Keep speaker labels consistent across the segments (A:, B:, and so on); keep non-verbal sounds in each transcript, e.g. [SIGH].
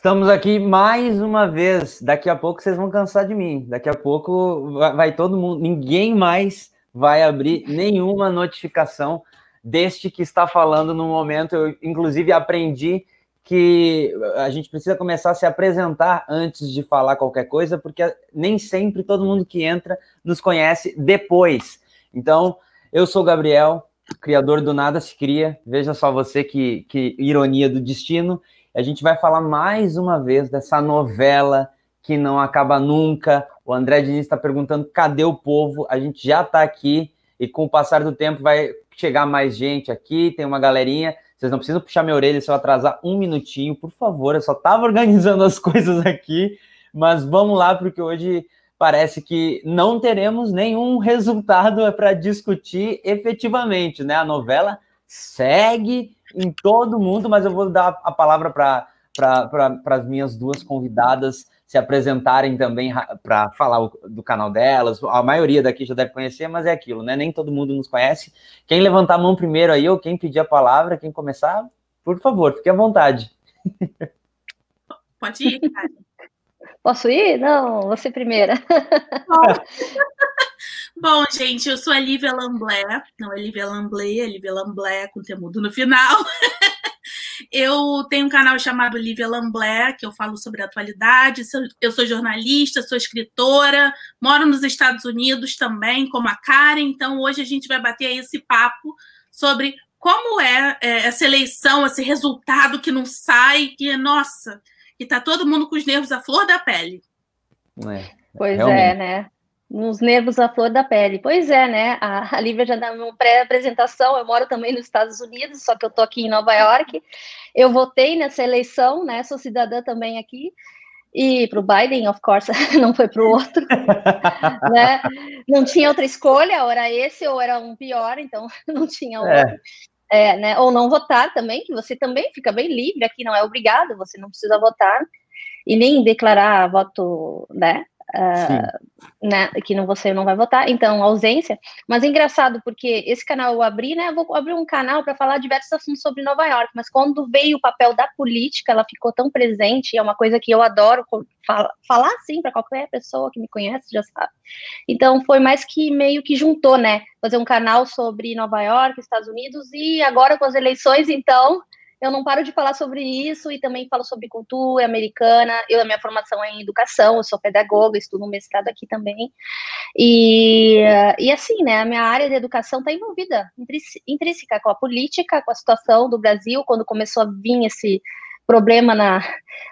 A: Estamos aqui mais uma vez. Daqui a pouco vocês vão cansar de mim. Daqui a pouco vai todo mundo, ninguém mais vai abrir nenhuma notificação deste que está falando no momento. Eu, inclusive, aprendi que a gente precisa começar a se apresentar antes de falar qualquer coisa, porque nem sempre todo mundo que entra nos conhece depois. Então, eu sou Gabriel, criador do Nada Se Cria. Veja só você que, que ironia do destino. A gente vai falar mais uma vez dessa novela que não acaba nunca. O André Diniz está perguntando cadê o povo? A gente já está aqui e com o passar do tempo vai chegar mais gente aqui. Tem uma galerinha. Vocês não precisam puxar minha orelha se eu atrasar um minutinho, por favor. Eu só estava [LAUGHS] organizando as coisas aqui, mas vamos lá, porque hoje parece que não teremos nenhum resultado [LAUGHS] para discutir efetivamente, né? A novela segue em todo mundo, mas eu vou dar a palavra para pra, as minhas duas convidadas se apresentarem também para falar do canal delas. A maioria daqui já deve conhecer, mas é aquilo, né? Nem todo mundo nos conhece. Quem levantar a mão primeiro aí, ou quem pedir a palavra, quem começar, por favor, fique à vontade.
B: Pode ir, cara.
C: Posso ir? Não, você primeira. [LAUGHS] [LAUGHS]
B: Bom, gente, eu sou a Lívia Lamblé, não é Lívia Lamblé, é Lívia Lamblé com temudo no final. [LAUGHS] Eu tenho um canal chamado Lívia Lamblé, que eu falo sobre atualidade. Eu sou jornalista, sou escritora, moro nos Estados Unidos também, como a Karen. Então, hoje a gente vai bater esse papo sobre como é, é essa eleição, esse resultado que não sai, que, nossa, que tá todo mundo com os nervos à flor da pele.
C: É, pois é, realmente. é, né? Nos nervos à flor da pele. Pois é, né? A, a Lívia já dá uma pré-apresentação. Eu moro também nos Estados Unidos, só que eu tô aqui em Nova York. Eu votei nessa eleição, né? Sou cidadã também aqui. E para o Biden, of course, [LAUGHS] não foi para o outro. [LAUGHS] né? Não tinha outra escolha, ou era esse ou era um pior, então [LAUGHS] não tinha é. outro. É. É, né? Ou não votar também, que você também fica bem livre aqui, não é obrigado, você não precisa votar e nem declarar voto, né? Uh, né, que não, você não vai votar, então ausência. Mas é engraçado porque esse canal eu abri, né? Eu vou abrir um canal para falar diversos assuntos sobre Nova York, mas quando veio o papel da política, ela ficou tão presente, é uma coisa que eu adoro falar, falar assim para qualquer pessoa que me conhece, já sabe. Então foi mais que meio que juntou, né? Fazer um canal sobre Nova York, Estados Unidos, e agora com as eleições, então eu não paro de falar sobre isso e também falo sobre cultura americana. Eu, a minha formação é em educação, eu sou pedagoga, estudo um mestrado aqui também. E, e assim, né, a minha área de educação está envolvida intrínseca com a política, com a situação do Brasil, quando começou a vir esse problema na,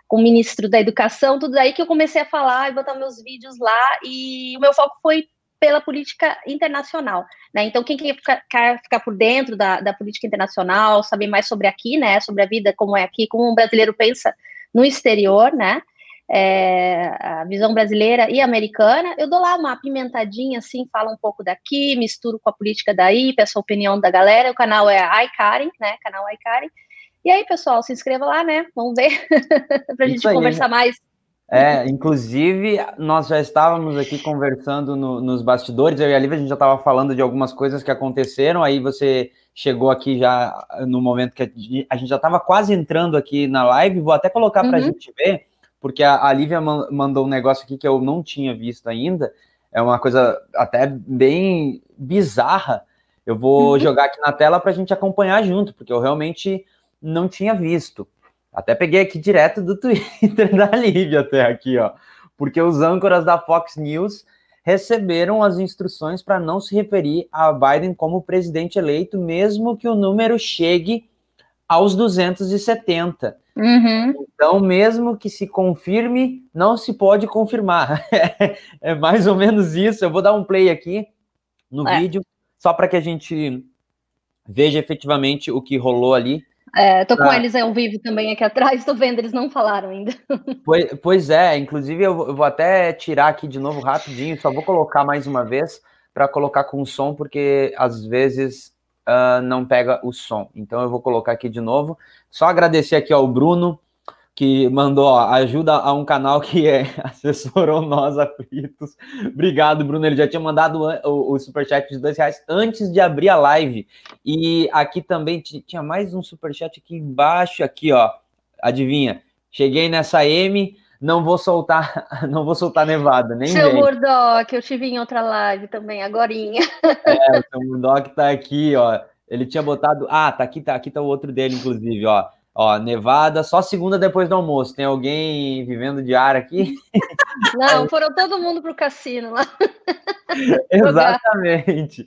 C: com o ministro da Educação, tudo aí que eu comecei a falar e botar meus vídeos lá, e o meu foco foi pela política internacional. Né? Então, quem quer ficar, ficar por dentro da, da, política internacional, saber mais sobre aqui, né, sobre a vida, como é aqui, como um brasileiro pensa no exterior, né, é, a visão brasileira e americana, eu dou lá uma apimentadinha, assim, falo um pouco daqui, misturo com a política daí, peço a opinião da galera, o canal é iCaren, né, canal iCaren, e aí, pessoal, se inscreva lá, né, vamos ver, [LAUGHS] para a gente aí, conversar mais
A: é, inclusive, nós já estávamos aqui conversando no, nos bastidores, eu e a Lívia, a gente já estava falando de algumas coisas que aconteceram, aí você chegou aqui já no momento que a gente já estava quase entrando aqui na live, vou até colocar para a uhum. gente ver, porque a, a Lívia mandou um negócio aqui que eu não tinha visto ainda, é uma coisa até bem bizarra, eu vou uhum. jogar aqui na tela para a gente acompanhar junto, porque eu realmente não tinha visto. Até peguei aqui direto do [LAUGHS] Twitter da Lívia até aqui, ó. Porque os âncoras da Fox News receberam as instruções para não se referir a Biden como presidente eleito, mesmo que o número chegue aos 270. Uhum. Então, mesmo que se confirme, não se pode confirmar. [LAUGHS] é mais ou menos isso. Eu vou dar um play aqui no é. vídeo, só para que a gente veja efetivamente o que rolou ali.
C: É, tô com ah. eles ao vivo também aqui atrás, [LAUGHS] tô vendo, eles não falaram ainda. [LAUGHS]
A: Pois, pois é, inclusive eu, vou até tirar aqui de novo rapidinho, só vou colocar mais uma vez para colocar com som, porque às vezes uh, não pega o som. Então eu vou colocar aqui de novo. Só agradecer aqui ao Bruno, que mandou ó, ajuda a um canal que é [LAUGHS] assessorou nós aflitos. Obrigado, Bruno. Ele já tinha mandado o, o superchat de dois reais antes de abrir a live. E aqui também tinha mais um superchat aqui embaixo, aqui, ó. Adivinha? cheguei nessa M, não vou soltar, [LAUGHS] não vou soltar Nevada, nem
C: Seu vem. Murdoch, eu tive em outra live também, agorinha.
A: É, o seu Murdoch tá aqui, ó. Ele tinha botado, ah, tá aqui, tá aqui tá o outro dele inclusive, ó. Ó, Nevada, só segunda depois do almoço. Tem alguém vivendo de ar aqui? [LAUGHS]
C: Não, foram todo mundo pro cassino lá. [LAUGHS]
A: Exatamente.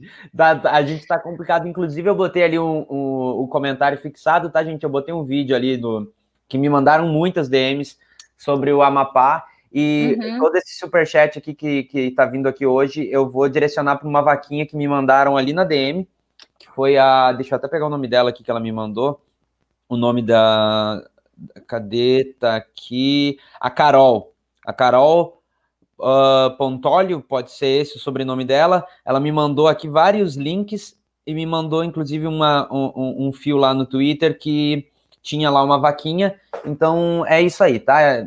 A: a gente tá complicado. Inclusive, eu botei ali um, um, um, comentário fixado, tá, gente? Eu botei um vídeo ali do que me mandaram muitas DMs sobre o Amapá. E uhum. todo esse superchat aqui que, que tá vindo aqui hoje, eu vou direcionar para uma vaquinha que me mandaram ali na DM, que foi a. Deixa eu até pegar o nome dela aqui que ela me mandou o nome da. Cadê? Tá aqui. A Carol. A Carol uh, Pontólio, pode ser esse o sobrenome dela. Ela me mandou aqui vários links e me mandou, inclusive, uma, um, um fio lá no Twitter que tinha lá uma vaquinha. Então é isso aí, tá?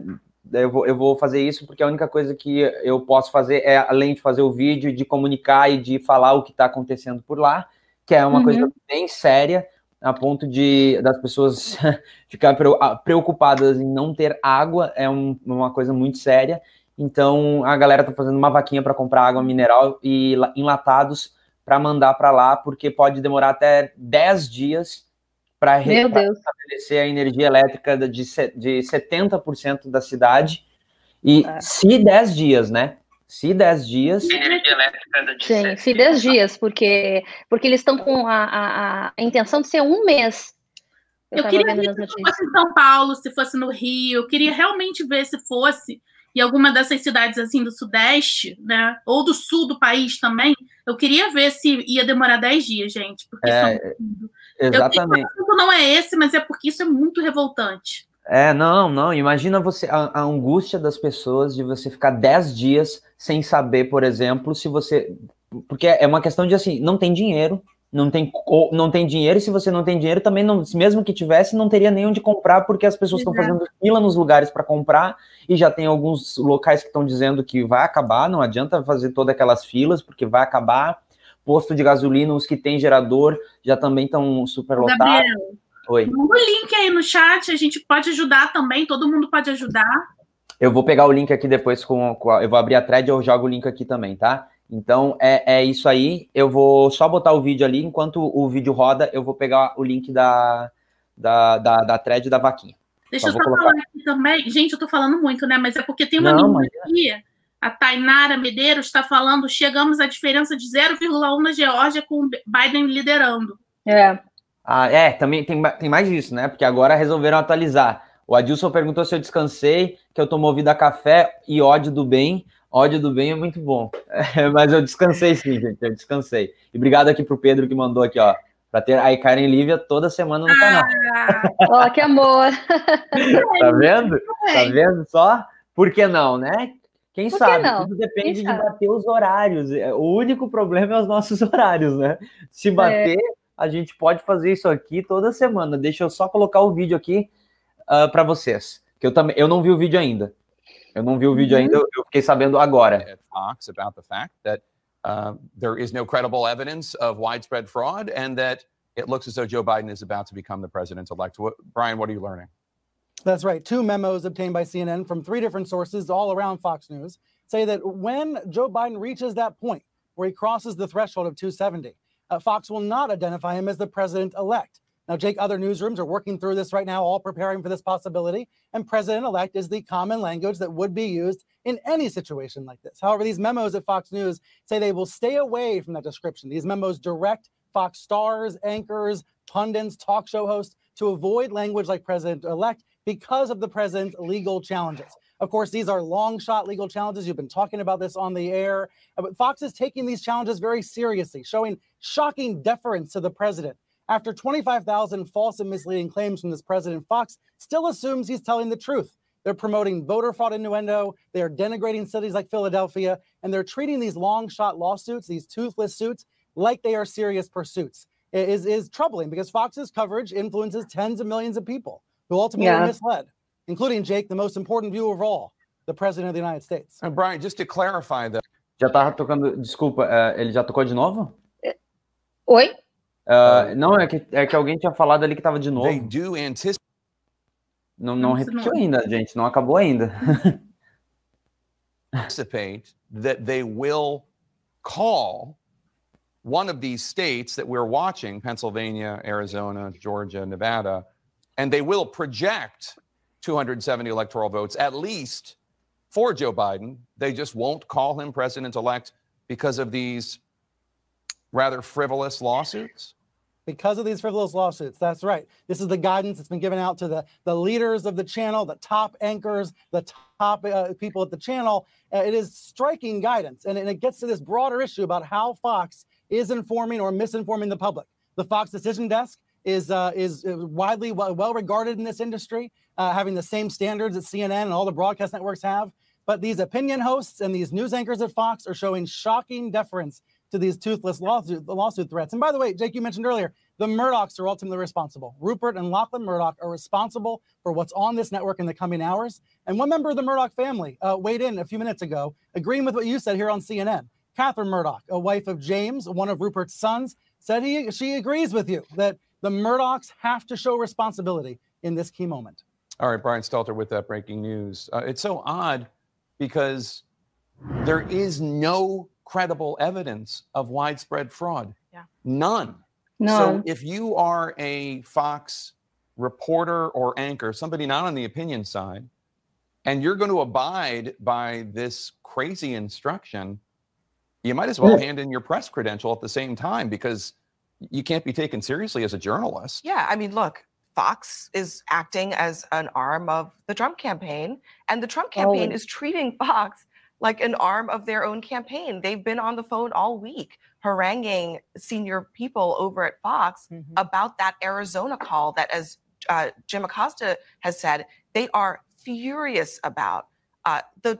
A: Eu vou, eu vou fazer isso porque a única coisa que eu posso fazer é, além de fazer o vídeo, de comunicar e de falar o que está acontecendo por lá, que é uma uhum. coisa bem séria a ponto de das pessoas [LAUGHS] ficar preocupadas em não ter água é um, uma coisa muito séria. Então a galera tá fazendo uma vaquinha para comprar água mineral e enlatados para mandar para lá, porque pode demorar até 10 dias para restabelecer a energia elétrica de, de 70% da cidade. E é. se 10 dias, né? Se 10 dias.
C: Energia elétrica de Sim, se 10 dias, porque, porque eles estão com a, a, a, intenção de ser um mês.
B: Eu, eu queria ver se fosse em São Paulo, se fosse no Rio, eu queria realmente ver se fosse em alguma dessas cidades assim do Sudeste, né? Ou do sul do país também. Eu queria ver se ia demorar 10 dias, gente. Porque
A: é, exatamente.
B: Eu não é esse, mas é porque isso é muito revoltante.
A: É, não, não. Imagina você a, a, angústia das pessoas de você ficar 10 dias sem saber, por exemplo, se você. Porque é uma questão de assim, não tem dinheiro, não tem, não tem dinheiro, e se você não tem dinheiro, também não, mesmo que tivesse, não teria nem onde comprar, porque as pessoas estão fazendo fila nos lugares para comprar, e já tem alguns locais que estão dizendo que vai acabar, não adianta fazer todas aquelas filas, porque vai acabar. Posto de gasolina, os que têm gerador já também estão super lotados. Gabriel,
B: Oi. Manda o link aí no chat, a gente pode ajudar também, todo mundo pode ajudar.
A: Eu vou pegar o link aqui depois com, com a, eu vou abrir a thread, eu jogo o link aqui também, tá? Então é, é isso aí. Eu vou só botar o vídeo ali, enquanto o vídeo roda, eu vou pegar o link da, da, da, da thread da vaquinha.
B: Deixa só eu só colocar. falar aqui também. Gente, eu tô falando muito, né? Mas é porque tem uma Não, menina aqui, a Tainara Medeiros, está falando: chegamos à diferença de 0,1 na Geórgia com Biden liderando.
C: É.
A: Ah, é, também tem, tem mais disso, né? Porque agora resolveram atualizar. O Adilson perguntou se eu descansei, que eu tô movido a café e ódio do bem. Ódio do bem é muito bom. [LAUGHS] É, mas eu descansei sim, gente. Eu descansei. E obrigado aqui pro Pedro que mandou aqui, ó. Pra ter a Karen Lívia toda semana no canal.
C: Ó, que amor! [LAUGHS]
A: tá vendo? Tá vendo só? Por que não, né? Quem Por sabe? Que? Tudo depende Quem de sabe? bater os horários. O único problema é os nossos [LAUGHS] horários, né? Se bater, é a gente pode fazer isso aqui toda semana. Deixa eu só colocar o vídeo aqui uh, ah, para vocês. Que eu também, eu não vi o vídeo ainda. Eu não vi o vídeo ainda, eu fiquei sabendo agora. Talks about the fact that uh, there is no credible evidence of widespread fraud and that it looks as though Joe Biden is about to become the president-elect. Brian, what are you learning?
D: That's right. Two memos obtained by CNN from three different sources all around Fox News say that when Joe Biden reaches that point where he crosses the threshold of 270, uh, Fox will not identify him as the president elect. Now, Jake, other newsrooms are working through this right now, all preparing for this possibility. And president elect is the common language that would be used in any situation like this. However, these memos at Fox News say they will stay away from that description. These memos direct Fox stars, anchors, pundits, talk show hosts to avoid language like president elect because of the president's legal challenges. Of course, these are long shot legal challenges. You've been talking about this on the air. Uh, but Fox is taking these challenges very seriously, showing shocking deference to the president. After 25,000 false and misleading claims from this president, Fox still assumes he's telling the truth. They're promoting voter fraud innuendo. They are denigrating cities like Philadelphia, and they're treating these long shot lawsuits, these toothless suits, like they are serious pursuits. It is, is troubling because Fox's coverage influences tens of millions of people who ultimately yeah. are misled including Jake, the most important view of all, the president of the United States.
E: And Brian, just to clarify that.
A: Já tava tocando, desculpa, uh, ele já tocou de novo?
C: Oi?
A: Uh, não, é que, é que alguém tinha falado ali que tava de novo.
E: They do anticipate
A: Não, não repetiu ainda, gente, não acabou ainda. [LAUGHS]
E: Anticipate that they will call one of these states that we're watching Pennsylvania, Arizona, Georgia, Nevada and they will project 270 electoral votes at least for Joe Biden. They just won't call him president elect because of these rather frivolous lawsuits?
D: Because of these frivolous lawsuits. That's right. This is the guidance that's been given out to the, the leaders of the channel, the top anchors, the top uh, people at the channel. Uh, it is striking guidance. And, and it gets to this broader issue about how Fox is informing or misinforming the public. The Fox Decision Desk is uh, is widely well, well, regarded in this industry, uh, having the same standards that CNN and all the broadcast networks have. But these opinion hosts and these news anchors at Fox are showing shocking deference to these toothless lawsuit, lawsuit threats. And by the way, Jake, you mentioned earlier, the Murdochs are ultimately responsible. Rupert and Lachlan Murdoch are responsible for what's on this network in the coming hours. And one member of the Murdoch family uh, weighed in a few minutes ago, agreeing with what you said here on CNN. Catherine Murdoch, a wife of James, one of Rupert's sons, said he she agrees with you that the Murdochs have to show responsibility in this key moment.
E: All right, Brian Stelter with that breaking news. Uh, it's so odd because there is no credible evidence of widespread fraud.
B: Yeah.
E: None.
C: No.
E: So if you are a Fox reporter or anchor, somebody not on the opinion side, and you're going to abide by this crazy instruction, you might as well hand in your press credential at the same time because you can't be taken seriously as a journalist.
F: Yeah, I mean, look, Fox is acting as an arm of the Trump campaign, and the Trump campaign oh. is treating [LAUGHS] Fox like an arm of their own campaign. They've been on the phone all week haranguing senior people over at Fox mm-hmm. about that Arizona call that, as uh, Jim Acosta has said, they are furious about. Uh, the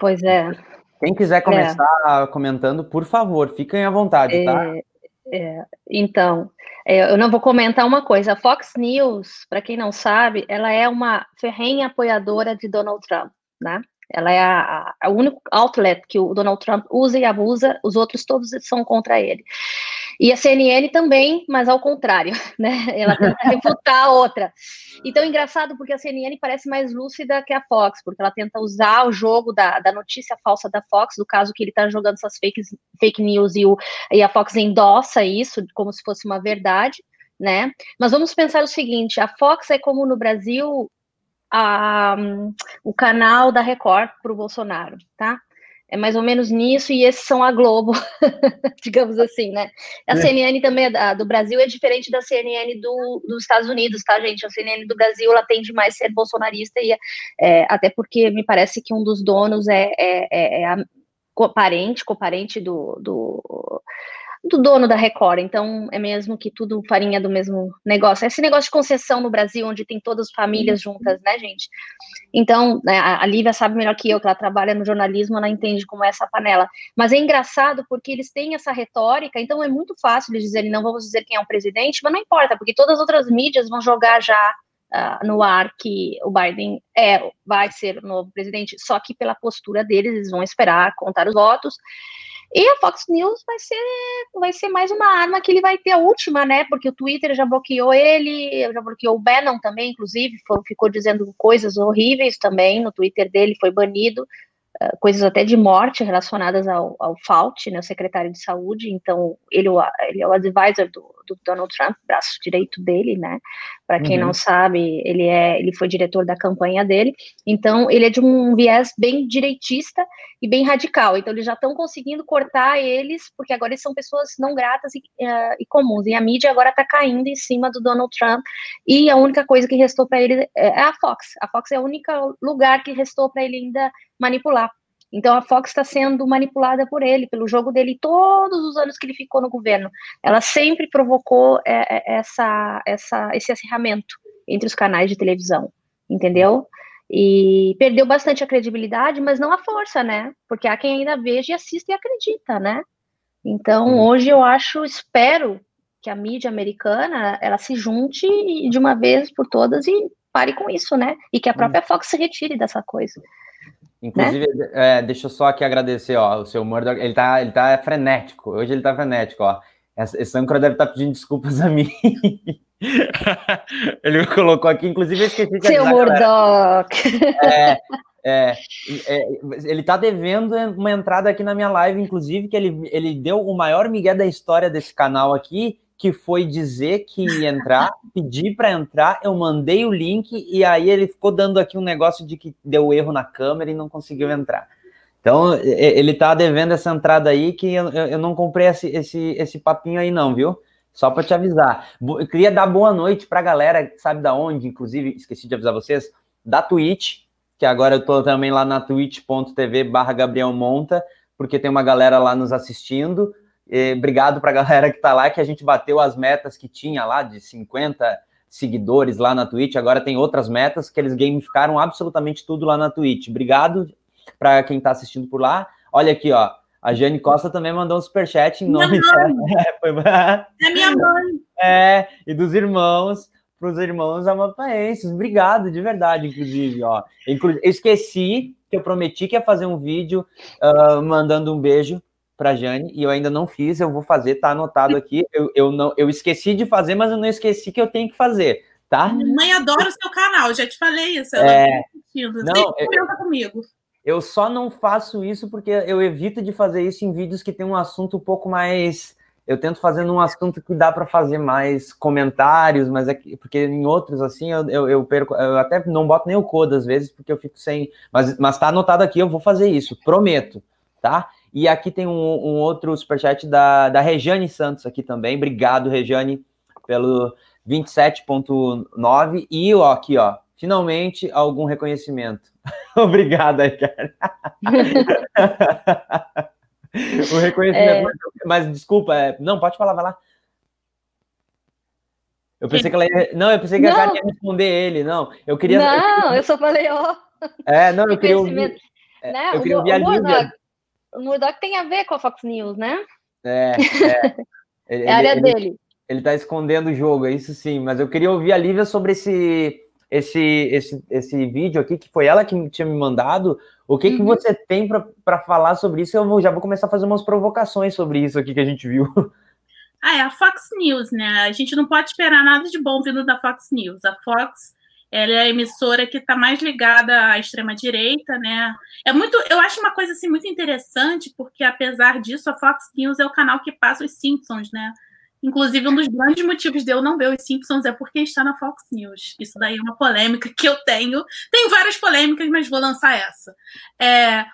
C: Pois é.
A: Quem quiser começar é. comentando, por favor, fiquem à vontade, tá?
C: É, então, é, eu não vou comentar uma coisa. A Fox News, para quem não sabe, ela é uma ferrenha apoiadora de Donald Trump, né? Ela é a, a, a único outlet que o Donald Trump usa e abusa, os outros todos são contra ele. E a CNN também, mas ao contrário, [LAUGHS] né? Ela tenta [LAUGHS] refutar a outra. Então, é engraçado porque a CNN parece mais lúcida que a Fox, porque ela tenta usar o jogo da, da notícia falsa da Fox, do caso que ele está jogando essas fake, fake news e, o, e a Fox endossa isso como se fosse uma verdade, né? Mas vamos pensar o seguinte: a Fox é como no Brasil a, o canal da Record para o Bolsonaro, tá? É mais ou menos nisso, e esses são a Globo, [LAUGHS] digamos assim, né? A é. CNN também, a do Brasil, é diferente da CNN do, dos Estados Unidos, tá, gente? A CNN do Brasil, ela tende mais a ser bolsonarista, e é, até porque me parece que um dos donos é, é, é, é a coparente do, do do dono da Record, então é mesmo que tudo farinha do mesmo negócio. Esse negócio de concessão no Brasil, onde tem todas as famílias juntas, né, gente? Então, né, a Lívia sabe melhor que eu, que ela trabalha no jornalismo, ela entende como é essa panela. Mas é engraçado porque eles têm essa retórica, então é muito fácil eles dizerem, não vamos dizer quem é o presidente, mas não importa, porque todas as outras mídias vão jogar já Uh, no ar que o Biden é, vai ser o novo presidente, só que pela postura deles, eles vão esperar contar os votos. E a Fox News vai ser, vai ser mais uma arma que ele vai ter a última, né? Porque o Twitter já bloqueou ele, já bloqueou o Bannon também, inclusive, foi, ficou dizendo coisas horríveis também no Twitter dele, foi banido. Eh, coisas até de morte relacionadas ao, ao Fauci, né, o secretário de saúde, então ele, ele é o advisor do, do Donald Trump, braço direito dele, né, para quem uhum. não sabe, ele é, ele foi diretor da campanha dele, então ele é de um viés bem direitista e bem radical, então eles já estão conseguindo cortar eles, porque agora eles são pessoas não gratas e, uh, e comuns, e a mídia agora está caindo em cima do Donald Trump, e a única coisa que restou para ele é a Fox, a Fox é o único lugar que restou para ele ainda manipular. Então a Fox está sendo manipulada por ele, pelo jogo dele, todos os anos que ele ficou no governo. Ela sempre provocou é, é, essa, essa, esse acirramento entre os canais de televisão, entendeu? E perdeu bastante a credibilidade, mas não a força, né? Porque há quem ainda veja e assista e acredita, né? Então hoje eu acho, espero que a mídia americana ela se junte de uma vez por todas e pare com isso, né? E que a própria Fox se retire dessa coisa.
A: Inclusive, né? é, deixa eu só aqui agradecer, ó, o seu Murdoch, ele tá, ele tá frenético, hoje ele tá frenético, ó. Esse âncora deve estar tá pedindo desculpas a mim. [LAUGHS] Ele colocou aqui, inclusive eu esqueci de
C: Seu Murdoch!
A: É, é, é, ele tá devendo uma entrada aqui na minha live, inclusive, que ele, ele deu o maior migué da história desse canal aqui, que foi dizer que ia entrar, [LAUGHS] pedir para entrar, eu mandei o link e aí ele ficou dando aqui um negócio de que deu erro na câmera e não conseguiu entrar. Então, ele tá devendo essa entrada aí que eu, eu não comprei esse, esse, esse papinho aí não, viu? Só para te avisar. Eu queria dar boa noite para a galera, sabe da onde, inclusive, esqueci de avisar vocês, da Twitch, que agora eu estou também lá na twitch.tv barra Gabriel Monta, porque tem uma galera lá nos assistindo. E obrigado para a galera que está lá, que a gente bateu as metas que tinha lá de 50 seguidores lá na Twitch. Agora tem outras metas que eles gamificaram absolutamente tudo lá na Twitch. Obrigado para quem está assistindo por lá. Olha aqui, ó. A Jane Costa também mandou um superchat em nome. [LAUGHS]
B: É, foi... é minha mãe.
A: É, e dos irmãos, para os irmãos amapaenses. Obrigado, de verdade, inclusive. Ó. Eu esqueci que eu prometi que ia fazer um vídeo uh, mandando um beijo para Jane e eu ainda não fiz, eu vou fazer, tá anotado aqui. Eu, eu, não, eu esqueci de fazer, mas eu não esqueci que eu tenho que fazer, tá?
B: Minha mãe adora o seu canal, já te falei isso. Ela é...
A: não, eu, comigo. Eu só não faço isso porque eu evito de fazer isso em vídeos que tem um assunto um pouco mais. Eu tento fazer num assunto que dá para fazer mais comentários, mas é que, porque em outros, assim, eu, eu, eu, perco. Eu até não boto nem o code às vezes, porque eu fico sem. Mas, mas tá anotado aqui, eu vou fazer isso, prometo, tá? E aqui tem um, um outro superchat da, da Rejane Santos aqui também. Obrigado, Rejane, pelo 27.9. E ó, aqui, ó, finalmente algum reconhecimento. [LAUGHS] Obrigado aí, cara. [LAUGHS] o reconhecimento. É... Mas desculpa, é... não, pode falar, vai lá. Eu pensei que ela ia... Não, eu pensei que não. a cara ia responder ele, não. Eu queria.
C: Não, eu, só falei, ó.
A: É, não, eu queria ouvir. É, né? Eu queria ouvir a Lívia.
C: O Murdoch tem a ver com a Fox News, né?
A: É,
C: é. [LAUGHS] Ele, é a área ele, dele.
A: Ele está escondendo o jogo, é isso sim. Mas eu queria ouvir a Lívia sobre esse esse, esse, esse vídeo aqui, que foi ela que tinha me mandado. O que, uhum. que você tem para falar sobre isso? Eu vou, já vou começar a fazer umas provocações sobre isso aqui que a gente viu. [LAUGHS]
B: Ah, é a Fox News, né? A gente não pode esperar nada de bom vindo da Fox News. A Fox ela é a emissora que está mais ligada à extrema direita, né? É muito, eu acho uma coisa assim muito interessante porque apesar disso a Fox News é o canal que passa os Simpsons, né? Inclusive, um dos grandes motivos de eu não ver os Simpsons é porque está na Fox News. Isso daí é uma polêmica que eu tenho. Tenho várias polêmicas, mas vou lançar essa. É,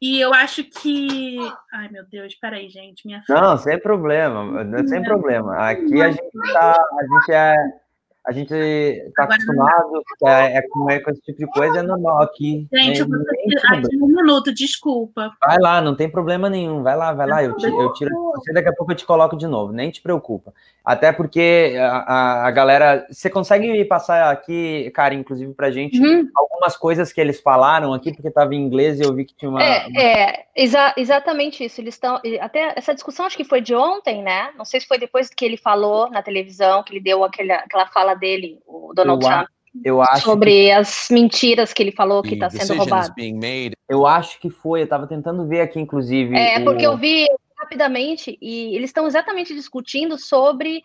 B: e eu acho que. Ai, meu Deus, peraí, gente. Minha
A: Não, sem problema, sem problema. Aqui a gente tá. A gente é a gente está acostumado é, é, com, é, com esse tipo de coisa, é normal aqui.
B: Gente, eu aqui um minuto, desculpa.
A: Vai lá, não tem problema nenhum. Vai lá, vai lá, eu, te, eu tiro você, daqui a pouco eu te coloco de novo, nem te preocupa. Até porque a, a, a galera. Você consegue passar aqui, cara, inclusive, pra gente, uhum. algumas coisas que eles falaram aqui, porque estava em inglês e eu vi que tinha uma.
C: É, é exa exatamente isso. Eles estão. Até essa discussão acho que foi de ontem, né? Não sei se foi depois que ele falou na televisão, que ele deu aquela, aquela fala fala dele, o Donald eu Trump.
A: Eu acho
C: sobre que... as mentiras que ele falou que está sendo roubado.
A: Eu acho que foi, eu estava tentando ver aqui, inclusive.
C: É, o... porque eu vi rapidamente e eles estão exatamente discutindo sobre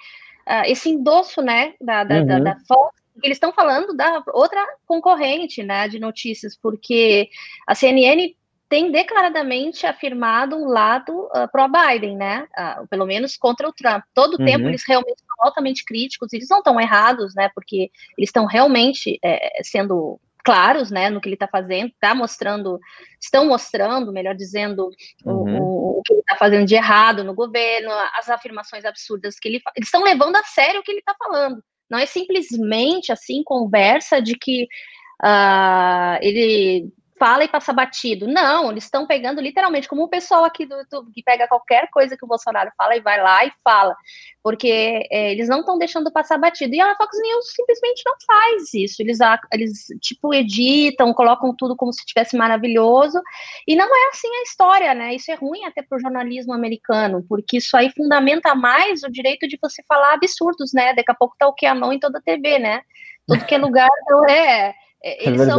C: uh, esse endosso, né, da, da, uhum. da, da Fox. Eles estão falando da outra concorrente, né, de notícias, porque a CNN tem declaradamente afirmado um lado uh, pró-Biden, né? Uh, pelo menos contra o Trump. Todo o uhum. tempo eles realmente são altamente críticos, eles não estão errados, né? Porque eles estão realmente é, sendo claros, né, no que ele está fazendo, está mostrando, estão mostrando, melhor dizendo, uhum. o, o, que ele está fazendo de errado no governo, as afirmações absurdas que ele, eles estão levando a sério o que ele está falando. Não é simplesmente assim conversa de que uh, ele fala e passa batido. Não, eles estão pegando literalmente, como o pessoal aqui do YouTube que pega qualquer coisa que o Bolsonaro fala e vai lá e fala, porque é, eles não estão deixando passar batido. E a Fox News simplesmente não faz isso. Eles, eles tipo, editam, colocam tudo como se estivesse maravilhoso, e não é assim a história, né? Isso é ruim até para o jornalismo americano, porque isso aí fundamenta mais o direito de você falar absurdos, né? Daqui a pouco tá o que é não em toda a TV, né? Tudo que é lugar, é. é, eles é são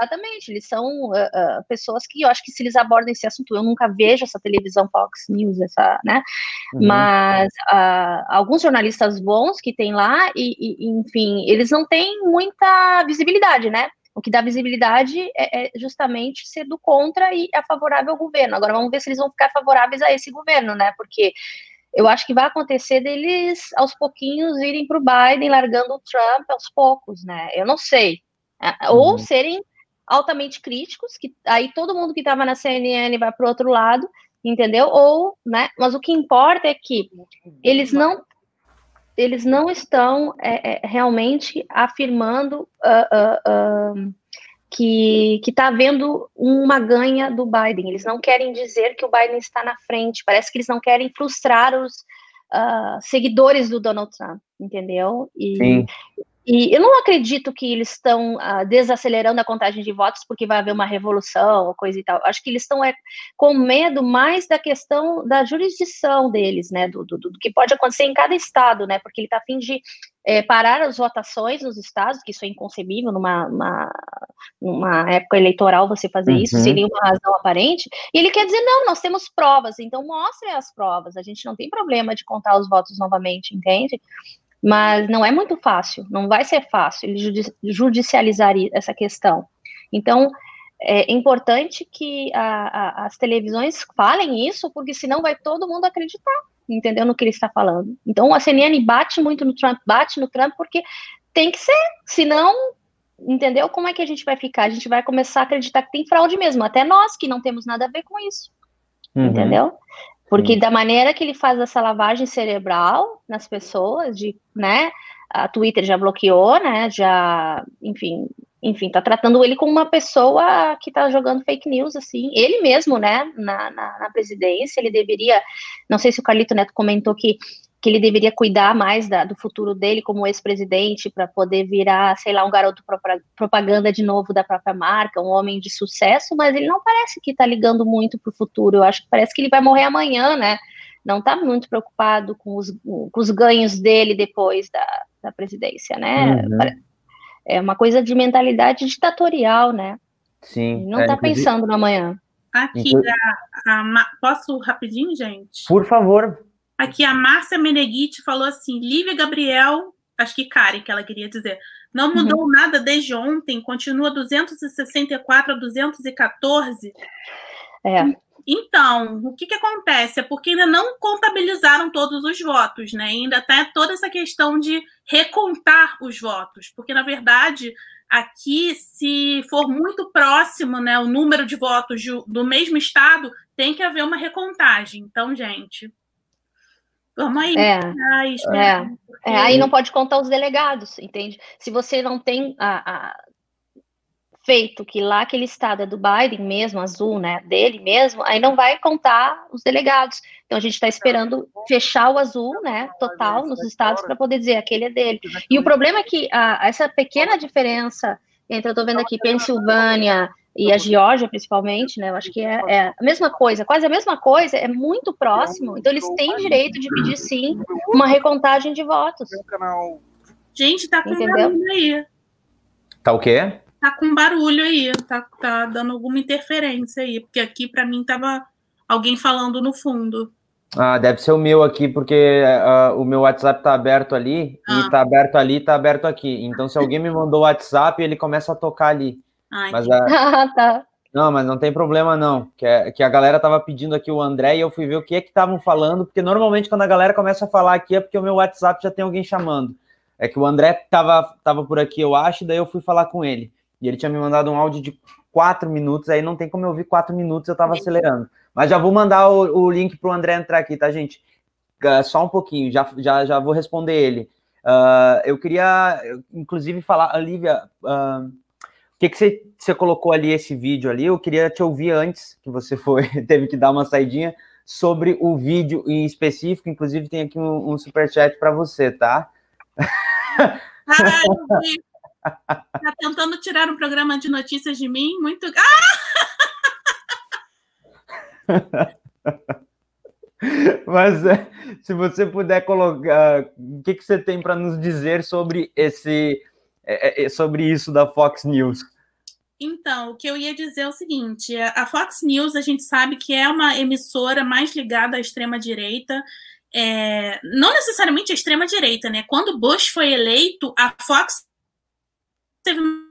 C: exatamente. Eles são uh, uh, pessoas que eu acho que se eles abordam esse assunto, eu nunca vejo essa televisão Fox News, essa, né? Uhum. Mas uh, alguns jornalistas bons que tem lá, e, e, enfim, eles não têm muita visibilidade, né? O que dá visibilidade é, é, justamente ser do contra e a favorável ao governo. Agora vamos ver se eles vão ficar favoráveis a esse governo, né? Porque eu acho que vai acontecer deles aos pouquinhos irem para o Biden, largando o Trump aos poucos, né? Eu não sei. É, ou uhum. serem altamente críticos, que aí todo mundo que estava na CNN vai para o outro lado, entendeu? Ou, né? Mas o que importa é que eles não eles não estão é, é, realmente afirmando uh, uh, uh, que está havendo uma ganha do Biden. Eles não querem dizer que o Biden está na frente. Parece que eles não querem frustrar os seguidores do Donald Trump, entendeu? E, Sim. E eu não acredito que eles estão uh, desacelerando a contagem de votos porque vai haver uma revolução ou coisa e tal. Acho que eles estão é, com medo mais da questão da jurisdição deles, né? Do, do, do que pode acontecer em cada estado, né? Porque ele está a fim de é, parar as votações nos estados, que isso é inconcebível numa, uma, numa época eleitoral você fazer uhum. isso sem nenhuma razão aparente. E ele quer dizer, não, nós temos provas, então mostrem as provas. A gente não tem problema de contar os votos novamente, entende? Mas não é muito fácil, não vai ser fácil ele judicializar essa questão. Então, é importante que a, a, as televisões falem isso, porque senão vai todo mundo acreditar, entendeu, no que ele está falando. Então, a CNN bate muito no Trump, bate no Trump, porque tem que ser, senão, entendeu, como é que a gente vai ficar? A gente vai começar a acreditar que tem fraude mesmo, até nós, que não temos nada a ver com isso, uhum. entendeu? Porque da maneira que ele faz essa lavagem cerebral nas pessoas, de, né, a Twitter já bloqueou, né, já, enfim, enfim, tá tratando ele como uma pessoa que tá jogando fake news, assim, ele mesmo, né, na, na, na presidência, ele deveria, não sei se o Carlito Neto comentou que que ele deveria cuidar mais da, do futuro dele como ex-presidente para poder virar, sei lá, um garoto propaganda de novo da própria marca, um homem de sucesso, mas ele não parece que está ligando muito para o futuro. Eu acho que parece que ele vai morrer amanhã, né? Não está muito preocupado com os, com os ganhos dele depois da, da presidência, né? Uhum. É uma coisa de mentalidade ditatorial, né?
A: Sim.
C: Ele não está é, pensando no amanhã.
B: Aqui, a, a, posso rapidinho, gente?
A: Por favor.
B: Aqui a Márcia Meneghite falou assim: Lívia Gabriel, acho que Karen, que ela queria dizer, não uhum. mudou uhum. nada desde ontem, continua 264 a 214.
C: É.
B: Então, o que, que acontece? É porque ainda não contabilizaram todos os votos, né? Ainda tem tá toda essa questão de recontar os votos, porque na verdade aqui, se for muito próximo, né, o número de votos do mesmo estado, tem que haver uma recontagem. Então, gente, Vamos aí.
C: É, é, é, aí não pode contar os delegados, entende? Se você não tem a, a, feito que lá aquele estado é do Biden mesmo, azul, né, dele mesmo, aí não vai contar os delegados. Então a gente está esperando fechar o azul, né, total nos estados para poder dizer aquele é dele. E o problema é que a, essa pequena diferença entre, eu estou vendo aqui, Pensilvânia, e a Geórgia, principalmente, né? Eu acho que é, é, a mesma coisa, quase a mesma coisa, é muito próximo. Então, eles têm direito de pedir, sim, uma recontagem de votos.
B: Gente, tá com Entendeu? barulho aí.
A: Tá o quê?
B: Tá com barulho aí, tá, tá dando alguma interferência aí, porque aqui, para mim, tava alguém falando no fundo.
A: Ah, deve ser o meu aqui, porque uh, o meu WhatsApp tá aberto ali, ah. e tá aberto ali, tá aberto aqui. Então, se alguém me mandou o WhatsApp, ele começa a tocar ali.
B: Ai,
A: mas a... [LAUGHS]
C: ah, tá.
A: Não, mas não tem problema não. Que, é, que a galera tava pedindo aqui o André e eu fui ver o que é que estavam falando, porque normalmente quando a galera começa a falar aqui é porque o meu WhatsApp já tem alguém chamando. É que o André tava, tava por aqui, eu acho, daí eu fui falar com ele. E ele tinha me mandado um áudio de quatro minutos, aí não tem como eu ouvir quatro minutos, eu tava acelerando. Mas já vou mandar o, o link pro André entrar aqui, tá, gente? Uh, só um pouquinho, já, já, já vou responder ele. Uh, eu queria, inclusive, falar, Olivia, uh, que, que você, você colocou ali esse vídeo ali? Eu queria te ouvir antes, que você foi, [LAUGHS] teve que dar uma saidinha, sobre o vídeo em específico. Inclusive, tem aqui um, um superchat para você, tá?
B: Ah, tá tentando tirar um programa de notícias de mim? Muito.
A: Ah! [LAUGHS] Mas é, se você puder colocar, o que, que você tem para nos dizer sobre esse é, é, sobre isso da Fox News.
B: Então, o que eu ia dizer é o seguinte: a Fox News a gente sabe que é uma emissora mais ligada à extrema-direita, é, não necessariamente à extrema-direita, né? Quando Bush foi eleito, a Fox teve muito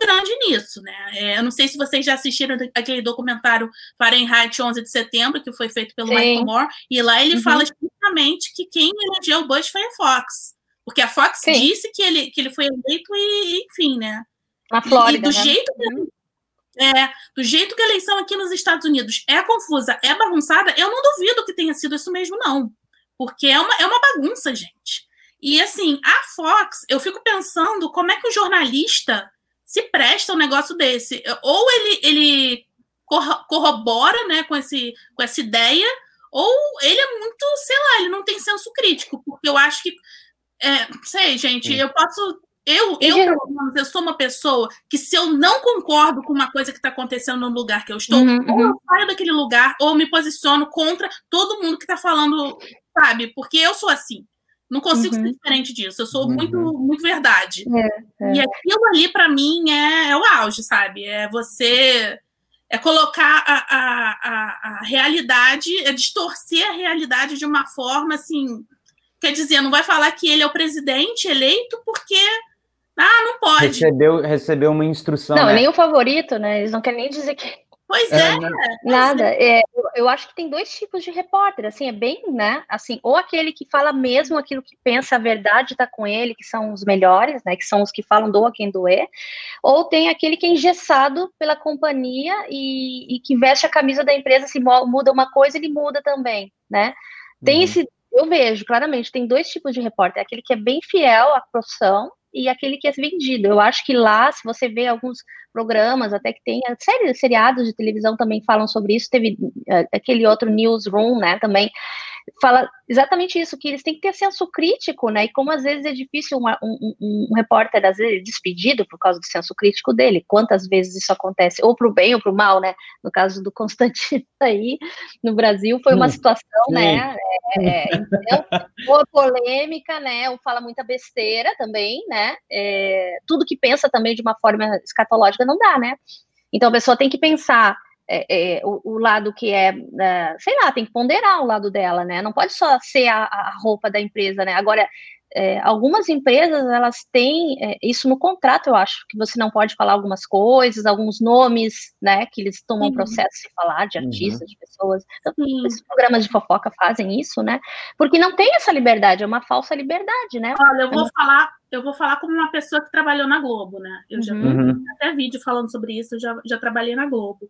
B: grande nisso, né? É, eu não sei se vocês já assistiram aquele documentário Fahrenheit 11 de setembro, que foi feito pelo Sim. Michael Moore, e lá ele uhum. fala explicitamente que quem elegeu Bush foi a Fox. Porque a Fox Sim. disse que ele, que ele foi eleito e, enfim, né?
C: Na Flórida. E
B: do, né? jeito que, uhum. é, do jeito que a eleição aqui nos Estados Unidos é confusa, é bagunçada, eu não duvido que tenha sido isso mesmo, não. Porque é uma, é uma bagunça, gente. E assim, a Fox, eu fico pensando como é que o jornalista se presta um negócio desse. Ou ele, ele corrobora né, com, esse, com essa ideia, ou ele é muito, sei lá, ele não tem senso crítico, porque eu acho que. É, sei, gente, eu posso eu, eu, eu sou uma pessoa que, se eu não concordo com uma coisa que está acontecendo no lugar que eu estou, uhum, ou eu uhum. saio daquele lugar, ou me posiciono contra todo mundo que está falando, sabe? Porque eu sou assim. Não consigo uhum. ser diferente disso. Eu sou uhum. muito, muito verdade. É, é. E aquilo ali, para mim, é, é, o auge, sabe? É você. É colocar a, a, a, a realidade, é distorcer a realidade de uma forma assim. Quer dizer, não vai falar que ele é o presidente eleito porque ah, não pode.
A: Recebeu, recebeu uma instrução.
C: Não,
A: né?
C: nem o favorito, né? Eles não querem nem dizer que.
B: Pois é. é
C: nada. É. é, eu, eu, acho que tem dois tipos de repórter, assim, é bem, né? Assim, ou aquele que fala mesmo aquilo que pensa a verdade está com ele, que são os melhores, né? Que são os que falam doa quem doer, ou tem aquele que é engessado pela companhia e, e que veste a camisa da empresa, se muda uma coisa, ele muda também, né? Tem uhum. esse, eu vejo claramente, tem dois tipos de repórter, aquele que é bem fiel à profissão e aquele que é vendido. Eu acho que lá, se você vê alguns programas, até que tem séries, seriados de televisão também falam sobre isso, teve uh, aquele outro Newsroom, né, também, fala exatamente isso, que eles têm que ter senso crítico, né? E como às vezes é difícil um, um, um repórter, às vezes, despedido por causa do senso crítico dele, quantas vezes isso acontece, ou para o bem ou para o mal, né? No caso do Constantino [LAUGHS] aí, no Brasil, foi uma hum, situação, sim. né? É, então, ou polêmica, né? Ou fala muita besteira também, né? É, tudo que pensa também de uma forma escatológica não dá, né? Então a pessoa tem que pensar é, é, o, o, lado que é, é, sei lá, tem que ponderar o lado dela, né? Não pode só ser a, a roupa da empresa, né? Agora, é, algumas empresas elas têm é, isso no contrato, eu acho, que você não pode falar algumas coisas, alguns nomes, né, que eles tomam uhum. processo de falar de artistas, uhum. de pessoas. Então, esses programas de fofoca fazem isso, né? Porque não tem essa liberdade, é uma falsa liberdade, né?
B: Olha, eu vou falar, eu vou falar como uma pessoa que trabalhou na Globo, né? Eu já uhum. vi até vídeo falando sobre isso, eu já, já trabalhei na Globo.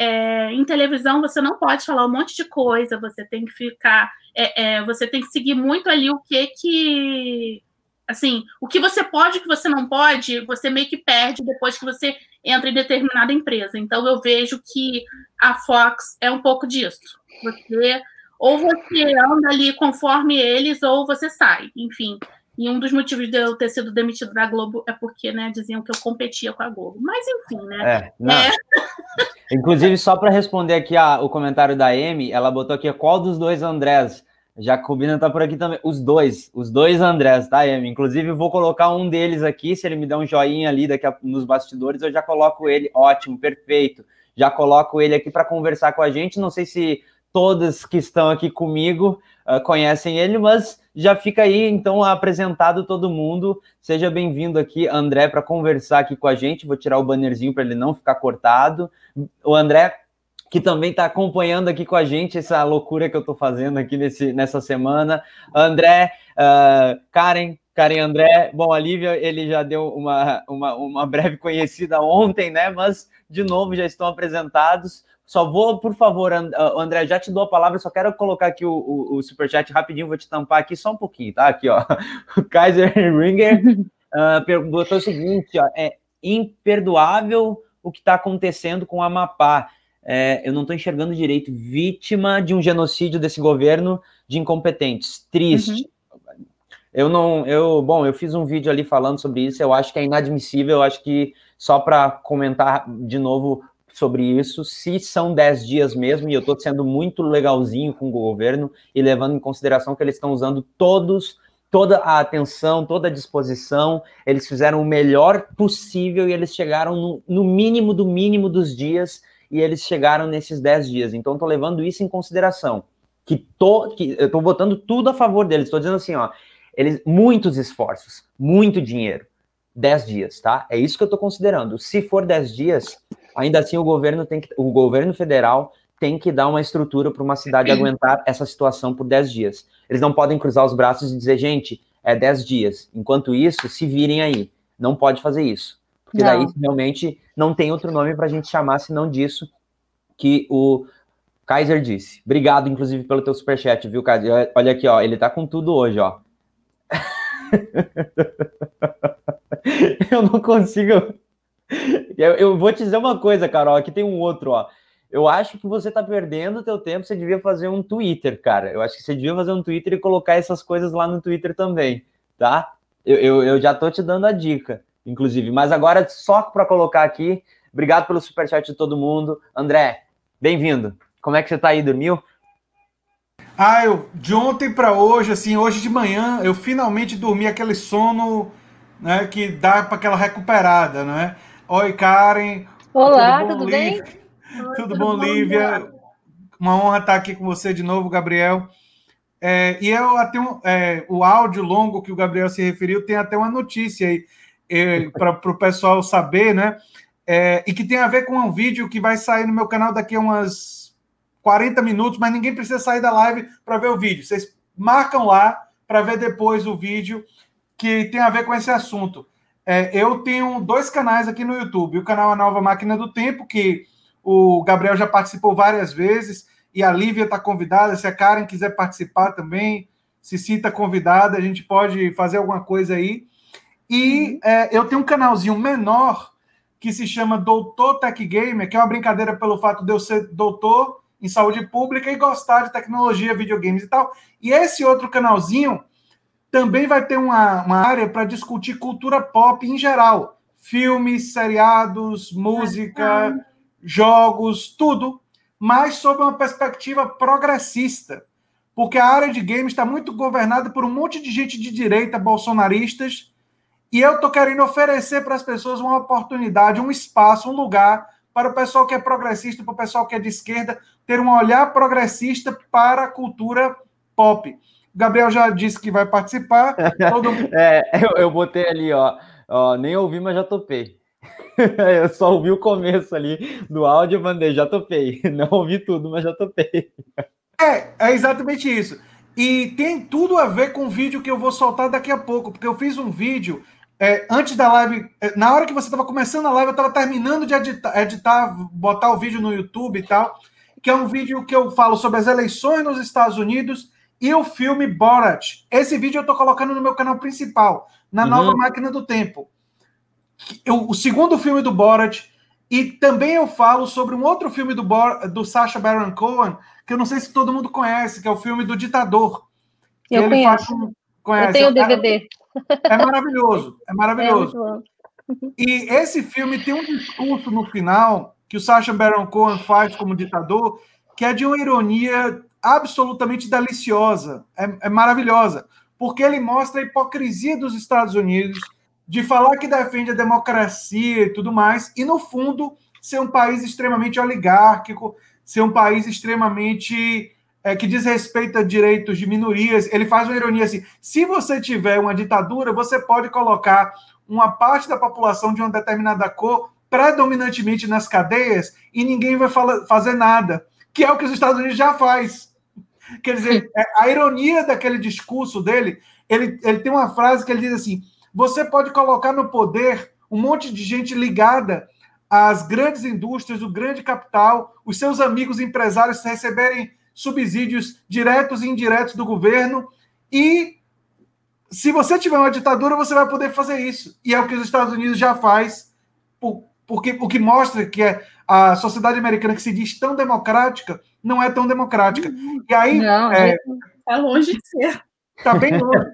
B: É, em televisão você não pode falar um monte de coisa, você tem que ficar, é, é, você tem que seguir muito ali o que que, assim, o que você pode, o que você não pode, você meio que perde depois que você entra em determinada empresa. Então eu vejo que a Fox é um pouco disso. Você ou você anda ali conforme eles ou você sai, enfim. E um dos motivos de eu ter sido demitido da Globo é porque, né, diziam que eu competia com a Globo. Mas enfim, né?
A: É. É. [LAUGHS] Inclusive, só para responder aqui a, o comentário da Amy, ela botou aqui qual dos dois Andrés. Jacobina tá por aqui também. Os dois, os dois Andrés, tá, Amy? Inclusive, vou colocar um deles aqui. Se ele me der um joinha ali daqui a, nos bastidores, eu já coloco ele. Ótimo, perfeito. Já coloco ele aqui para conversar com a gente. Não sei se todas que estão aqui comigo uh, conhecem ele, mas já fica aí então apresentado todo mundo. Seja bem-vindo aqui, André, para conversar aqui com a gente. Vou tirar o bannerzinho para ele não ficar cortado. O André, que também está acompanhando aqui com a gente essa loucura que eu estou fazendo aqui nesse, nessa semana. André, uh, Karen, Karen André, bom, a Lívia, ele já deu uma, uma, uma breve conhecida ontem, né? Mas, de novo, já estão apresentados. Só vou, por favor, ah, André, já te dou a palavra, só quero colocar aqui o, o, o superchat rapidinho, vou te tampar aqui só um pouquinho, tá? Aqui, ó. [LAUGHS] O Kaiser Ringer uh, perguntou o seguinte: ó, é imperdoável o que está acontecendo com o Amapá. É, eu não estou enxergando direito, vítima de um genocídio desse governo de incompetentes. Triste. Uhum. Eu não, eu, bom, eu fiz um vídeo ali falando sobre isso, eu acho que é inadmissível, eu acho que só para comentar de novo sobre isso, se são 10 dias mesmo, e eu estou sendo muito legalzinho com o governo e levando em consideração que eles estão usando todos toda a atenção, toda a disposição, eles fizeram o melhor possível e eles chegaram no, no mínimo do mínimo dos dias e eles chegaram nesses 10 dias. Então, estou levando isso em consideração. Que, tô, que eu estou botando tudo a favor deles. Estou dizendo assim, ó, eles muitos esforços, muito dinheiro. 10 dias, tá? É isso que eu estou considerando. Se for 10 dias, ainda assim o governo tem que, o governo federal tem que dar uma estrutura para uma cidade aguentar essa situação por 10 dias. Eles não podem cruzar os braços e dizer, gente, é 10 dias. Enquanto isso, se virem aí. Não pode fazer isso. Porque não. daí realmente não tem outro nome para a gente chamar senão disso que o Kaiser disse. Obrigado, inclusive, pelo teu superchat, viu, Kaiser? Olha aqui, ó, ele tá com tudo hoje, ó. [LAUGHS] eu não consigo. Eu, eu, vou te dizer uma coisa, Carol. Aqui tem um outro, ó. Eu acho que você tá perdendo o teu tempo. Você devia fazer um Twitter, cara. Eu acho que você devia fazer um Twitter e colocar essas coisas lá no Twitter também, tá? Eu, eu, eu já tô te dando a dica, inclusive. Mas agora, só para colocar aqui, obrigado pelo superchat de todo mundo. André, bem-vindo. Como é que você tá aí? Dormiu?
G: Ah, eu de ontem para hoje, assim, hoje de manhã, eu finalmente dormi aquele sono né, que dá para aquela recuperada, né? Oi, Karen.
C: Olá, tudo, bom, tudo bem?
G: tudo, [LAUGHS] tudo, bom, Lívia? Uma honra estar aqui com você de novo, Gabriel. É, e eu até um, é, o áudio longo que o Gabriel se referiu tem até uma notícia aí é, para o pessoal saber, né? É, e que tem a ver com um vídeo que vai sair no meu canal daqui a umas 40 minutos, mas ninguém precisa sair da live para ver o vídeo. Vocês marcam lá para ver depois o vídeo que tem a ver com esse assunto. É, eu tenho dois canais aqui no YouTube. O canal A Nova Máquina do Tempo, que o Gabriel já participou várias vezes, e a Lívia está convidada. Se a Karen quiser participar também, se sinta convidada, a gente pode fazer alguma coisa aí. E é, eu tenho um canalzinho menor que se chama Doutor Tech Gamer, que é uma brincadeira pelo fato de eu ser doutor em saúde pública e gostar de tecnologia, videogames e tal. E esse outro canalzinho também vai ter uma, uma área para discutir cultura pop em geral. Filmes, seriados, música, jogos, tudo, mas sob uma perspectiva progressista. Porque a área de games está muito governada por um monte de gente de direita, bolsonaristas, e eu estou querendo oferecer para as pessoas uma oportunidade, um espaço, um lugar para o pessoal que é progressista, para o pessoal que é de esquerda, ter um olhar progressista para a cultura pop. Gabriel já disse que vai participar. [LAUGHS]
A: Todo... é, eu, eu botei ali, ó, ó, nem ouvi, mas já topei. [LAUGHS] eu só ouvi o começo ali do áudio, mandei, já topei. [LAUGHS] Não ouvi tudo, mas já topei.
G: É, é exatamente isso. E tem tudo a ver com o vídeo que eu vou soltar daqui a pouco, porque eu fiz um vídeo é, antes da live, é, na hora que você estava começando a live, eu estava terminando de editar, editar, botar o vídeo no YouTube e tal, que é um vídeo que eu falo sobre as eleições nos Estados Unidos e o filme Borat. Esse vídeo eu estou colocando no meu canal principal, na uhum. Nova Máquina do Tempo. Eu, o segundo filme do Borat, e também eu falo sobre um outro filme do, Bor, do Sacha Baron Cohen, que eu não sei se todo mundo conhece, que é o filme do Ditador.
C: Eu conheço. Um, conhece, eu tenho o DVD.
G: É maravilhoso, é maravilhoso. É e esse filme tem um discurso no final que o Sacha Baron Cohen faz como ditador, que é de uma ironia absolutamente deliciosa, é, é maravilhosa, porque ele mostra a hipocrisia dos Estados Unidos de falar que defende a democracia e tudo mais, e no fundo ser um país extremamente oligárquico, ser um país extremamente é, que diz respeito a direitos de minorias, ele faz uma ironia assim: se você tiver uma ditadura, você pode colocar uma parte da população de uma determinada cor predominantemente nas cadeias e ninguém vai fala, fazer nada, que é o que os Estados Unidos já faz. Quer dizer, é, a ironia daquele discurso dele, ele, ele tem uma frase que ele diz assim: você pode colocar no poder um monte de gente ligada às grandes indústrias, o grande capital, os seus amigos empresários receberem subsídios diretos e indiretos do governo. E se você tiver uma ditadura, você vai poder fazer isso. E é o que os Estados Unidos já faz, porque o que mostra que é a sociedade americana que se diz tão democrática não é tão democrática. E aí
B: não, é, tá longe de ser.
G: Está bem longe.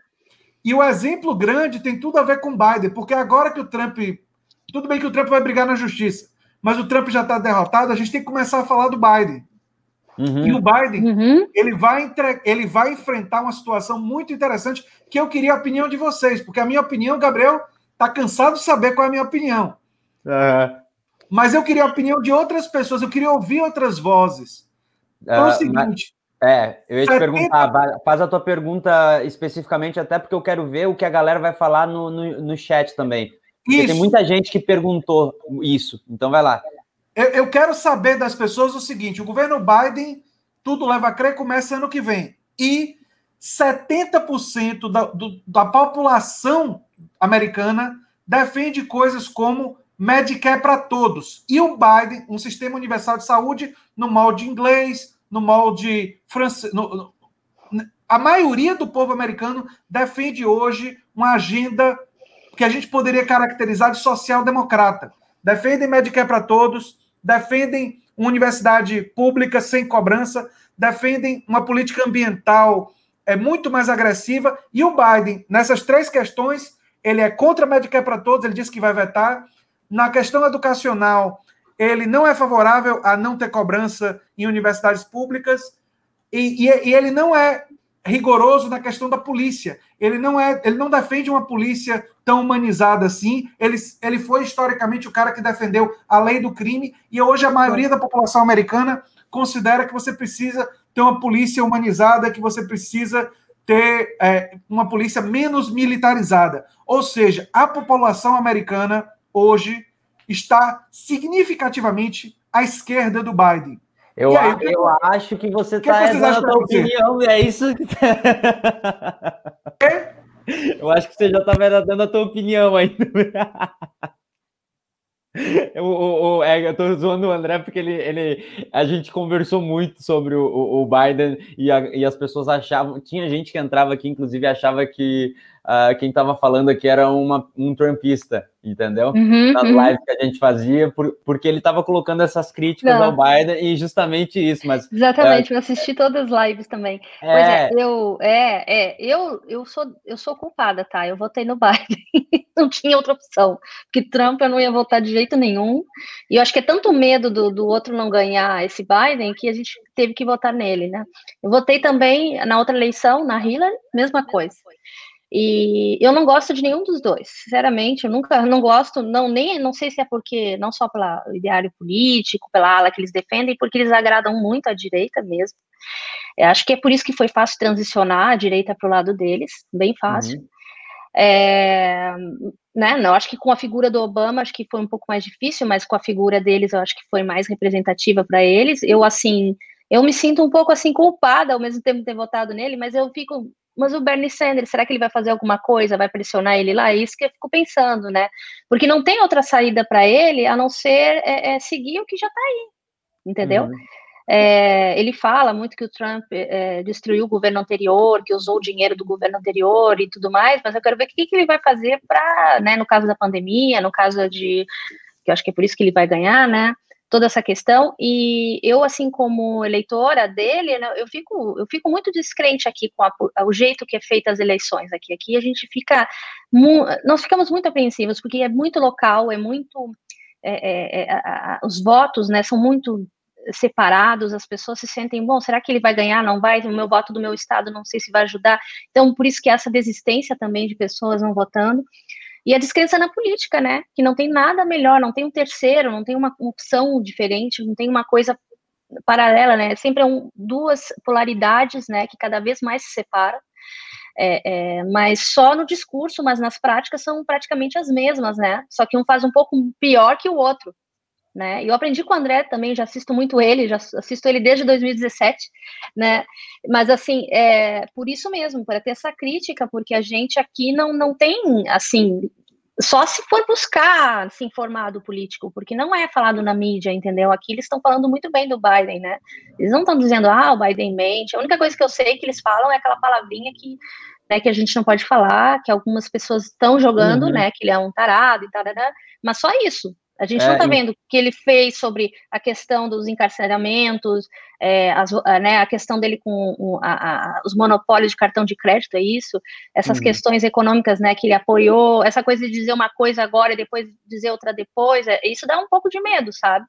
G: E o exemplo grande tem tudo a ver com Biden, porque agora que o Trump. Tudo bem que o Trump vai brigar na justiça, mas o Trump já está derrotado, a gente tem que começar a falar do Biden. Uhum. E o Biden, uhum. ele, vai entre... ele vai enfrentar uma situação muito interessante que eu queria a opinião de vocês, porque a minha opinião, Gabriel, está cansado de saber qual é a minha opinião. Uhum. Mas eu queria a opinião de outras pessoas, eu queria ouvir outras vozes. Então é o ah, seguinte.
A: Mas... É, eu ia te 70... perguntar, faz a tua pergunta especificamente, até porque eu quero ver o que a galera vai falar no, no, no chat também. Porque tem muita gente que perguntou isso, então vai lá.
G: Eu, eu quero saber das pessoas o seguinte: o governo Biden, tudo leva a crer, começa ano que vem. E 70% da, do, da população americana defende coisas como Medicare para todos. E o Biden, um sistema universal de saúde no molde inglês, no molde francês. A maioria do povo americano defende hoje uma agenda que a gente poderia caracterizar de social-democrata. Defendem Medicare para todos, defendem uma universidade pública sem cobrança, defendem uma política ambiental é muito mais agressiva. E o Biden, nessas três questões, ele é contra a Medicare para todos, ele disse que vai vetar. Na questão educacional, ele não é favorável a não ter cobrança em universidades públicas. E, e, e ele não é rigoroso na questão da polícia. Ele não é, ele não defende uma polícia tão humanizada assim. Ele, ele foi historicamente o cara que defendeu a lei do crime e hoje a maioria da população americana considera que você precisa ter uma polícia humanizada, que você precisa ter é, uma polícia menos militarizada. Ou seja, a população americana hoje está significativamente à esquerda do Biden.
A: Eu, aí, eu acho que você está dando a tua opinião, é isso que. [LAUGHS] É? Eu acho que você já está dando a tua opinião [LAUGHS] [LAUGHS] é, eu tô zoando o André porque ele, ele, a gente conversou muito sobre o, o Biden e, a, e as pessoas achavam, tinha gente que entrava aqui, inclusive achava que uh, quem estava falando aqui era uma, um trumpista, entendeu? Uhum, Nas uhum. lives que a gente fazia, por, porque ele estava colocando essas críticas Não. ao Biden e justamente isso, mas...
C: Exatamente, uh, eu assisti todas as lives também. É... Pois é, eu, é, é, eu, eu, sou, eu sou culpada, tá? Eu votei no Biden, [LAUGHS] [LAUGHS] não tinha outra opção, porque Trump eu não ia votar de jeito nenhum, e eu acho que é tanto medo do, do outro não ganhar esse Biden que a gente teve que votar nele, né? Eu votei também na outra eleição, na Hillary, mesma coisa. E eu não gosto de nenhum dos dois, sinceramente, eu nunca não gosto, não nem não sei se é porque não só pelo ideário político, pela ala que eles defendem, porque eles agradam muito à direita mesmo. Eu acho que é por isso que foi fácil transicionar a direita para o lado deles, bem fácil. Uhum. É, né, não, acho que com a figura do Obama, acho que foi um pouco mais difícil, mas com a figura deles, eu acho que foi mais representativa para eles. Eu, assim, eu me sinto um pouco, assim, culpada ao mesmo tempo de ter votado nele, mas eu fico mas o Bernie Sanders, será que ele vai fazer alguma coisa, vai pressionar ele lá? É isso que eu fico pensando, né? Porque não tem outra saída para ele a não ser é, é seguir o que já está aí, entendeu? Uhum. É, ele fala muito que o Trump é, destruiu o governo anterior, que usou o dinheiro do governo anterior e tudo mais, mas eu quero ver o que, que ele vai fazer para, né, no caso da pandemia, no caso de, que eu acho que é por isso que ele vai ganhar, né, toda essa questão. E eu assim como eleitora dele né, eu fico eu fico muito descrente aqui com a, o jeito que é feita as eleições aqui. Aqui a gente fica nós ficamos muito apreensivos porque é muito local é muito é, é, é, os votos né são muito separados as pessoas se sentem bom será que ele vai ganhar não vai o meu voto do meu estado não sei se vai ajudar então por isso que essa desistência também de pessoas não votando e a descrença na política, né? Que não tem nada melhor, não tem um terceiro, não tem uma opção diferente, não tem uma coisa paralela, né? Sempre é um, duas polaridades, né? Que cada vez mais se separam. É, é, mas só no discurso, mas nas práticas são praticamente as mesmas, né? Só que um faz um pouco pior que o outro, né? Eu aprendi com o André também, já assisto muito ele, já assisto ele desde 2017, né? Mas assim, é por isso mesmo, para ter essa crítica, porque a gente aqui não, não tem assim. Só se for buscar se informar do político, porque não é falado na mídia, entendeu? Aqui eles estão falando muito bem do Biden, né? Eles não estão dizendo, ah, o Biden mente. A única coisa que eu sei que eles falam é aquela palavrinha que né, que a gente não pode falar, que algumas pessoas estão jogando, uhum. né, que ele é um tarado e tal, mas só isso, a gente é, não está vendo o que ele fez sobre a questão dos encarceramentos, é, as, né, a questão dele com a, a, os monopólios de cartão de crédito, é isso? Essas hum. questões econômicas né, que ele apoiou, essa coisa de dizer uma coisa agora e depois dizer outra depois, é, isso dá um pouco de medo, sabe?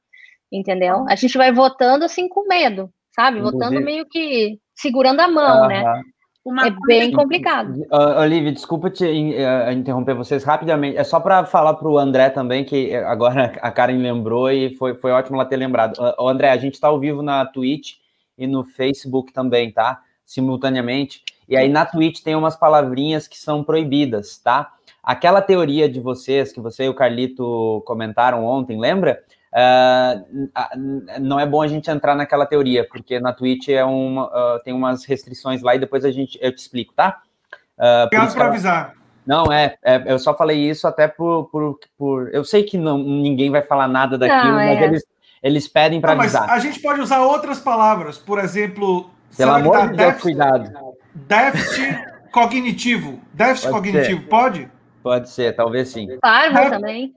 C: Entendeu? A gente vai votando assim com medo, sabe? Votando meio que segurando a mão, né? Uma é bem complicado.
A: Uh, Olivia, desculpa te uh, interromper vocês rapidamente. É só para falar para o André também, que agora [LAUGHS] a Karen lembrou e foi, foi ótimo ela ter lembrado. Uh, André, a gente está ao vivo na Twitch e no Facebook também, tá? Simultaneamente. E aí na Twitch tem umas palavrinhas que são proibidas, tá? Aquela teoria de vocês, que você e o Carlito comentaram ontem, lembra? Uh, não é bom a gente entrar naquela teoria, porque na Twitch é uma, uh, tem umas restrições lá e depois a gente, eu te explico, tá?
G: Uh, Obrigado por, avisar.
A: Não, é, é, eu só falei isso até por, por, por eu sei que não, ninguém vai falar nada daquilo, não, é. mas eles, eles pedem para avisar.
G: a gente pode usar outras palavras, por exemplo...
A: Pelo amor de Deus, cuidado.
G: Déficit [LAUGHS] cognitivo. Déficit pode cognitivo, ser. pode?
A: Pode ser, talvez sim.
C: Parvo também.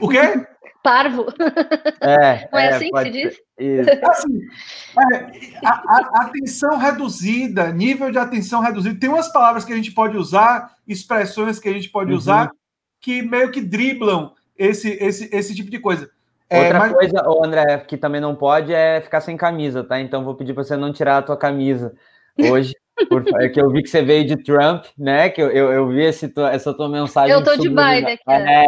G: O quê?
C: Parvo.
A: É, [LAUGHS]
C: Não é, é assim que se diz?
G: Isso. Assim, é, a, a, atenção reduzida, nível de atenção reduzido. Tem umas palavras que a gente pode usar, expressões que a gente pode uhum. usar, que meio que driblam esse, esse, esse tipo de coisa.
A: É, Outra mas... coisa, André, que também não pode é ficar sem camisa, tá? Então vou pedir para você não tirar a tua camisa hoje. [LAUGHS] Por, é que eu vi que você veio de Trump, né? Que eu, eu, eu vi esse, essa tua mensagem.
C: Eu tô de Biden aqui.
A: É,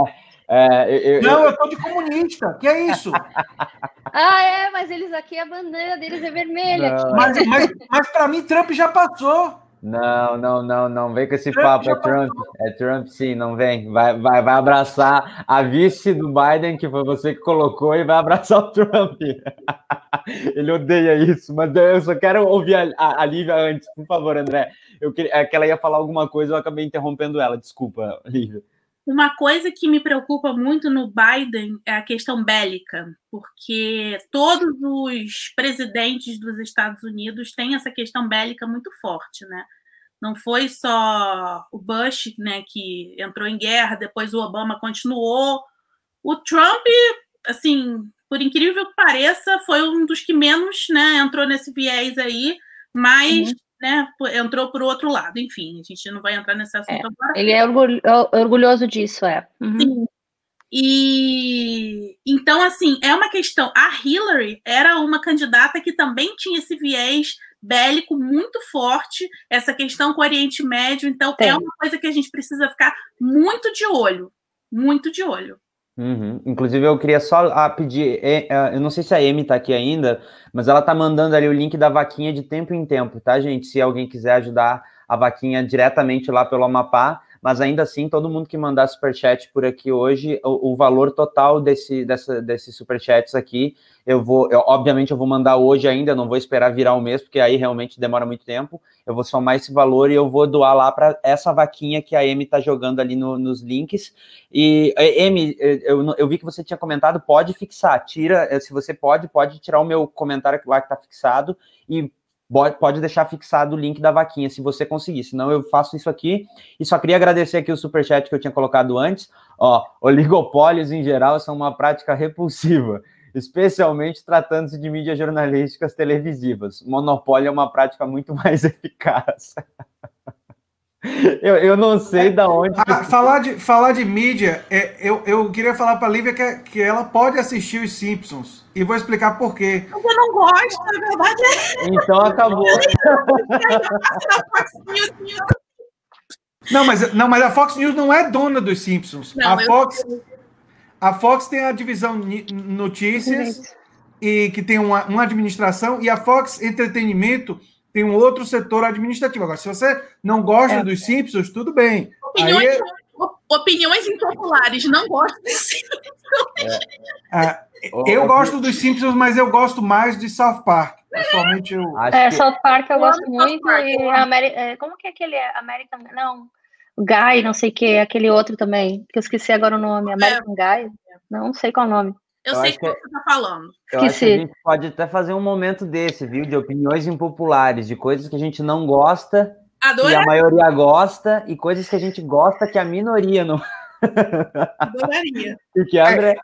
A: é,
G: eu, não, eu tô de comunista. Que é isso? [LAUGHS]
C: ah, é, mas eles aqui a bandeira deles é vermelha.
G: Mas, mas, mas para mim Trump já passou.
A: Não, não, não, não vem com esse Trump papo, é Trump. Passou. É Trump sim, não vem. Vai, vai, vai abraçar a vice do Biden, que foi você que colocou, e vai abraçar o Trump. [LAUGHS] Ele odeia isso, mas eu só quero ouvir a, a, a Lívia antes, por favor, André. Eu queria, é que ela ia falar alguma coisa, eu acabei interrompendo ela. Desculpa, Lívia.
B: Uma coisa que me preocupa muito no Biden é a questão bélica, porque todos os presidentes dos Estados Unidos têm essa questão bélica muito forte, né? Não foi só o Bush, né, que entrou em guerra, depois o Obama continuou. O Trump, assim, por incrível que pareça, foi um dos que menos, né, entrou nesse viés aí, mas uhum né, entrou por outro lado. Enfim, a gente não vai entrar nesse assunto
C: é,
B: agora.
C: Ele é orgulho, orgulhoso disso, é.
B: Uhum. Sim. E então, assim, é uma questão. A Hillary era uma candidata que também tinha esse viés bélico muito forte, essa questão com o Oriente Médio. Então, é Tem. é uma coisa que a gente precisa ficar muito de olho. Muito de olho.
A: Uhum. Inclusive, eu queria só ah, pedir, é, é, eu não sei se a Amy está aqui ainda, mas ela tá mandando ali o link da vaquinha de tempo em tempo, tá, gente? Se alguém quiser ajudar a vaquinha diretamente lá pelo Amapá, mas ainda assim, todo mundo que mandar superchat por aqui hoje, o, o valor total desse, dessa, desses superchats aqui, eu vou, eu, obviamente, eu vou mandar hoje ainda, não vou esperar virar o mês, porque aí realmente demora muito tempo. Eu vou somar esse valor e eu vou doar lá para essa vaquinha que a Amy está jogando ali no, nos links. E, Amy, eu, eu vi que você tinha comentado, pode fixar, tira, se você pode, pode tirar o meu comentário lá que está fixado e pode deixar fixado o link da vaquinha, se você conseguir. Senão eu faço isso aqui. E só queria agradecer aqui o superchat que eu tinha colocado antes. Ó, oligopólios em geral são uma prática repulsiva, [LAUGHS] especialmente tratando-se de mídias jornalísticas televisivas. Monopólio é uma prática muito [LAUGHS] mais eficaz. [LAUGHS] Eu, eu não sei é, da onde.
G: Ah, falar, de, falar de mídia, é, eu, eu queria falar para a Lívia que, que ela pode assistir os Simpsons. E vou explicar por quê.
B: Eu não gosto, na verdade.
A: Então acabou. [LAUGHS]
G: não, mas, não, mas a Fox News não é dona dos Simpsons. Não, a, Fox, a Fox tem a divisão notícias e que tem uma, uma administração, e a Fox Entretenimento tem um outro setor administrativo. Agora, se você não gosta é. dos Simpsons, tudo bem.
B: Opiniões, Aí, opiniões impopulares, não gosto dos Simpsons.
G: É. É, eu gosto dos Simpsons, mas eu gosto mais de South Park. Pessoalmente, eu.
C: é, que... South Park eu gosto muito. Park, e Ameri... É, como que é aquele American. Não. Guy, não sei o que, aquele outro também, que eu esqueci agora o nome. American é. Guy? Não sei qual é o nome.
B: Eu, eu sei que, que você está falando.
A: Eu Esqueci. acho que a gente pode até fazer um momento desse, viu? De opiniões impopulares, de coisas que a gente não gosta, Adora? e a maioria gosta, e coisas que a gente gosta que a minoria não. [LAUGHS]
B: Adoraria.
A: Porque, André.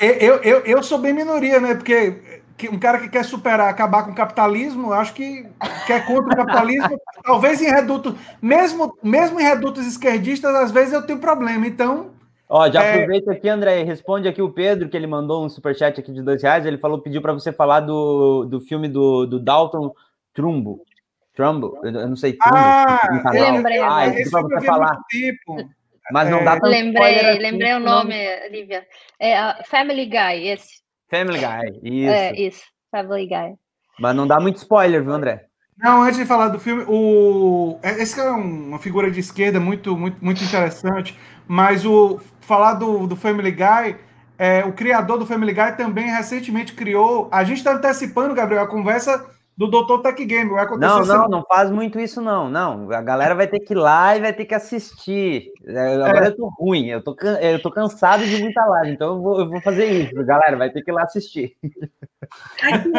G: É, eu, eu, eu sou bem minoria, né? Porque um cara que quer superar, acabar com o capitalismo, acho que quer contra o capitalismo, [LAUGHS] talvez em redutos, mesmo, mesmo em redutos esquerdistas, às vezes eu tenho problema. Então,
A: Ó, já é... aproveita aqui, André, responde aqui o Pedro, que ele mandou um superchat aqui de dois reais. Ele falou, pediu para você falar do, do filme do, do Dalton Trumbo. Trumbo, eu não sei. Trumbo,
C: ah, lembrei.
A: Ah, ele para você falar. Mas não dá
C: para Lembrei, assim, lembrei o nome, Lívia. É Family Guy, esse.
A: Family Guy, isso.
C: É, isso, Family Guy.
A: Mas não dá muito spoiler, viu, André?
G: Não, antes de falar do filme, o é, esse é uma figura de esquerda muito, muito, muito interessante, mas o falar do, do Family Guy, é, o criador do Family Guy também recentemente criou. A gente está antecipando, Gabriel, a conversa do Dr. Tech Game. Vai
A: acontecer não, não, não faz muito isso, não. Não, a galera vai ter que ir lá e vai ter que assistir. É, agora é. eu tô ruim, eu tô, eu tô cansado de muita live, então eu vou, eu vou fazer isso. Galera, vai ter que ir lá assistir. [LAUGHS]
B: Aqui,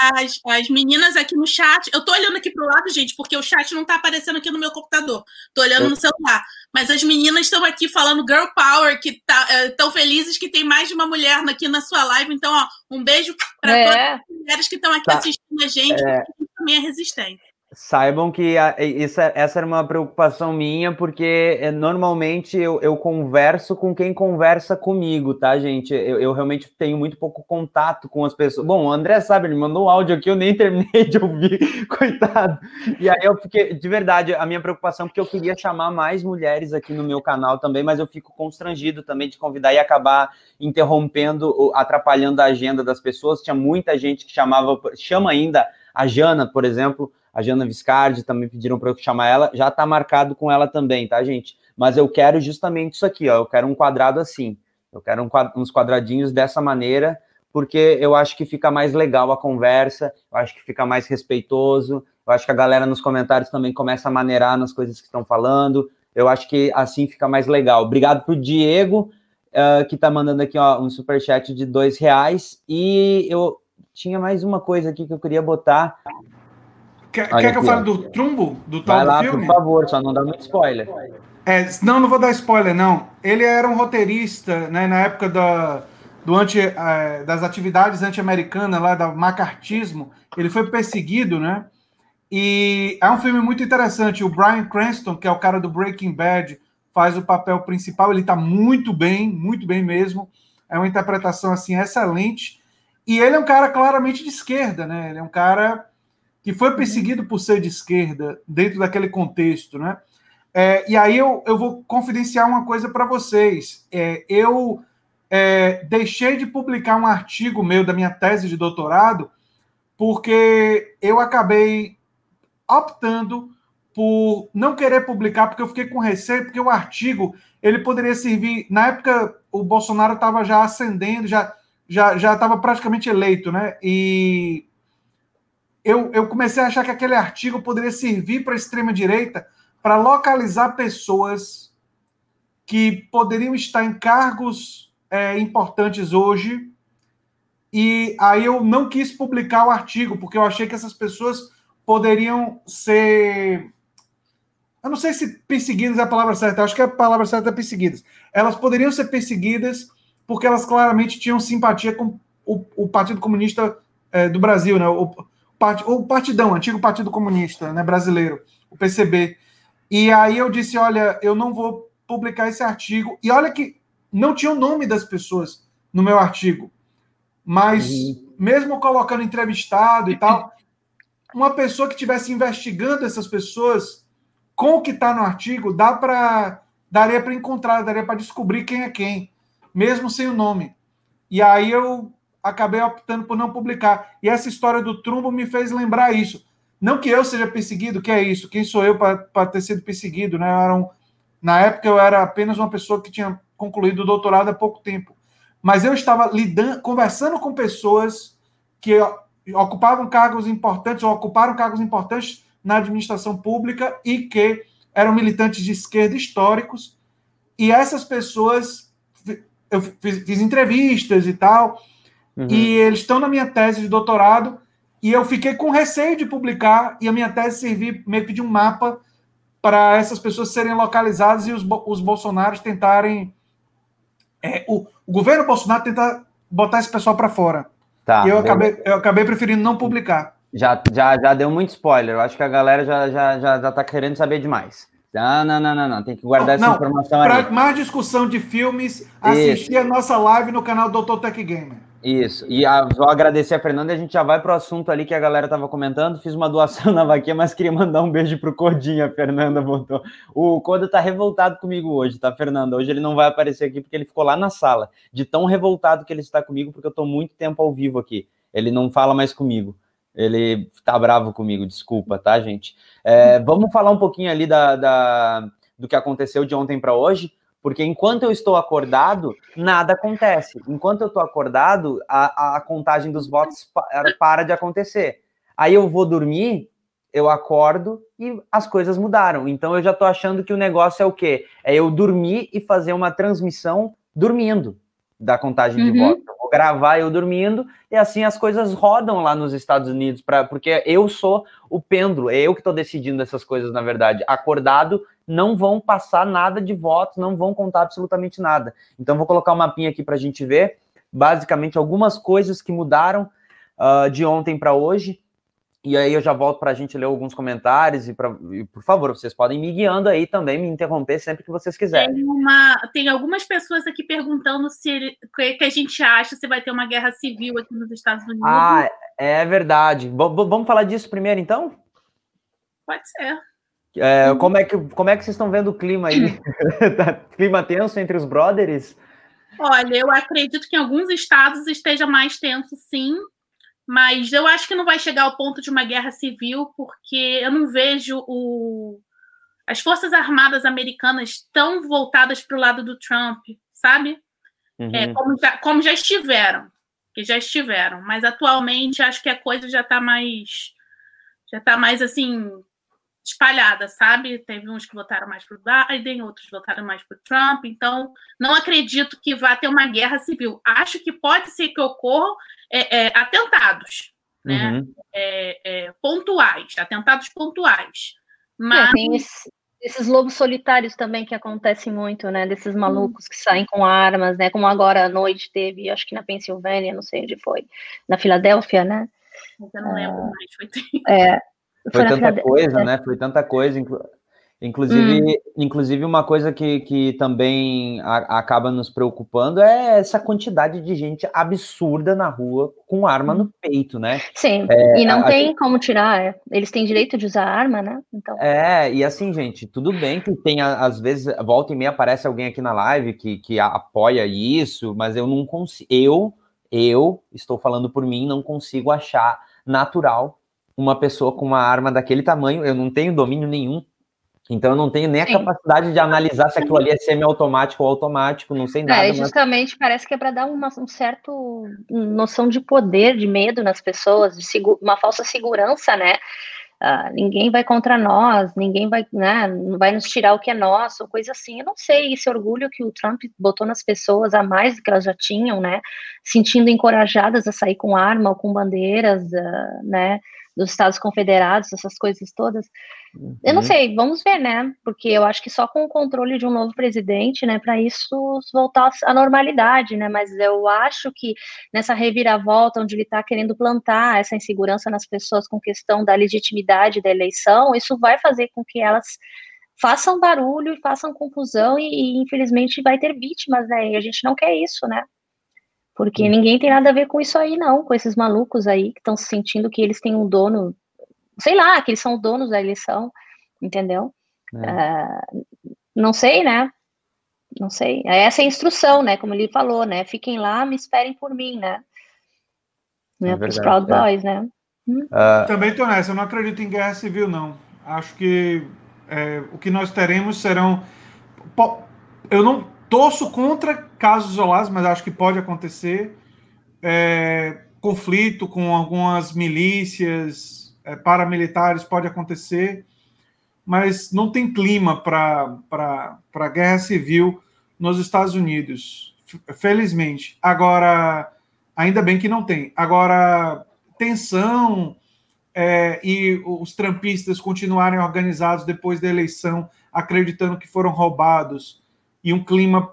B: as, as meninas aqui no chat, eu tô olhando aqui pro lado, gente, porque o chat não tá aparecendo aqui no meu computador. Tô olhando no celular. Mas as meninas estão aqui falando Girl Power, que estão tá, felizes que tem mais de uma mulher aqui na sua live. Então, ó, um beijo para é. todas as mulheres que estão aqui tá. assistindo a gente, é. também é resistente.
A: Saibam que a, isso, é, essa era uma preocupação minha, porque é, normalmente eu, eu, converso com quem conversa comigo, tá, gente? Eu, eu, realmente tenho muito pouco contato com as pessoas. Bom, o André sabe, ele mandou um áudio aqui, eu nem [LAUGHS] terminei de ouvir, coitado. E aí eu fiquei, de verdade, a minha preocupação, porque eu queria chamar mais mulheres aqui no meu canal também, mas eu fico constrangido também de convidar e acabar interrompendo, atrapalhando a agenda das pessoas. Tinha muita gente que chamava, chama ainda a Jana, por exemplo a Jana Viscardi também pediram para eu chamar ela, já está marcado com ela também, tá, gente? Mas eu quero justamente isso aqui, ó, eu quero um quadrado assim, eu quero um, uns quadradinhos dessa maneira, porque eu acho que fica mais legal a conversa, eu acho que fica mais respeitoso, eu acho que a galera nos comentários também começa a maneirar nas coisas que estão falando, eu acho que assim fica mais legal. Obrigado pro Diego, uh, que está mandando aqui ó, um super chat de dois reais, e eu tinha mais uma coisa aqui que eu queria botar,
G: Quer, quer que eu fale do Trumbo? Do
A: tal Vai lá, do filme? por favor, só não dá muito spoiler.
G: É, não, não vou dar spoiler, não. Ele era um roteirista, né, na época da, do anti, é, das atividades anti-americanas, lá, do macartismo. Ele foi perseguido, né? E é um filme muito interessante. O Brian Cranston, que é o cara do Breaking Bad, faz o papel principal. Ele está muito bem, muito bem mesmo. É uma interpretação, assim, excelente. E ele é um cara claramente de esquerda, né? Ele é um cara que foi uhum. perseguido por ser de esquerda dentro daquele contexto, né? É, e aí eu, eu vou confidenciar uma coisa para vocês. É, eu é, deixei de publicar um artigo meu da minha tese de doutorado porque eu acabei optando por não querer publicar porque eu fiquei com receio porque o artigo ele poderia servir na época o Bolsonaro estava já ascendendo já já já estava praticamente eleito né e eu, eu comecei a achar que aquele artigo poderia servir para a extrema-direita para localizar pessoas que poderiam estar em cargos é, importantes hoje. E aí eu não quis publicar o artigo, porque eu achei que essas pessoas poderiam ser. Eu não sei se perseguidas é a palavra certa, acho que a palavra certa é perseguidas. Elas poderiam ser perseguidas porque elas claramente tinham simpatia com o, o Partido Comunista é, do Brasil, né? O, o Partidão, antigo Partido Comunista né, brasileiro, o PCB. E aí eu disse: olha, eu não vou publicar esse artigo. E olha que não tinha o nome das pessoas no meu artigo. Mas, uhum. mesmo colocando entrevistado e tal, [LAUGHS] uma pessoa que estivesse investigando essas pessoas com o que está no artigo, dá para daria para encontrar, daria para descobrir quem é quem, mesmo sem o nome. E aí eu acabei optando por não publicar. E essa história do Trumbo me fez lembrar isso. Não que eu seja perseguido, que é isso. Quem sou eu para ter sido perseguido? Né? Um, na época eu era apenas uma pessoa que tinha concluído o doutorado há pouco tempo. Mas eu estava lidando, conversando com pessoas que ocupavam cargos importantes ou ocuparam cargos importantes na administração pública e que eram militantes de esquerda históricos. E essas pessoas, eu fiz, fiz entrevistas e tal, Uhum. E eles estão na minha tese de doutorado e eu fiquei com receio de publicar e a minha tese servir meio que de um mapa para essas pessoas serem localizadas e os, os bolsonaros tentarem é, o, o, governo Bolsonaro tentar botar esse pessoal para fora. Tá, e eu acabei, eu acabei preferindo não publicar.
A: Já, já, já deu muito spoiler. Eu acho que a galera já, já, já, já tá querendo saber demais. Ah, não, não, não, não. Tem que guardar não, essa informação
G: Para mais discussão de filmes, assistir a nossa live no canal Doutor Tech Gamer.
A: Isso. E a, agradecer a Fernanda a gente já vai para o assunto ali que a galera estava comentando. Fiz uma doação [LAUGHS] na vaquinha, mas queria mandar um beijo pro Codinha, a Fernanda botou. O Coda tá revoltado comigo hoje, tá, Fernanda? Hoje ele não vai aparecer aqui porque ele ficou lá na sala, de tão revoltado que ele está comigo, porque eu estou muito tempo ao vivo aqui. Ele não fala mais comigo. Ele tá bravo comigo, desculpa, tá, gente? É, vamos falar um pouquinho ali da, da do que aconteceu de ontem para hoje, porque enquanto eu estou acordado, nada acontece. Enquanto eu estou acordado, a, a contagem dos votos para de acontecer. Aí eu vou dormir, eu acordo e as coisas mudaram. Então eu já estou achando que o negócio é o quê? É eu dormir e fazer uma transmissão dormindo da contagem uhum. de votos. Gravar eu dormindo e assim as coisas rodam lá nos Estados Unidos, pra, porque eu sou o pêndulo, é eu que estou decidindo essas coisas, na verdade. Acordado, não vão passar nada de votos, não vão contar absolutamente nada. Então vou colocar um mapinha aqui para a gente ver, basicamente, algumas coisas que mudaram uh, de ontem para hoje. E aí eu já volto para a gente ler alguns comentários e, pra, e, por favor, vocês podem me guiando aí também, me interromper sempre que vocês quiserem.
B: Tem, uma, tem algumas pessoas aqui perguntando se ele, que a gente acha se vai ter uma guerra civil aqui nos Estados Unidos.
A: Ah, é verdade. V vamos falar disso primeiro, então?
B: Pode ser.
A: É, como, é que, como é que vocês estão vendo o clima aí? [LAUGHS] tá, clima tenso entre os brothers?
B: Olha, eu acredito que em alguns estados esteja mais tenso, sim. Mas eu acho que não vai chegar ao ponto de uma guerra civil, porque eu não vejo o... as Forças Armadas americanas tão voltadas para o lado do Trump, sabe? É, uhum. É, como, já, como já estiveram, que já estiveram. Mas atualmente acho que a coisa já está mais. Já está mais assim espalhada, sabe? Teve uns que votaram mais para o Biden, outros votaram mais para o Trump. Então, não acredito que vá ter uma guerra civil. Acho que pode ser que ocorram é, é, atentados, né? Uhum. É, é pontuais, atentados pontuais.
C: É, Mas... tem esse, esses lobos solitários também que acontecem muito, né? Desses malucos que saem com armas, né? Como agora à noite teve, acho que na Pensilvânia, não sei onde foi, na Filadélfia, né?
B: Eu não lembro ah, mais. Foi...
A: É, foi, tanta coisa, né? Foi tanta coisa. Inclusive, hum. inclusive uma coisa que, que também a, acaba nos preocupando é essa quantidade de gente absurda na rua com arma no peito, né?
C: Sim, é, e não a, tem a, como tirar, é. eles têm direito de usar arma, né?
A: Então... É, e assim, gente, tudo bem que tem, às vezes, volta e meia aparece alguém aqui na live que, que apoia isso, mas eu não consigo, eu, eu estou falando por mim, não consigo achar natural uma pessoa com uma arma daquele tamanho, eu não tenho domínio nenhum. Então eu não tenho nem a Sim. capacidade de analisar se aquilo ali é semiautomático ou automático, não sei nada.
C: É, justamente mas... parece que é para dar uma um certo noção de poder, de medo nas pessoas, de uma falsa segurança, né? Uh, ninguém vai contra nós, ninguém vai, né, vai nos tirar o que é nosso, coisa assim. Eu não sei esse orgulho que o Trump botou nas pessoas a mais do que elas já tinham, né? Sentindo encorajadas a sair com arma ou com bandeiras, uh, né? Dos Estados Confederados, essas coisas todas. Uhum. Eu não uhum. sei, vamos ver, né? Porque eu acho que só com o controle de um novo presidente, né, para isso voltar à normalidade, né? Mas eu acho que nessa reviravolta, onde ele está querendo plantar essa insegurança nas pessoas com questão da legitimidade da eleição, isso vai fazer com que elas façam barulho e façam confusão e, e infelizmente vai ter vítimas, né? E a gente não quer isso, né? Porque ninguém tem nada a ver com isso aí, não, com esses malucos aí que estão sentindo que eles têm um dono, sei lá, que eles são donos da eleição, entendeu? É. Uh, não sei, né? Não sei. Essa é a instrução, né? Como ele falou, né? Fiquem lá, me esperem por mim, né? É né? Os Proud é. Boys, né?
G: Hum? Uh... Também estou nessa, eu não acredito em guerra civil, não. Acho que é, o que nós teremos serão. Eu não torço contra casos isolados, mas acho que pode acontecer. É, conflito com algumas milícias é, paramilitares pode acontecer, mas não tem clima para guerra civil nos Estados Unidos, felizmente. Agora, ainda bem que não tem. Agora, tensão é, e os trampistas continuarem organizados depois da eleição, acreditando que foram roubados e um clima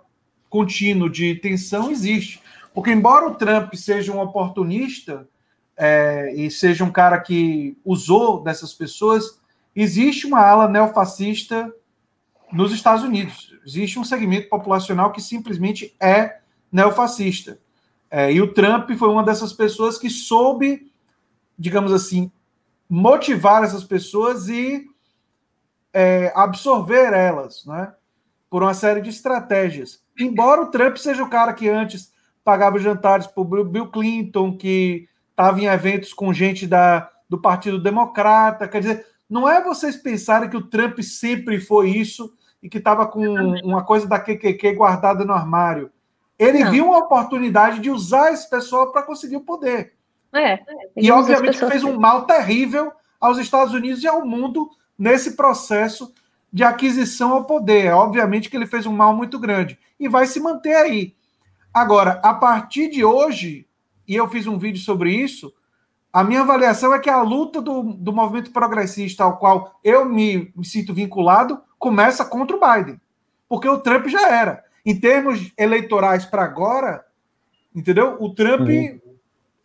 G: contínuo de tensão existe. Porque, embora o Trump seja um oportunista é, e seja um cara que usou dessas pessoas, existe uma ala neofascista nos Estados Unidos. Existe um segmento populacional que simplesmente é neofascista. É, e o Trump foi uma dessas pessoas que soube, digamos assim, motivar essas pessoas e é, absorver elas, né? Por uma série de estratégias. Embora o Trump seja o cara que antes pagava jantares para o Bill Clinton, que estava em eventos com gente da, do Partido Democrata, quer dizer, não é vocês pensarem que o Trump sempre foi isso e que estava com uma coisa da QQQ guardada no armário. Ele não. viu uma oportunidade de usar esse pessoal para conseguir o poder. É, e, obviamente, fez um mal terrível aos Estados Unidos e ao mundo nesse processo de aquisição ao poder. Obviamente que ele fez um mal muito grande e vai se manter aí. Agora, a partir de hoje, e eu fiz um vídeo sobre isso, a minha avaliação é que a luta do, do movimento progressista ao qual eu me, me sinto vinculado começa contra o Biden. Porque o Trump já era. Em termos eleitorais para agora, entendeu? O Trump uhum.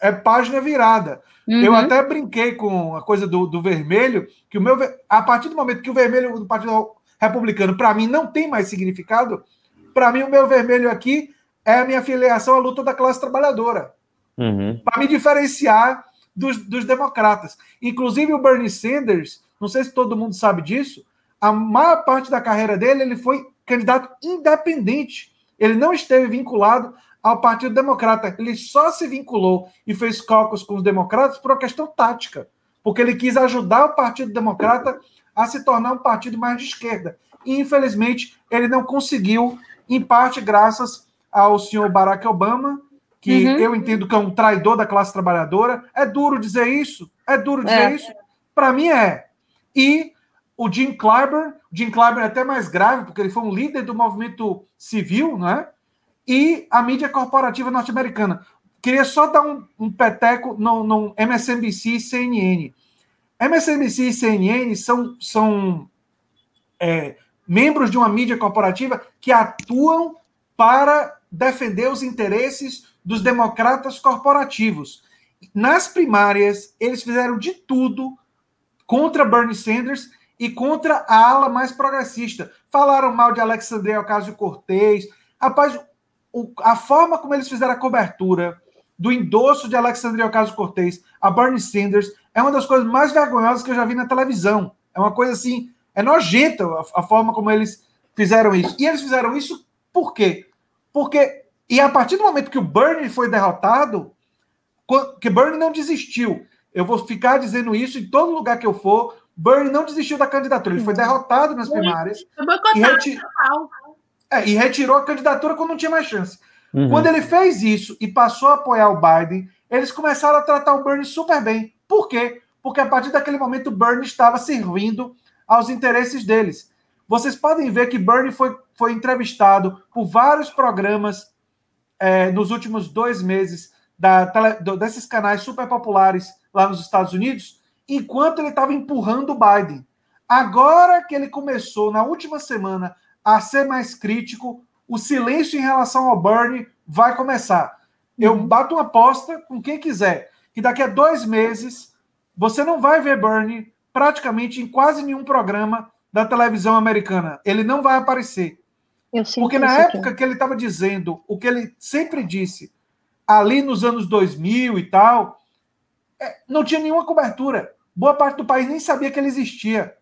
G: é página virada. Uhum. Eu até brinquei com a coisa do, do vermelho, que o meu a partir do momento que o vermelho do Partido Republicano para mim não tem mais significado, para mim o meu vermelho aqui é a minha filiação à luta da classe trabalhadora. Uhum. Para me diferenciar dos, dos democratas. Inclusive o Bernie Sanders, não sei se todo mundo sabe disso, a maior parte da carreira dele ele foi candidato independente. Ele não esteve vinculado ao Partido Democrata. Ele só se vinculou e fez caucus com os democratas por uma questão tática, porque ele quis ajudar o Partido Democrata a se tornar um partido mais de esquerda. E, infelizmente, ele não conseguiu, em parte graças ao senhor Barack Obama, que uhum. eu entendo que é um traidor da classe trabalhadora. É duro dizer isso? É duro dizer é. isso? Para mim é. E o Jim Clyburn, Jim Clyburn é até mais grave, porque ele foi um líder do movimento civil, não é? E a mídia corporativa norte-americana. Queria só dar um, um peteco no, no MSNBC e CNN. MSNBC e CNN são, são é, membros de uma mídia corporativa que atuam para defender os interesses dos democratas corporativos. Nas primárias, eles fizeram de tudo contra Bernie Sanders e contra a ala mais progressista. Falaram mal de Alexandria Ocasio-Cortez. Rapaz, o, a forma como eles fizeram a cobertura do endosso de Alexandria Ocasio-Cortez a Bernie Sanders é uma das coisas mais vergonhosas que eu já vi na televisão. É uma coisa assim, é nojenta a, a forma como eles fizeram isso. E eles fizeram isso por quê? Porque e a partir do momento que o Bernie foi derrotado, que Bernie não desistiu. Eu vou ficar dizendo isso em todo lugar que eu for. Bernie não desistiu da candidatura. Ele foi derrotado nas primárias. E, reti... é, e, retirou a candidatura quando não tinha mais chance. Uhum. Quando ele fez isso e passou a apoiar o Biden, eles começaram a tratar o Bernie super bem. Por quê? Porque a partir daquele momento o Bernie estava servindo aos interesses deles. Vocês podem ver que Bernie foi, foi entrevistado por vários programas é, nos últimos dois meses da, desses canais super populares lá nos Estados Unidos, enquanto ele estava empurrando o Biden. Agora que ele começou, na última semana, a ser mais crítico, o silêncio em relação ao Bernie vai começar. Eu uhum. bato uma aposta com quem quiser, que daqui a dois meses você não vai ver Bernie praticamente em quase nenhum programa da televisão americana. Ele não vai aparecer. Porque na época aqui. que ele estava dizendo o que ele sempre disse, ali nos anos 2000 e tal, é, não tinha nenhuma cobertura. Boa parte do país nem sabia que ele existia.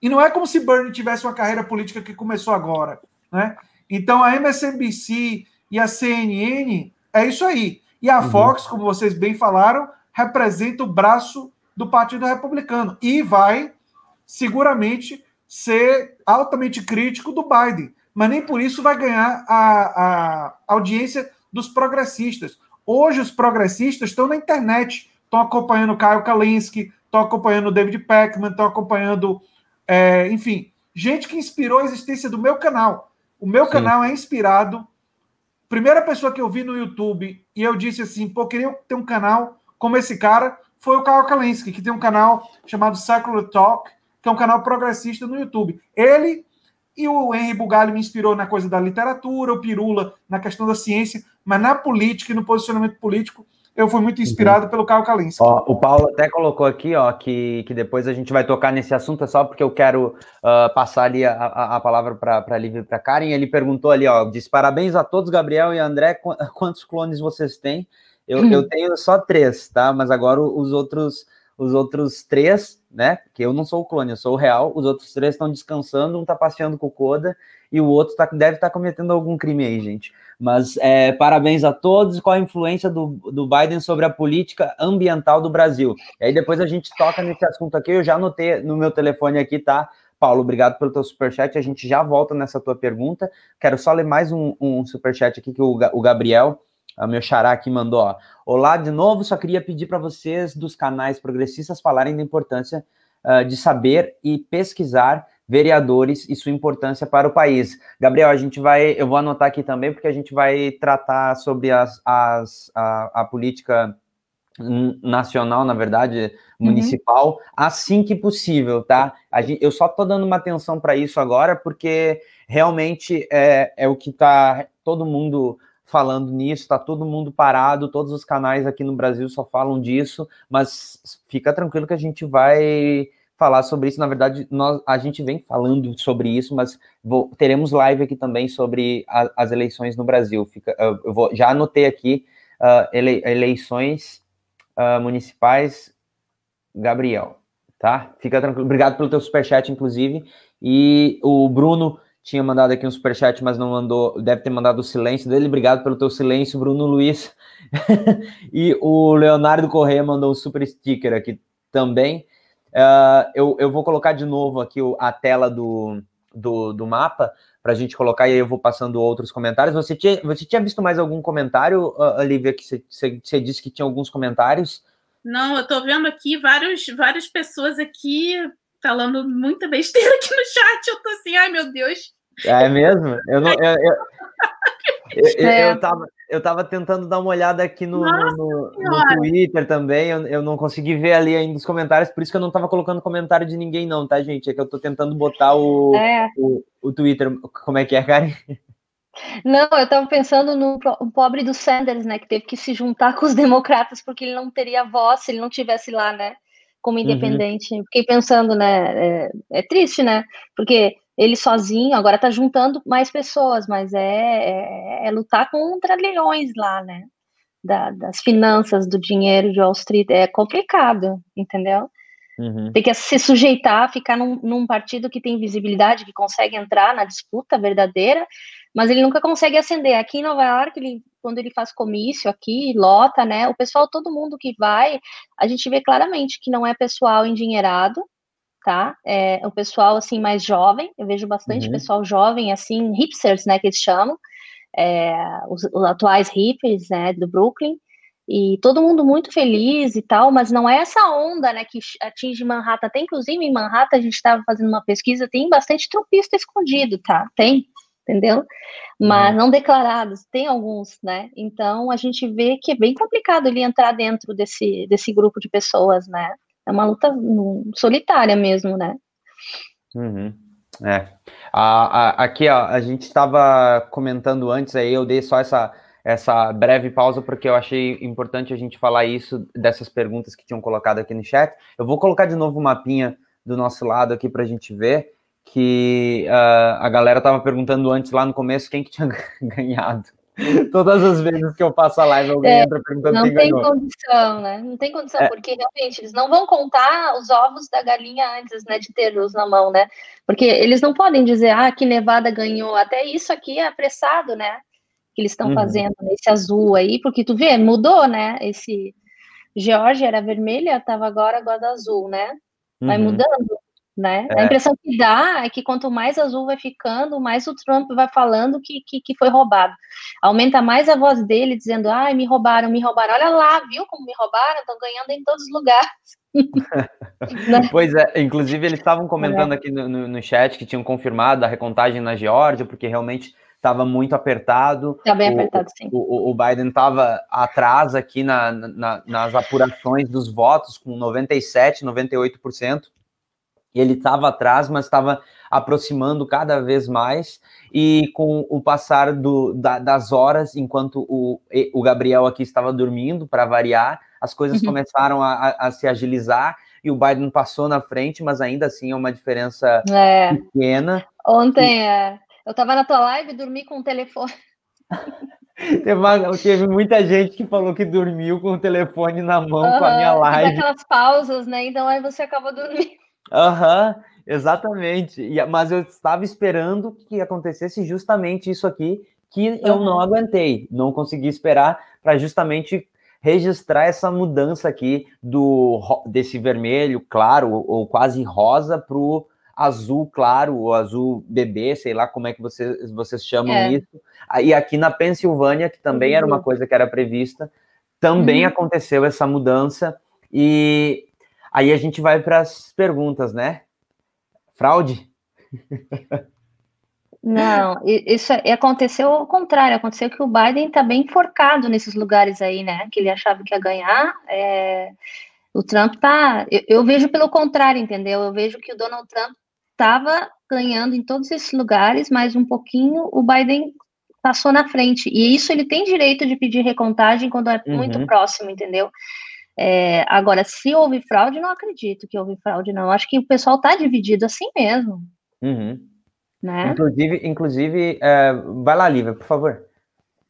G: E não é como se Bernie tivesse uma carreira política que começou agora. Né? Então a MSNBC e a CNN é isso aí. E a uhum. Fox, como vocês bem falaram, representa o braço do Partido Republicano e vai seguramente ser altamente crítico do Biden mas nem por isso vai ganhar a, a audiência dos progressistas. Hoje, os progressistas estão na internet, estão acompanhando Caio Kalinske, estão acompanhando David Peckman, estão acompanhando, é, enfim, gente que inspirou a existência do meu canal. O meu Sim. canal é inspirado. Primeira pessoa que eu vi no YouTube e eu disse assim, pô, queria ter um canal como esse cara, foi o Caio Kalinske, que tem um canal chamado Secular Talk, que é um canal progressista no YouTube. Ele e o Henry Bugalho me inspirou na coisa da literatura, o Pirula na questão da ciência, mas na política e no posicionamento político, eu fui muito inspirado uhum. pelo Caio Kalinski.
A: Ó, o Paulo até colocou aqui, ó, que, que depois a gente vai tocar nesse assunto, é só porque eu quero uh, passar ali a, a, a palavra para a Lívia e para Karen. Ele perguntou ali, ó, disse parabéns a todos, Gabriel e André, [LAUGHS] quantos clones vocês têm? Eu, uhum. eu tenho só três, tá? Mas agora os outros, os outros três, né? Que eu não sou o clone, eu sou o real. Os outros três estão descansando, um tá passeando com o Coda e o outro tá, deve estar tá cometendo algum crime aí, gente. Mas é, parabéns a todos. Qual a influência do, do Biden sobre a política ambiental do Brasil? E aí depois a gente toca nesse assunto aqui. Eu já anotei no meu telefone aqui, tá? Paulo, obrigado pelo teu superchat. A gente já volta nessa tua pergunta. Quero só ler mais um, um superchat aqui que o, o Gabriel, o meu xará aqui, mandou. Ó. Olá de novo, só queria pedir para vocês dos canais progressistas falarem da importância uh, de saber e pesquisar vereadores e sua importância para o país. Gabriel, a gente vai, eu vou anotar aqui também, porque a gente vai tratar sobre as, as, a, a política nacional, na verdade, uhum. municipal, uhum. assim que possível, tá? Gente, eu só estou dando uma atenção para isso agora, porque realmente é, é o que está todo mundo falando nisso, está todo mundo parado, todos os canais aqui no Brasil só falam disso, mas fica tranquilo que a gente vai falar sobre isso. Na verdade, nós, a gente vem falando sobre isso, mas vou, teremos live aqui também sobre a, as eleições no Brasil. Fica, eu vou, já anotei aqui uh, ele, eleições uh, municipais, Gabriel, tá? Fica tranquilo. Obrigado pelo teu superchat, inclusive. E o Bruno tinha mandado aqui um superchat, mas não mandou, deve ter mandado o silêncio dele. Obrigado pelo teu silêncio, Bruno Luiz. [LAUGHS] e o Leonardo Correia mandou um super sticker aqui também. Uh, eu, eu vou colocar de novo aqui a tela do, do, do mapa para a gente colocar e aí eu vou passando outros comentários. Você tinha, você tinha visto mais algum comentário, uh, Olivia, que você, você, você, disse que tinha alguns comentários?
B: Não, eu estou vendo aqui vários, várias pessoas aqui falando muita besteira aqui no chat. Eu tô assim, ai meu Deus.
A: É mesmo? Eu não. Eu, eu, eu, é. eu, tava, eu tava tentando dar uma olhada aqui no, no, no, Twitter também, eu, eu, não consegui ver ali ainda os comentários, por isso que eu não tava colocando comentário de ninguém, não, tá, gente? É que eu tô tentando botar o, é. o, o, Twitter. Como é que é, Karen?
C: Não, eu tava pensando no pobre do Sanders, né, que teve que se juntar com os democratas porque ele não teria voz se ele não tivesse lá, né, como uhum. independente. Uhum. Fiquei pensando, né, é, é triste, né, porque ele sozinho, agora está juntando mais pessoas, mas é, é, é, lutar contra leões lá, né? Da, das finanças, do dinheiro de Wall Street. É complicado, entendeu? Uhum. Tem que se sujeitar, ficar num, num, partido que tem visibilidade, que consegue entrar na disputa verdadeira, mas ele nunca consegue ascender. Aqui em Nova York, ele, quando ele faz comício aqui, lota, né? O pessoal, todo mundo que vai, a gente vê claramente que não é pessoal endinheirado, tá? É, o pessoal, assim, mais jovem, eu vejo bastante uhum. pessoal jovem, assim, hipsters, né, que eles chamam, é, os, os, atuais hippies, né, do Brooklyn, e todo mundo muito feliz e tal, mas não é essa onda, né, que atinge Manhattan. Até inclusive em Manhattan a gente estava fazendo uma pesquisa, tem bastante trumpista escondido, tá? Tem, entendeu? Mas uhum. não declarados, tem alguns, né? Então a gente vê que é bem complicado ele entrar dentro desse, desse grupo de pessoas, né? É uma luta solitária mesmo, né?
A: Uhum. É. A, a, aqui, ó, a gente estava comentando antes aí, eu dei só essa, essa breve pausa porque eu achei importante a gente falar isso dessas perguntas que tinham colocado aqui no chat. Eu vou colocar de novo o mapinha do nosso lado aqui para a gente ver que uh, a galera estava perguntando antes lá no começo quem que tinha [LAUGHS] ganhado. [LAUGHS] Todas as vezes que eu faço a live, alguém é, entra perguntando
C: não
A: quem
C: tem
A: ganhou.
C: condição, né? Não tem condição, é. porque realmente eles não vão contar os ovos da galinha antes, né, de ter luz na mão, né? Porque eles não podem dizer, ah, que Nevada ganhou. Até isso aqui é apressado, né? Que eles estão uhum. fazendo, esse azul aí, porque tu vê, mudou, né? Esse Georgia era vermelha, estava agora agora azul, né? Vai uhum. mudando né? É. A impressão que dá é que quanto mais azul vai ficando, mais o Trump vai falando que, que, que foi roubado. Aumenta mais a voz dele, dizendo, ai, me roubaram, me roubaram. Olha lá, viu como me roubaram? Estão ganhando em todos os lugares. [LAUGHS]
A: Né? pois é, inclusive eles estavam comentando é. aqui no, no, no, chat que tinham confirmado a recontagem na Geórgia, porque realmente estava muito apertado.
C: Está bem o, apertado, sim.
A: O, o Biden estava atrás aqui na, na, nas apurações dos votos, com 97%, 98%. Ele estava atrás, mas estava aproximando cada vez mais. E com o passar do, da, das horas, enquanto o, o Gabriel aqui estava dormindo, para variar, as coisas uhum. começaram a, a, se agilizar e o Biden passou na frente, mas ainda assim é uma diferença é. pequena.
C: Ontem, é, eu estava na tua live e dormi com o telefone. [LAUGHS]
A: Teve, teve, muita gente que falou que dormiu com o telefone na mão uhum, com a minha live.
C: aquelas pausas, né? Então aí você acabou dormindo.
A: Aham, uhum, exatamente. E, mas eu estava esperando que acontecesse justamente isso aqui, que uhum. eu não aguentei. Não consegui esperar para justamente registrar essa mudança aqui do desse vermelho claro ou quase rosa para o azul claro ou azul bebê, sei lá como é que vocês, vocês chamam é. isso. E aqui na Pensilvânia, que também uhum. era uma uhum. coisa que era prevista, também uhum. aconteceu essa mudança. E aí a gente vai para as perguntas, né? Fraude?
C: Não, isso aconteceu ao contrário, aconteceu que o Biden está bem enforcado nesses lugares aí, né? Que ele achava que ia ganhar. É, o Trump tá. Eu, eu, vejo pelo contrário, entendeu? Eu vejo que o Donald Trump estava ganhando em todos esses lugares, mas um pouquinho o Biden passou na frente. E isso ele tem direito de pedir recontagem quando é uhum. muito próximo, entendeu? É, agora, se houve fraude, não acredito que houve fraude, não. Acho que o pessoal está dividido assim mesmo.
A: Uhum. Né? Inclusive, inclusive é, vai lá, Lívia, por favor.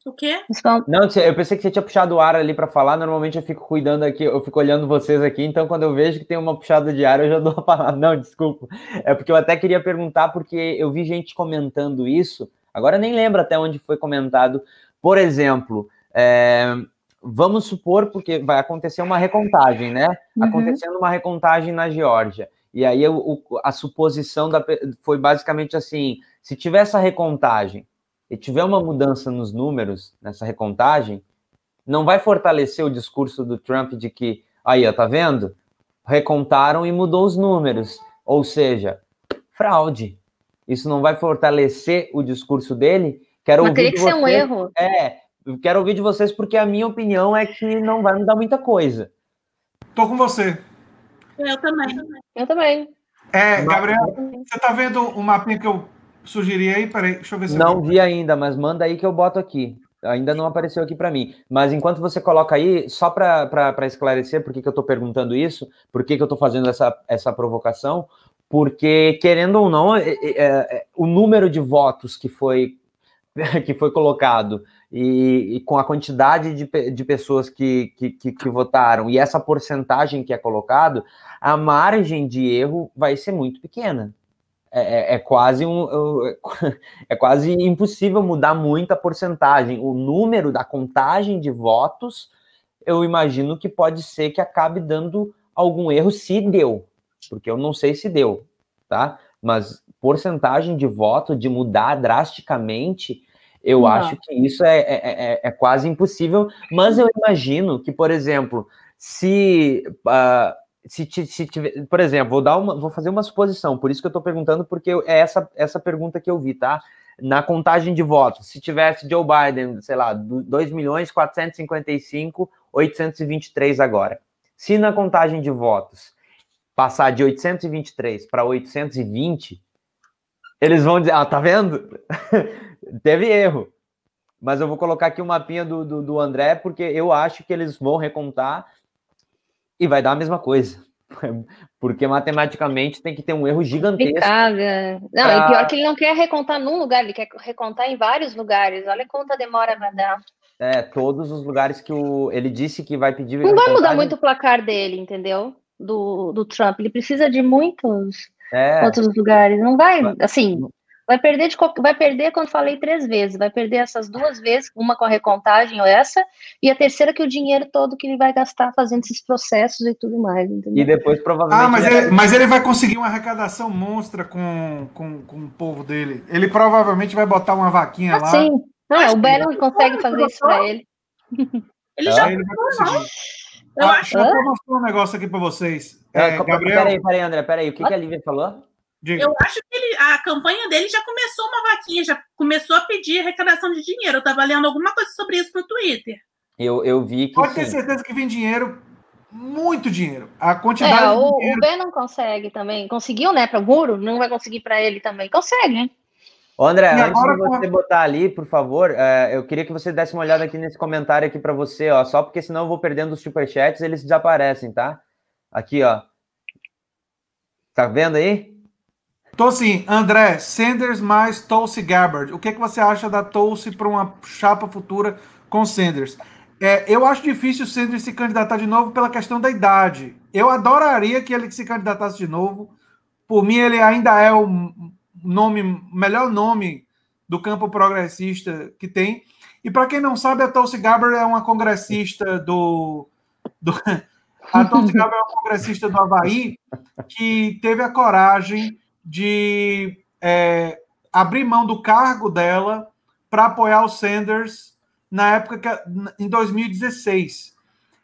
B: O quê?
A: Não, eu pensei que você tinha puxado o ar ali para falar. Normalmente eu fico cuidando aqui, eu fico olhando vocês aqui. Então, quando eu vejo que tem uma puxada de ar, eu já [LAUGHS] dou a palavra. Não, desculpa. É porque eu até queria perguntar, porque eu vi gente comentando isso. Agora nem lembro até onde foi comentado. Por exemplo, é, vamos supor, porque vai acontecer uma recontagem, né? Uhum. Acontecendo uma recontagem na Geórgia. E aí o, a suposição da, foi basicamente assim: se tiver essa recontagem e tiver uma mudança nos números nessa recontagem, não vai fortalecer o discurso do Trump de que, aí, ó, tá vendo? Recontaram e mudou os números. Ou seja, fraude. Isso não vai fortalecer o discurso dele?
C: Quero Mas ouvir que ser um erro.
A: É, quero ouvir de vocês porque a minha opinião é que não vai mudar muita coisa.
G: Tô com você.
B: Eu também.
C: Eu também.
G: É, Gabriel, você tá vendo o mapinha que eu sugeri aí? Peraí, deixa eu ver se
A: Não eu... vi ainda, mas manda aí que eu boto aqui. Ainda não apareceu aqui para mim. Mas enquanto você coloca aí, só para esclarecer por que, que eu estou perguntando isso, por que, que eu estou fazendo essa, essa provocação, porque, querendo ou não, é, é, é, o número de votos que foi, [LAUGHS] que foi colocado e, e, com a quantidade de, de pessoas que, que, que, votaram e essa porcentagem que é colocado, a margem de erro vai ser muito pequena. É, é, é quase um, é quase impossível mudar muita porcentagem. O número da contagem de votos, eu imagino que pode ser que acabe dando algum erro se deu, porque eu não sei se deu, tá? Mas porcentagem de voto de mudar drasticamente eu Não. acho que isso é, é, é, é, quase impossível, mas eu imagino que, por exemplo, se, uh, se, se tiver, por exemplo, vou dar uma, vou fazer uma suposição, por isso que eu estou perguntando, porque é essa, essa pergunta que eu vi, tá? Na contagem de votos, se tivesse Joe Biden, sei lá, 2 milhões 455, 823 agora. Se na contagem de votos passar de 823 para 820, eles vão dizer, ah, tá vendo? [LAUGHS] Teve erro. Mas eu vou colocar aqui o um mapinha do, do, do, André, porque eu acho que eles vão recontar e vai dar a mesma coisa. [LAUGHS] Porque matematicamente tem que ter um erro gigantesco.
C: É. Não, pra... e pior que ele não quer recontar num lugar, ele quer recontar em vários lugares. Olha quanta demora vai dar.
A: É, todos os lugares que o, ele disse que vai pedir.
C: Não vai mudar muito o placar dele, entendeu? Do, do Trump. Ele precisa de muitos é. outros lugares. Não vai, assim, Vai perder, de, vai perder quando falei três vezes, vai perder essas duas vezes, uma com a recontagem ou essa, e a terceira que o dinheiro todo que ele vai gastar fazendo esses processos e tudo mais, entendeu?
A: E depois provavelmente...
G: Ah, mas ele, mas ele vai conseguir uma arrecadação monstra com, com, com o povo dele. Ele provavelmente vai botar uma vaquinha ah, lá.
C: Sim, ah, o Bannon consegue fazer isso para ele. [LAUGHS]
B: Ele já ele vai conseguir.
G: Eu ah, acho. Eu mostrar um negócio aqui para vocês.
A: É, é, Gabriel... Peraí, peraí, André, peraí. O que, que a Lívia falou?
B: Diga. Eu acho que ele, a campanha dele já começou uma vaquinha, já começou a pedir arrecadação de dinheiro. Eu estava lendo alguma coisa sobre isso no Twitter.
A: Eu, eu vi que.
G: Pode sim. ter certeza que vem dinheiro muito dinheiro. A quantidade
C: é, o,
G: dinheiro...
C: o Ben não consegue também. Conseguiu, né, para o Muro? Não vai conseguir para ele também. Consegue, né?
A: Ô, André, e antes de você com... botar ali, por favor, é, eu queria que você desse uma olhada aqui nesse comentário aqui para você, ó, só porque senão eu vou perdendo os superchats, eles desaparecem, tá? Aqui, ó. Tá vendo aí?
G: Tô sim. André, Sanders mais Tulsi Gabbard. O que, que você acha da Tulsi para uma chapa futura com Sanders? É, eu acho difícil o Sanders se candidatar de novo pela questão da idade. Eu adoraria que ele se candidatasse de novo. Por mim, ele ainda é o nome, melhor nome do campo progressista que tem. E para quem não sabe, a Tulsi Gabbard é uma congressista do, do [LAUGHS] a Tulsi Gabbard é uma congressista do Havaí que teve a coragem de é, abrir mão do cargo dela para apoiar o Sanders na época que, em 2016.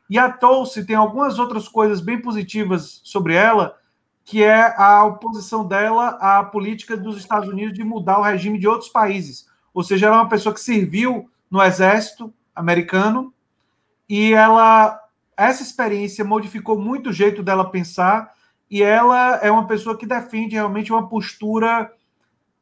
G: E a Tulsi tem algumas outras coisas bem positivas sobre ela, que é a oposição dela à política dos Estados Unidos de mudar o regime de outros países. Ou seja, ela é uma pessoa que serviu no exército americano e ela essa experiência modificou muito o jeito dela pensar e ela é uma pessoa que defende realmente uma postura,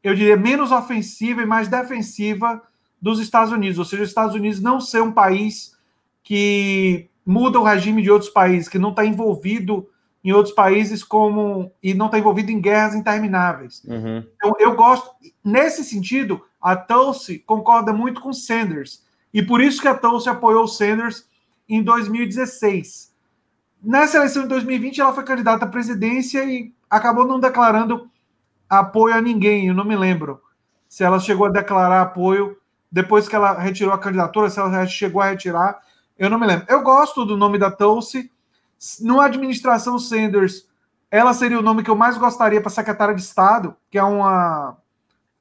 G: eu diria, menos ofensiva e mais defensiva dos Estados Unidos, ou seja, os Estados Unidos não ser um país que muda o regime de outros países, que não está envolvido em outros países como e não está envolvido em guerras intermináveis. Uhum. Então, eu gosto nesse sentido. A Tulsi concorda muito com Sanders e por isso que a Tulsi apoiou Sanders em 2016. Nessa eleição de 2020, ela foi candidata à presidência e acabou não declarando apoio a ninguém. Eu não me lembro se ela chegou a declarar apoio depois que ela retirou a candidatura, se ela chegou a retirar. Eu não me lembro. Eu gosto do nome da Tulsi numa administração Sanders, ela seria o nome que eu mais gostaria para secretária de Estado, que é uma,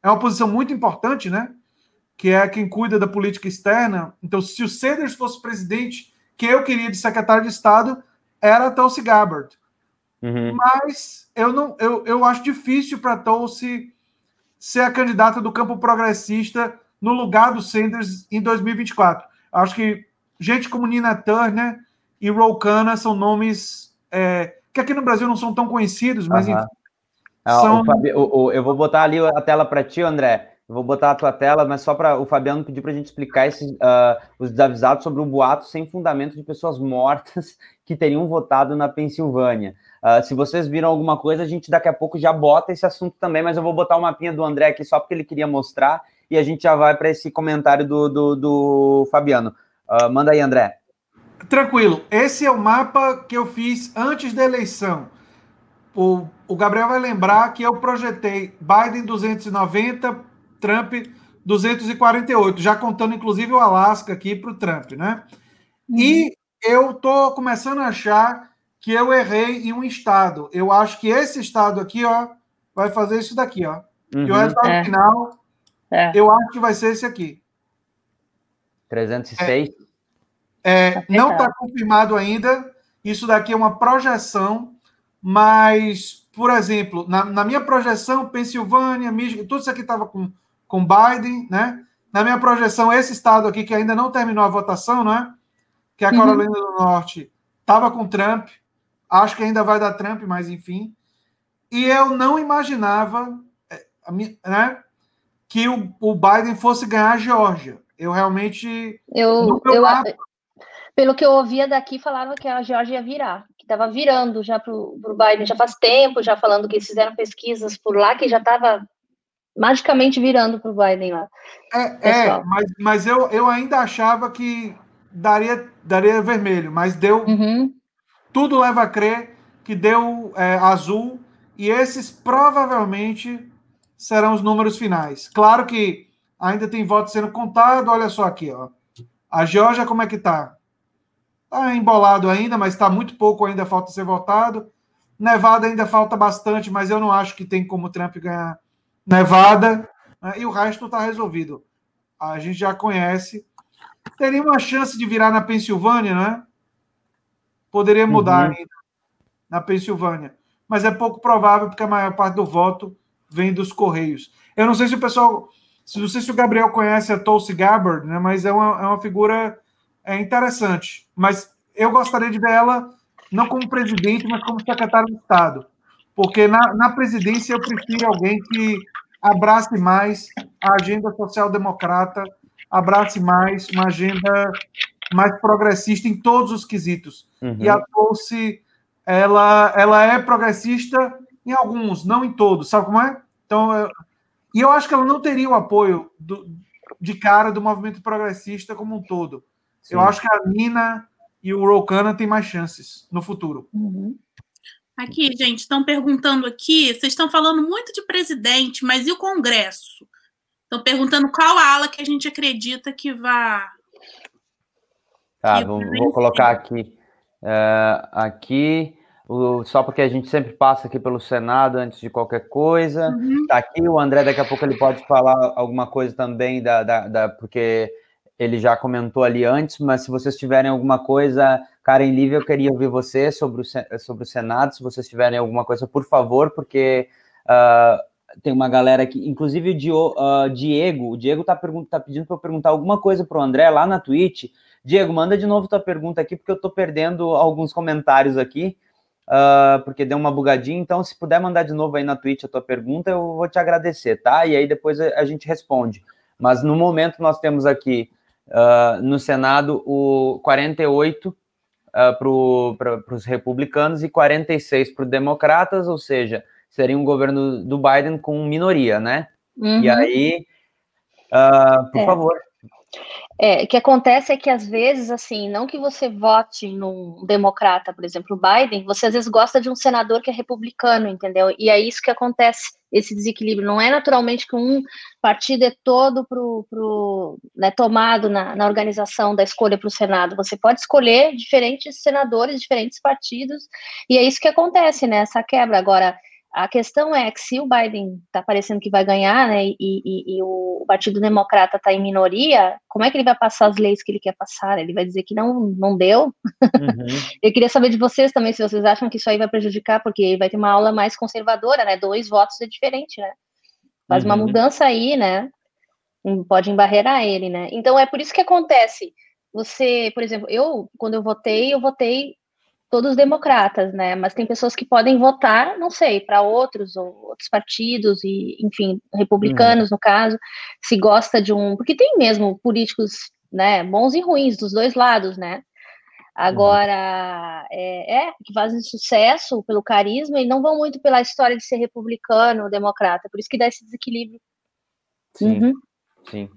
G: é uma posição muito importante, né? Que é quem cuida da política externa. Então, se o Sanders fosse presidente, que eu queria de secretário de Estado era Tulsi Gabbard. Uhum. Mas eu não, eu, eu acho difícil para Tulsi ser a candidata do campo progressista no lugar do Sanders em 2024. Acho que gente como Nina Turner e Roucana são nomes é, que aqui no Brasil não são tão conhecidos, mas
A: uhum. enfim, ah, são... o o, o, eu vou botar ali a tela para ti, André. Eu vou botar a tua tela, mas só para o Fabiano pedir para a gente explicar esses, uh, os desavisados sobre um boato sem fundamento de pessoas mortas que teriam votado na Pensilvânia. Uh, se vocês viram alguma coisa, a gente daqui a pouco já bota esse assunto também, mas eu vou botar o mapinha do André aqui só porque ele queria mostrar e a gente já vai para esse comentário do, do, do Fabiano. Uh, manda aí, André.
G: Tranquilo. Esse é o mapa que eu fiz antes da eleição. O, o Gabriel vai lembrar que eu projetei Biden 290, Trump 248, já contando inclusive o Alasca aqui para o Trump, né? Uhum. E eu tô começando a achar que eu errei em um estado. Eu acho que esse estado aqui, ó, vai fazer isso daqui, ó. Uhum. E o resultado é. final, é. eu acho que vai ser esse aqui.
A: 306?
G: É. É, tá não está confirmado ainda. Isso daqui é uma projeção, mas, por exemplo, na, na minha projeção, Pensilvânia, Michigan, tudo isso aqui estava com, com Biden, né? Na minha projeção, esse estado aqui que ainda não terminou a votação, né? Que a uhum. Carolina uhum. do Norte, estava com Trump. Acho que ainda vai dar Trump, mas enfim. E eu não imaginava, é, né? Que o, o Biden fosse ganhar a Geórgia. Eu realmente.
C: Eu, eu, mapa, pelo que eu ouvia daqui, falaram que a Georgia ia virar, que estava virando já para o Biden já faz tempo, já falando que eles fizeram pesquisas por lá, que já estava magicamente virando para o Biden lá.
G: É, é, mas, mas eu, eu ainda achava que daria, daria vermelho, mas deu. Uhum. Tudo leva a crer que deu é, azul, e esses provavelmente serão os números finais. Claro que ainda tem voto sendo contado, olha só aqui, ó. A Georgia, como é que tá? Está embolado ainda, mas está muito pouco ainda, falta ser votado. Nevada ainda falta bastante, mas eu não acho que tem como Trump ganhar Nevada. Né? E o resto está resolvido. A gente já conhece. Teria uma chance de virar na Pensilvânia, né? Poderia mudar uhum. ainda na Pensilvânia. Mas é pouco provável, porque a maior parte do voto vem dos Correios. Eu não sei se o pessoal. Não sei se o Gabriel conhece a Tulsi Gabbard, né? Mas é uma, é uma figura é interessante. Mas eu gostaria de ver ela não como presidente, mas como secretário de Estado. Porque na, na presidência eu prefiro alguém que abrace mais a agenda social-democrata, abrace mais uma agenda mais progressista em todos os quesitos. Uhum. E a Pulse, ela, ela é progressista em alguns, não em todos, sabe como é? Então, eu, e eu acho que ela não teria o apoio do, de cara do movimento progressista como um todo. Sim. Eu acho que a Nina e o Rokana têm mais chances no futuro.
B: Uhum. Aqui, gente, estão perguntando aqui, vocês estão falando muito de presidente, mas e o Congresso? Estão perguntando qual ala que a gente acredita que vai.
A: Tá, vou, vou, colocar aqui. Uh, aqui, o, só porque a gente sempre passa aqui pelo Senado antes de qualquer coisa. Uhum. Tá aqui, o André, daqui a pouco ele pode falar alguma coisa também, da, da, da porque ele já comentou ali antes, mas se vocês tiverem alguma coisa Karen Lívia, eu queria ouvir você sobre o, sobre o Senado, se vocês tiverem alguma coisa, por favor, porque uh, tem uma galera aqui, inclusive o Dio, uh, Diego, o Diego tá, tá pedindo para eu perguntar alguma coisa para o André lá na Twitch. Diego, manda de novo tua pergunta aqui, porque eu estou perdendo alguns comentários aqui, uh, porque deu uma bugadinha, então se puder mandar de novo aí na Twitch a tua pergunta, eu vou te agradecer, tá? E aí depois a, gente responde. Mas no momento nós temos aqui no Senado o 48 uh, para os republicanos e 46 para os democratas, ou seja, seria um governo do Biden com minoria, né? Uhum. E aí, uh, por é. favor.
C: É, o que acontece é que às vezes, assim, não que você vote num democrata, por exemplo, o Biden, você às vezes gosta de um senador que é republicano, entendeu? E é isso que acontece, esse desequilíbrio. Não é naturalmente que um partido é todo pro, pro, né, tomado na, na organização da escolha para o Senado. Você pode escolher diferentes senadores, diferentes partidos, e é isso que acontece, né? Essa quebra. Agora, a questão é que se o Biden está parecendo que vai ganhar, né, e, e, e o Partido Democrata está em minoria, como é que ele vai passar as leis que ele quer passar? Ele vai dizer que não, não deu? Uhum. [LAUGHS] Eu queria saber de vocês também se vocês acham que isso aí vai prejudicar, porque vai ter uma aula mais conservadora, né? Dois votos é diferente, né? Faz uhum. uma mudança aí, né? Pode embarrear ele, né? Então é por isso que acontece. Você, por exemplo, eu, quando eu votei, eu votei todos democratas, né? Mas tem pessoas que podem votar, não sei, para outros ou outros partidos e, enfim, republicanos uhum. no caso, se gosta de um, porque tem mesmo políticos, né, bons e ruins dos dois lados, né? Agora, uhum. é, é, que fazem sucesso pelo carisma e não vão muito pela história de ser republicano ou democrata, por isso que dá esse desequilíbrio.
A: Sim, uhum. sim.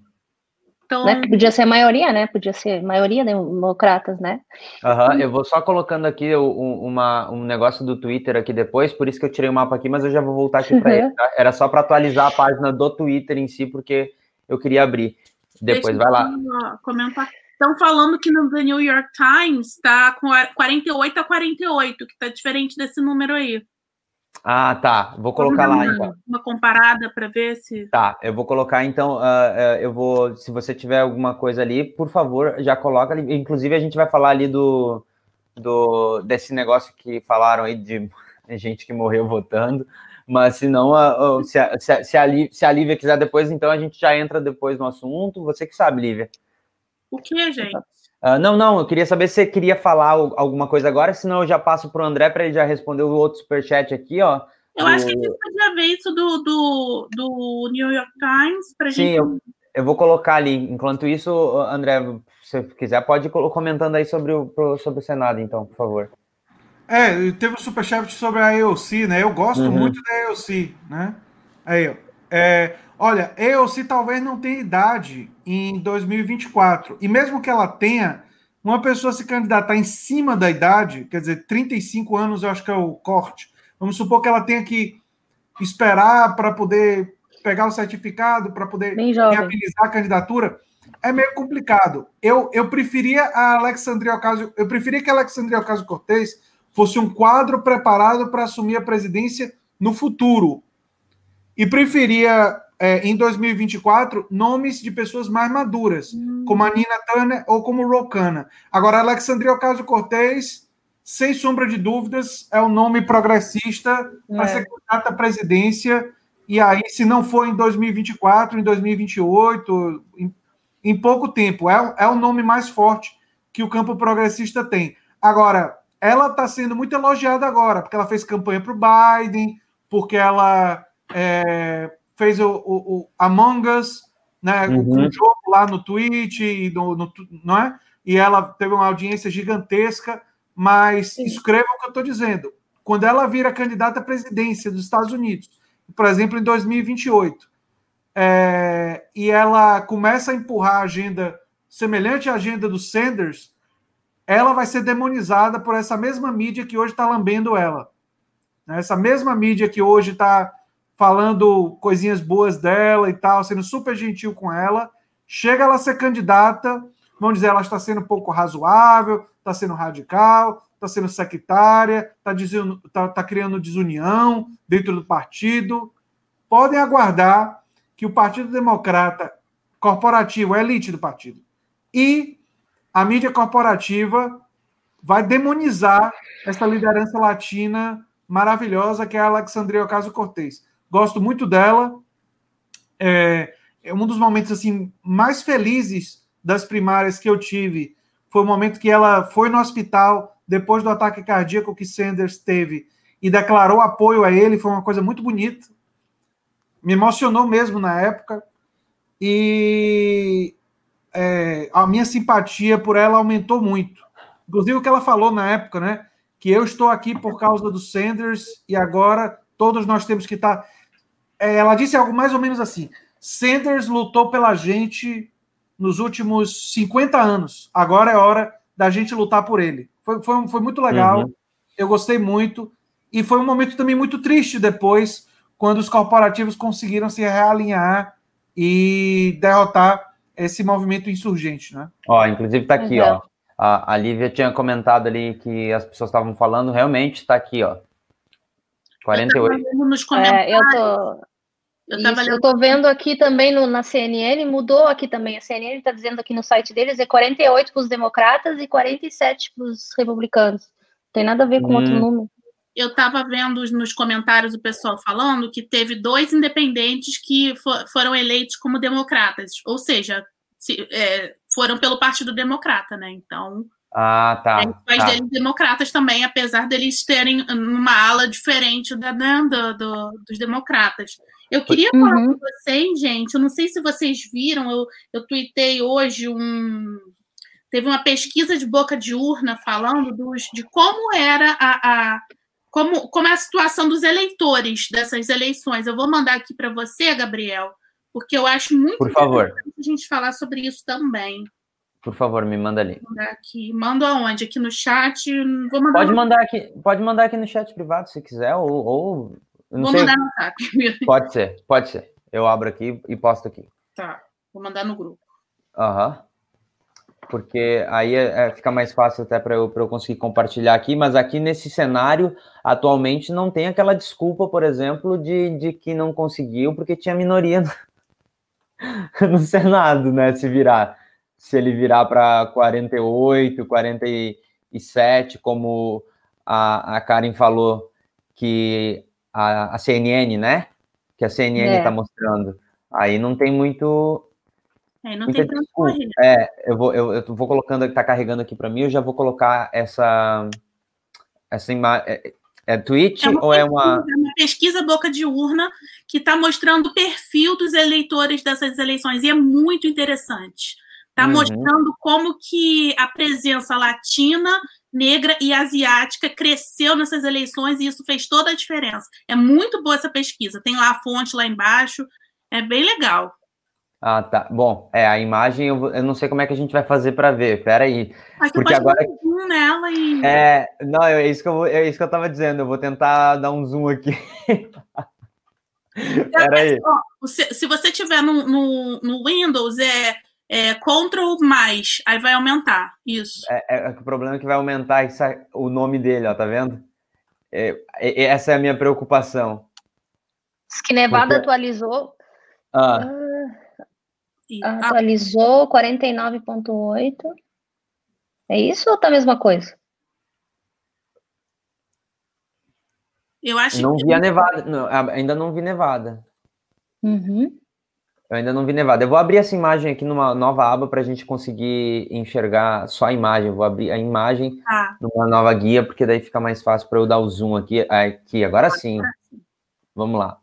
C: Então... Né? Podia ser a maioria, né? Podia ser maioria democratas, né?
A: Uhum, eu vou só colocando aqui um, uma, um negócio do Twitter aqui depois, por isso que eu tirei o mapa aqui, mas eu já vou voltar aqui para ele. Tá? Era só para atualizar a página do Twitter em si, porque eu queria abrir. Depois, Deixa vai lá.
B: Comentar. Estão falando que no The New York Times está com 48 a 48, que está diferente desse número aí.
A: Ah, tá. Vou colocar lá então.
B: Uma comparada para ver se.
A: Tá, eu vou colocar então. Uh, uh, eu vou. Se você tiver alguma coisa ali, por favor, já coloca ali. Inclusive, a gente vai falar ali do, do desse negócio que falaram aí de [LAUGHS] gente que morreu votando. Mas se não, uh, se, a, se, a, se, a Lívia, se a Lívia quiser depois, então a gente já entra depois no assunto. Você que sabe, Lívia.
B: O que, gente?
A: Uh, não, não, eu queria saber se você queria falar alguma coisa agora, senão eu já passo para o André para ele já responder o outro superchat aqui, ó.
B: Eu do... acho que a gente podia ver isso do, do, do New York Times para
A: Sim, gente. Eu, eu vou colocar ali. Enquanto isso, André, se você quiser, pode ir comentando aí sobre o, sobre o Senado, então, por favor.
G: É, teve um superchat sobre a EOC, né? Eu gosto uhum. muito da EOC, né? Aí, ó. É, olha, EOC talvez não tenha idade em 2024. E mesmo que ela tenha, uma pessoa se candidatar em cima da idade, quer dizer, 35 anos eu acho que é o corte. Vamos supor que ela tenha que esperar para poder pegar o certificado, para poder viabilizar a candidatura. É meio complicado. Eu, eu preferia a Alexandria Ocasio, eu preferia que a Alexandria Ocasio-Cortez fosse um quadro preparado para assumir a presidência no futuro. E preferia é, em 2024 nomes de pessoas mais maduras, hum. como a Nina Turner ou como Rokana. Agora, Alexandria Ocasio-Cortez, sem sombra de dúvidas, é o nome progressista é. a ser candidata à presidência. E aí, se não for em 2024, em 2028, em, em pouco tempo, é, é o nome mais forte que o campo progressista tem. Agora, ela está sendo muito elogiada agora, porque ela fez campanha para o Biden, porque ela é, fez o, o, o, Among Us, né, uhum. o, jogo lá no Twitch, e no, no, não é? e ela teve uma audiência gigantesca, mas Sim. escreva o que eu estou dizendo. Quando ela vira candidata à presidência dos Estados Unidos, por exemplo, em 2028, é, e ela começa a empurrar a agenda semelhante à agenda do Sanders, ela vai ser demonizada por essa mesma mídia que hoje está lambendo ela. Essa mesma mídia que hoje está falando coisinhas boas dela e tal, sendo super gentil com ela. Chega ela a ser candidata, vão dizer ela está sendo pouco razoável, está sendo radical, está sendo sectária, está tá, tá criando desunião dentro do partido. Podem aguardar que o Partido Democrata corporativo, a elite do partido, e a mídia corporativa vai demonizar essa liderança latina maravilhosa que é a Alexandria Ocasio-Cortez. Gosto muito dela. É, é, um dos momentos assim mais felizes das primárias que eu tive. Foi o momento que ela foi no hospital depois do ataque cardíaco que Sanders teve e declarou apoio a ele. Foi uma coisa muito bonita. Me emocionou mesmo na época. E é, a minha simpatia por ela aumentou muito. Inclusive o que ela falou na época, né? que eu estou aqui por causa do Sanders e agora todos nós temos que estar. É, ela disse algo mais ou menos assim: Sanders lutou pela gente nos últimos 50 anos, agora é hora da gente lutar por ele. Foi, foi, foi muito legal, uhum. eu gostei muito, e foi um momento também muito triste depois, quando os corporativos conseguiram se realinhar e derrotar esse movimento insurgente, né?
A: Ó, inclusive tá aqui, ó. A, a Lívia tinha comentado ali que as pessoas estavam falando, realmente está aqui, ó. 48.
C: Eu. É, eu tô. Eu, Isso, eu tô vendo aqui também no, na CNN, mudou aqui também. A CNN está dizendo aqui no site deles é 48 para os democratas e 47 para os republicanos. Não tem nada a ver com hum. outro número.
B: Eu estava vendo nos comentários o pessoal falando que teve dois independentes que for, foram eleitos como democratas. Ou seja, se, é, foram pelo Partido Democrata, né? Então.
A: Ah, tá.
B: É, faz
A: tá.
B: deles democratas também, apesar deles terem uma ala diferente da, né, do, do, dos democratas. Eu queria uhum. falar com vocês, gente. Eu não sei se vocês viram, eu, eu tuitei hoje um. Teve uma pesquisa de boca de urna falando dos, de como era a, a como, como é a situação dos eleitores dessas eleições. Eu vou mandar aqui para você, Gabriel, porque eu acho muito
A: Por favor.
B: a gente falar sobre isso também.
A: Por favor, me manda ali.
B: Mandar aqui. Manda aonde? Aqui no chat?
A: Vou mandar pode, no... mandar aqui, pode mandar aqui no chat privado se quiser, ou. ou
B: vou sei. mandar no chat. [LAUGHS]
A: Pode ser, pode ser. Eu abro aqui e posto aqui.
B: Tá, vou mandar no grupo.
A: Aham. Uhum. Porque aí é, é, fica mais fácil até para eu, eu conseguir compartilhar aqui, mas aqui nesse cenário, atualmente, não tem aquela desculpa, por exemplo, de, de que não conseguiu porque tinha minoria [LAUGHS] no Senado, né? Se virar, se ele virar para 48, 47, como a, a Karen falou que a, a CNN, né? Que a CNN está é. Tá mostrando. Aí não tem muito.
B: É, não tem tanto correr.
A: É, eu vou, eu, eu vou colocando, está carregando aqui para mim, eu já vou colocar essa essa imagem é, é tweet é ou é uma.
B: É uma pesquisa boca de urna que está mostrando o perfil dos eleitores dessas eleições e é muito interessante. Está uhum. mostrando como que a presença latina, negra e asiática cresceu nessas eleições e isso fez toda a diferença. É muito boa essa pesquisa. Tem lá a fonte lá embaixo. É bem legal.
A: Ah, tá. Bom, é, a imagem eu, eu não sei como é que a gente vai fazer para ver. Pera aí. Porque agora
B: um nela e
A: É, não, é isso que eu é isso que eu tava dizendo. Eu vou tentar dar um zoom aqui. [LAUGHS] Pera aí.
B: Se, se você tiver no, no, no Windows é, é Ctrl mais, aí vai aumentar. Isso.
A: É, é, é o problema é que vai aumentar o nome dele, ó, tá vendo? É, essa é a minha preocupação.
C: Diz que Nevada Porque... atualizou.
A: Ah. ah
C: Atualizou 49.8. É isso ou tá a mesma coisa?
B: Eu acho
A: não que... vi a nevada, não, ainda não vi nevada.
C: Uhum.
A: Eu ainda não vi Nevada. Eu vou abrir essa imagem aqui numa nova aba para a gente conseguir enxergar só a imagem. Eu vou abrir a imagem ah. numa nova guia, porque daí fica mais fácil para eu dar o zoom aqui. Aqui, agora sim. Vamos lá.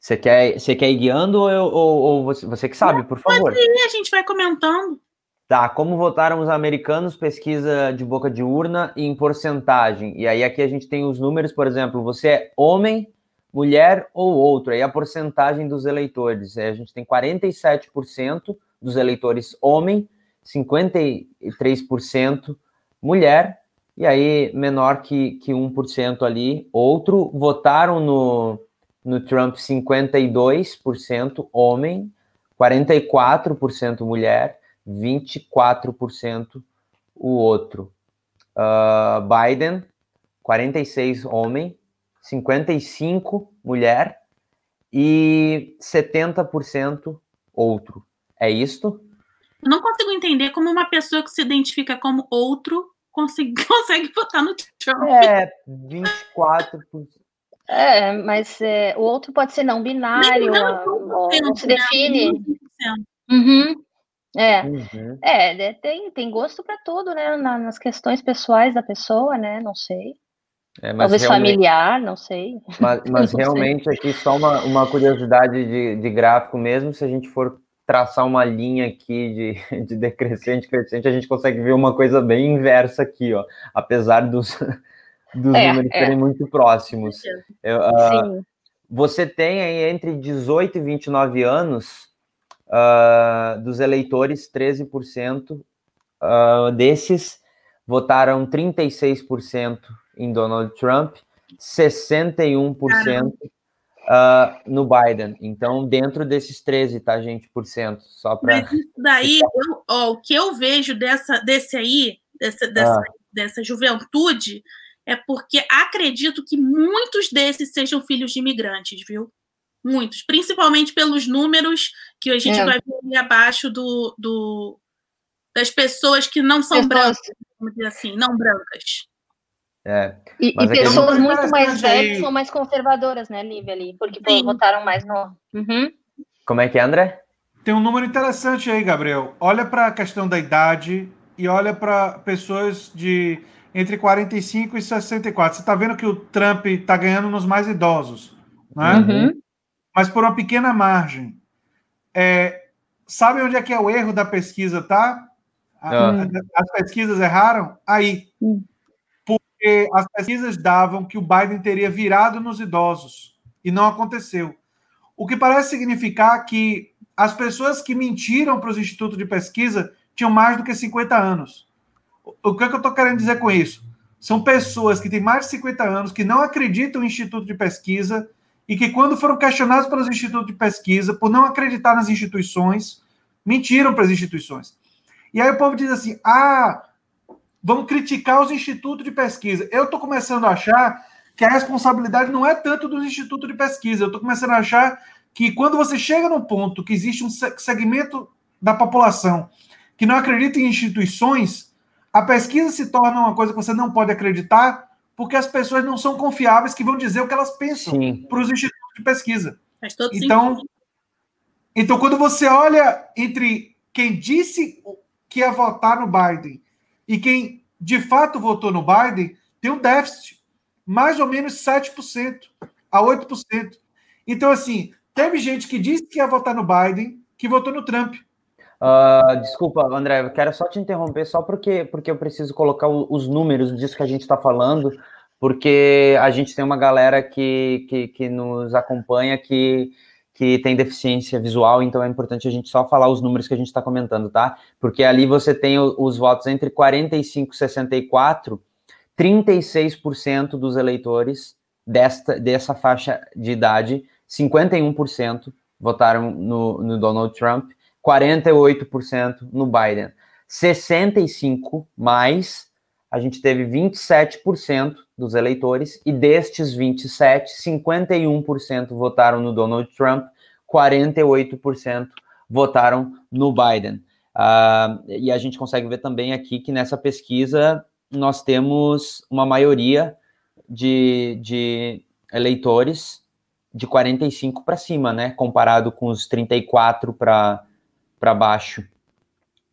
A: Você quer, você quer ir guiando ou, eu, ou, ou você, você, que sabe, por favor?
B: Pode ir, a gente vai comentando.
A: Tá, como votaram os americanos, pesquisa de boca de urna em porcentagem. E aí aqui a gente tem os números, por exemplo, você é homem, mulher ou outro. Aí a porcentagem dos eleitores. A gente tem 47% dos eleitores homem, 53% mulher, e aí menor que, que 1% ali. Outro votaram no, no Trump 52% homem, 44% mulher 24% o outro. Uh, Biden, 46 homem, 55 mulher e 70% outro. É isto?
B: Eu não consigo entender como uma pessoa que se identifica como outro consegue, [LAUGHS] consegue votar no Trump.
A: É, 24%.
C: É, mas é, o outro pode ser não binário, não, não, não, não se define. Uhum. É, uhum. é, tem, tem gosto para tudo, né? nas questões pessoais da pessoa, né? Não sei. É, Talvez familiar, não sei.
A: Mas, [LAUGHS] mas não realmente sei. aqui só uma, uma curiosidade de, de gráfico mesmo, se a gente for traçar uma linha aqui de, [LAUGHS] de decrescente, crescente, a gente consegue ver uma coisa bem inversa aqui, ó. Apesar dos, [LAUGHS] dos é, números é. serem muito próximos. Eu, uh, você tem aí entre 18 e 29 anos uh, dos eleitores, 13% uh, ah, desses votaram 36% em Donald Trump, 61% uh, no Biden. Então, dentro desses 13, tá, gente, por cento, só para
B: Mas isso daí, eu, ó, o que eu vejo dessa desse aí, dessa, dessa, ah. dessa juventude, é porque acredito que muitos desses sejam filhos de imigrantes, viu? Muitos, principalmente pelos números que a gente é. vai ver ali abaixo do, do, das pessoas que não são pessoas... brancas, vamos dizer assim, não brancas.
C: É. E, e pessoas muito mais velhas são mais conservadoras, né, Lívia, ali, porque Sim. votaram mais no. Uhum.
A: Como é que é, André?
G: Tem um número interessante aí, Gabriel. Olha para a questão da idade e olha para pessoas de entre 45 e 64. Você está vendo que o Trump está ganhando nos mais idosos, né? Uhum. Mas por uma pequena margem. É, sabe onde é que é o erro da pesquisa, tá? Ah. As pesquisas erraram aí. Porque as pesquisas davam que o Biden teria virado nos idosos e não aconteceu. O que parece significar que as pessoas que mentiram para os institutos de pesquisa tinham mais do que 50 anos. O que, é que eu estou querendo dizer com isso? São pessoas que têm mais de 50 anos, que não acreditam em instituto de pesquisa e que, quando foram questionados pelos institutos de pesquisa por não acreditar nas instituições, mentiram para as instituições. E aí o povo diz assim: ah, vamos criticar os institutos de pesquisa. Eu estou começando a achar que a responsabilidade não é tanto dos institutos de pesquisa. Eu estou começando a achar que quando você chega no ponto que existe um segmento da população que não acredita em instituições, a pesquisa se torna uma coisa que você não pode acreditar porque as pessoas não são confiáveis que vão dizer o que elas pensam para os institutos de pesquisa. então, então, quando você olha entre quem disse que ia votar no Biden e quem de fato votou no Biden, tem um déficit, mais ou menos 7% a 8%. Então, assim, teve gente que disse que ia votar no Biden, que votou no Trump.
A: Uh, desculpa, André, eu quero só te interromper, só porque, porque eu preciso colocar o, os números disso que a gente está falando, porque a gente tem uma galera que, que, que nos acompanha que, que tem deficiência visual, então é importante a gente só falar os números que a gente está comentando, tá? Porque ali você tem os votos entre 45 e 64, 36% dos eleitores desta, dessa faixa de idade, 51% votaram no, no Donald Trump 48% no Biden. 65 mais, a gente teve 27% dos eleitores, e destes 27, 51% votaram no Donald Trump, 48% votaram no Biden. Uh, e a gente consegue ver também aqui que nessa pesquisa nós temos uma maioria de, de eleitores de 45 para cima, né? Comparado com os 34 para baixo,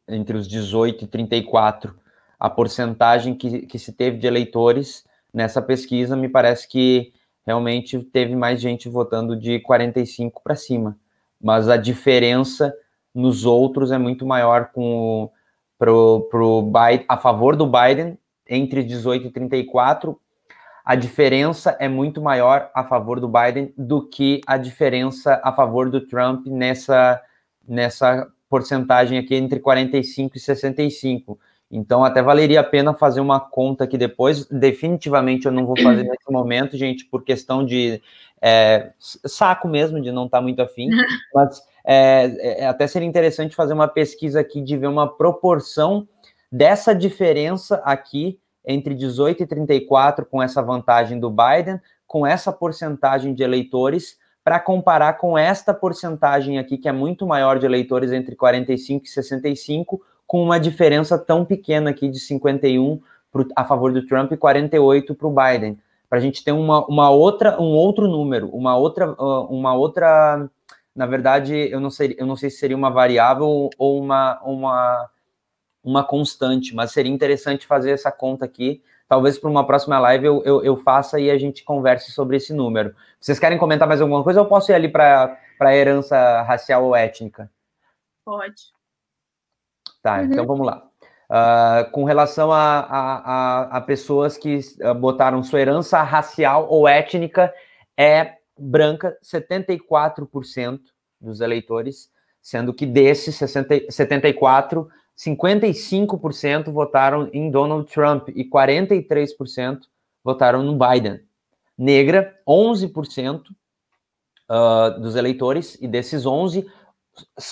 A: entre os 18 e 34. A porcentagem que, que se teve de eleitores nessa pesquisa, me parece que realmente teve mais gente votando de 45 para cima. Mas a diferença nos outros é muito maior com pro, pro Biden, a favor do Biden entre 18 e 34. A diferença é muito maior a favor do Biden do que a diferença a favor do Trump nessa, nessa porcentagem aqui entre 45 e 65. Então, até valeria a pena fazer uma conta aqui depois. Definitivamente eu não vou fazer nesse momento, gente, por questão de é, saco mesmo, de não estar tá muito afim. [LAUGHS] Mas é, é, até seria interessante fazer uma pesquisa aqui de ver uma proporção dessa diferença aqui entre 18 e 34, com essa vantagem do Biden, com essa porcentagem de eleitores, para comparar com esta porcentagem aqui, que é muito maior de eleitores entre 45 e 65 com uma diferença tão pequena aqui de 51 pro, a favor do Trump e 48 para o Biden, para a gente ter uma, uma outra, um outro número, uma outra, uma outra, na verdade, eu não sei, eu não sei se seria uma variável ou uma, uma, uma constante, mas seria interessante fazer essa conta aqui. Talvez para uma próxima live eu, eu, eu, faça e a gente converse sobre esse número. Vocês querem comentar mais alguma coisa eu posso ir ali para a herança racial ou étnica?
B: Pode.
A: Tá, uhum. então vamos lá. Uh, com relação a, a, a, a pessoas que uh, botaram sua herança racial ou étnica, é branca, 74% dos eleitores, sendo que desses 60, 74, 55% votaram em Donald Trump e 43% votaram no Biden. Negra, 11% uh, ah, dos eleitores, e desses 11,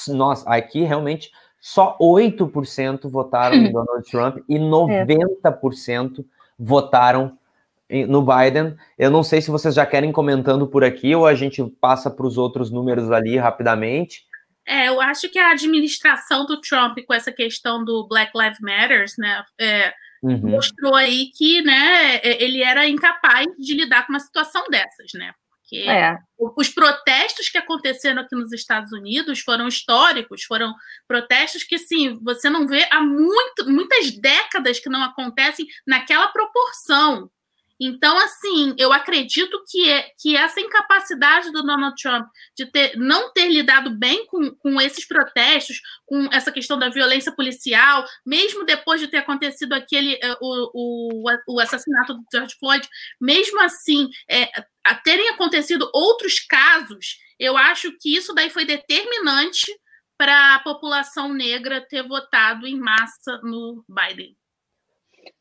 A: nós aqui realmente só 8% votaram em Donald Trump e 90% é. votaram no Biden. Eu não sei se vocês já querem comentando por aqui ou a gente passa para os outros números ali rapidamente.
B: É, eu acho que a administração do Trump com essa questão do Black Lives Matters, né, é, uhum. mostrou aí que, né, ele era incapaz de lidar com uma situação dessas, né? Porque é. os protestos que aconteceram aqui nos Estados Unidos foram históricos, foram protestos que, assim, você não vê há muito, muitas décadas que não acontecem naquela proporção. Então, assim, eu acredito que, é, que essa incapacidade do Donald Trump de ter, não ter lidado bem com, com esses protestos, com essa questão da violência policial, mesmo depois de ter acontecido aquele eh, o, o, o assassinato do George Floyd, mesmo assim, é, terem acontecido outros casos, eu acho que isso daí foi determinante para a população negra ter votado em massa no Biden.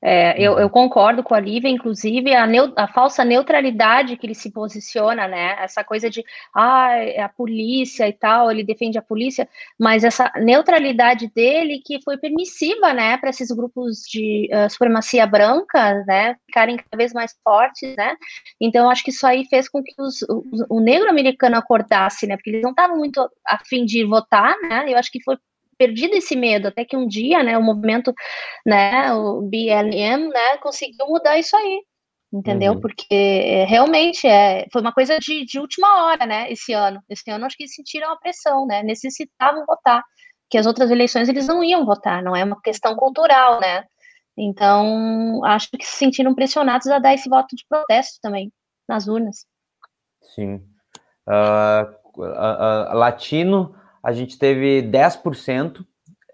C: É, eu, eu, concordo com a Lívia, inclusive a, neu, a, falsa neutralidade que ele se posiciona, né? Essa coisa de ah, é a polícia e tal, ele defende a polícia, mas essa neutralidade dele que foi permissiva, né, para esses grupos de uh, supremacia branca, né, ficarem cada vez mais fortes, né? Então acho que isso aí fez com que os, o, o negro americano acordasse, né? Porque eles não estavam muito afim de votar, né? Eu acho que foi perdido esse medo, até que um dia, né, o movimento, né, o BLM, né, conseguiu mudar isso aí, entendeu? Uhum. Porque é, realmente é, foi uma coisa de, de última hora, né, esse ano. Esse ano acho que sentiram a pressão, né, necessitavam votar, que as outras eleições eles não iam votar, não é uma questão cultural, né? Então, acho que se sentiram pressionados a dar esse voto de protesto também nas urnas.
A: Sim. Uh, uh, uh, latino a gente teve 10%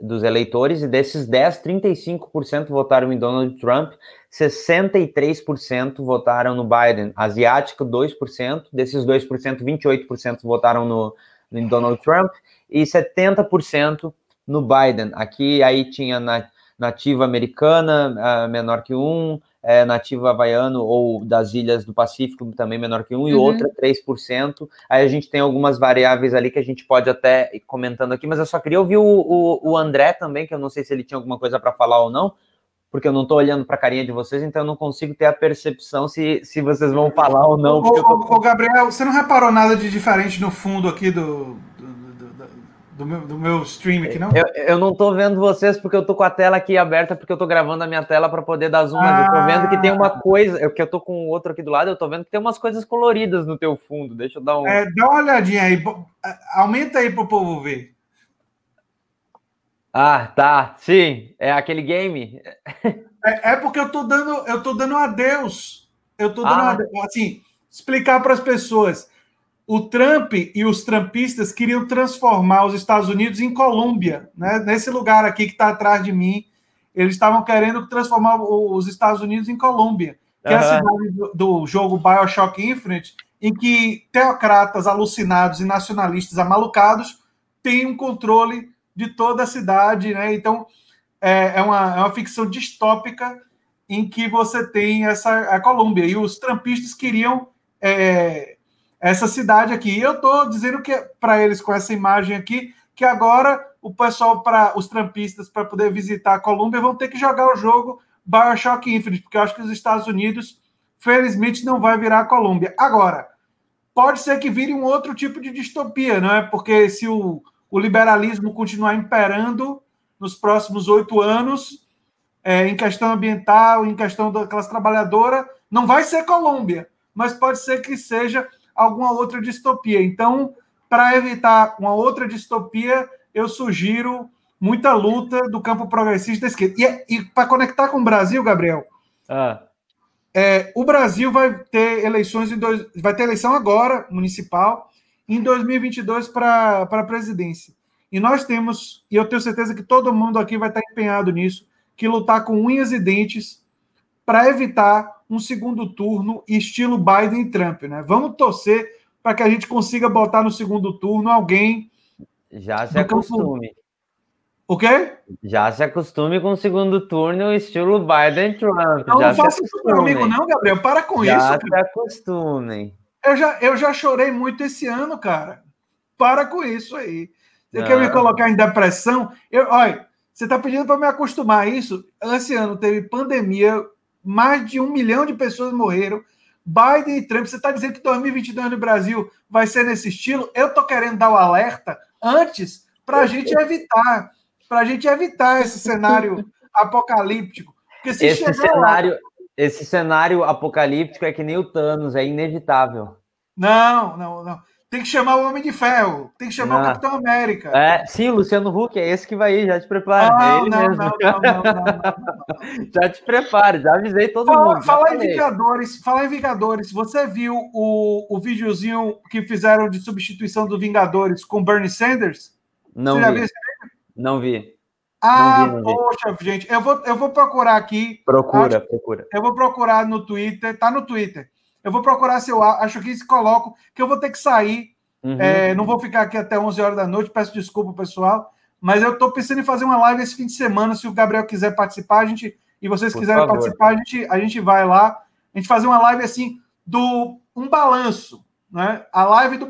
A: dos eleitores, e desses 10, 35% votaram em Donald Trump, 63% votaram no Biden, asiático 2%, desses 2%, 28% votaram no, no Donald Trump e 70% no Biden. Aqui aí tinha na, nativa americana, uh, menor que um, é, nativo havaiano ou das ilhas do Pacífico também menor que um, uhum. e outra 3%. Aí a gente tem algumas variáveis ali que a gente pode até ir comentando aqui, mas eu só queria ouvir o, o, o André também, que eu não sei se ele tinha alguma coisa para falar ou não, porque eu não estou olhando para a carinha de vocês, então eu não consigo ter a percepção se, se vocês vão falar ou não.
G: Ô, tô... ô, Gabriel, você não reparou nada de diferente no fundo aqui do, do, meu, do meu stream aqui, não?
A: Eu, eu não tô vendo vocês porque eu tô com a tela aqui aberta, porque eu tô gravando a minha tela para poder dar zoom, mas eu tô vendo que tem uma
G: Ah.
A: coisa, eu, que eu tô com o outro aqui do lado, eu tô vendo que tem umas coisas coloridas no teu fundo. Deixa eu dar um.
G: É, dá uma olhadinha aí. a- Aumenta aí pro povo ver.
A: Ah, tá. Sim, é aquele game.
G: É, é porque eu tô dando, eu tô dando adeus. Eu tô dando
A: Ah.
G: adeus. Assim, explicar para as pessoas. O Trump e os trumpistas queriam transformar os Estados Unidos em Colômbia, né? Nesse lugar aqui que está atrás de mim, eles estavam querendo transformar os Estados Unidos em Colômbia, que é a cidade do, do jogo BioShock Infinite, em que teocratas alucinados e nacionalistas amalucados têm um controle de toda a cidade, né? Então é, é uma, é uma ficção distópica em que você tem essa a Colômbia e os trampistas queriam é, essa cidade aqui. E eu estou dizendo que para eles com essa imagem aqui que agora o pessoal para os trampistas para poder visitar a Colômbia vão ter que jogar o jogo BioShock Infinite, porque eu acho que os Estados Unidos felizmente não vai virar a Colômbia. Agora, pode ser que vire um outro tipo de distopia, não é? Porque se o, o liberalismo continuar imperando nos próximos oito anos, é, em questão ambiental, em questão da classe trabalhadora, não vai ser Colômbia, mas pode ser que seja alguma outra distopia. Então, para evitar uma outra distopia, eu sugiro muita luta do campo progressista da esquerda. E, e para conectar com o Brasil, Gabriel,
A: Ah,
G: é, o Brasil vai ter eleições em dois, vai ter eleição agora municipal em 2022 para a presidência. E nós temos, e eu tenho certeza que todo mundo aqui vai estar empenhado nisso, que lutar com unhas e dentes para evitar um segundo turno estilo Biden e Trump, né? Vamos torcer para que a gente consiga botar no segundo turno alguém.
A: já se
G: campo-
A: acostume.
G: O quê?
A: Já se acostume com o segundo turno, estilo Biden e Trump.
G: Não,
A: já
G: não
A: se
G: faça isso comigo, não, Gabriel. Para com
A: Já
G: isso.
A: se
G: cara.
A: acostumem.
G: Eu já, eu já chorei muito esse ano, cara. Para com isso aí. Você
A: Não.
G: quer me colocar em depressão? Eu, olha, você está pedindo para me acostumar a isso? Esse ano teve pandemia, mais de um milhão de pessoas morreram. Biden e Trump, você está dizendo que 2022 no Brasil vai ser nesse estilo? Eu estou querendo dar o alerta antes para a gente evitar, para a gente evitar esse cenário [LAUGHS] apocalíptico. Porque se
A: Esse
G: chegar lá-
A: cenário, esse cenário apocalíptico é que nem o Thanos, é inevitável.
G: Não, não, não. Tem que chamar o Homem de Ferro, tem que chamar o Capitão América.
A: É, sim, Luciano Huck, é esse que vai ir, já te prepara. é
G: Não, não, não, não, não, não. [LAUGHS]
A: Já te prepara, já avisei todo
G: Fala,
A: mundo.
G: falar em. Vingadores, falar em Vingadores, você viu o, o videozinho que fizeram de substituição do Vingadores com Bernie Sanders?
A: Não
G: você já
A: vi,
G: viu
A: não vi.
G: Ah,
A: Não vi, não vi.
G: poxa, gente, eu vou, eu vou procurar aqui,
A: Procura, procura.
G: eu vou procurar no Twitter, tá no Twitter. Eu vou procurar se eu acho que se coloco, que eu vou ter que sair,
A: Uhum.
G: é, não vou ficar aqui até 11 horas da noite, peço desculpa, pessoal, mas eu tô pensando em fazer uma live esse fim de semana, se o Gabriel quiser participar, a gente, e vocês
A: Por
G: quiserem
A: favor.
G: participar, a gente, a gente vai lá, a gente fazer uma live assim, do um balanço, né? A live do,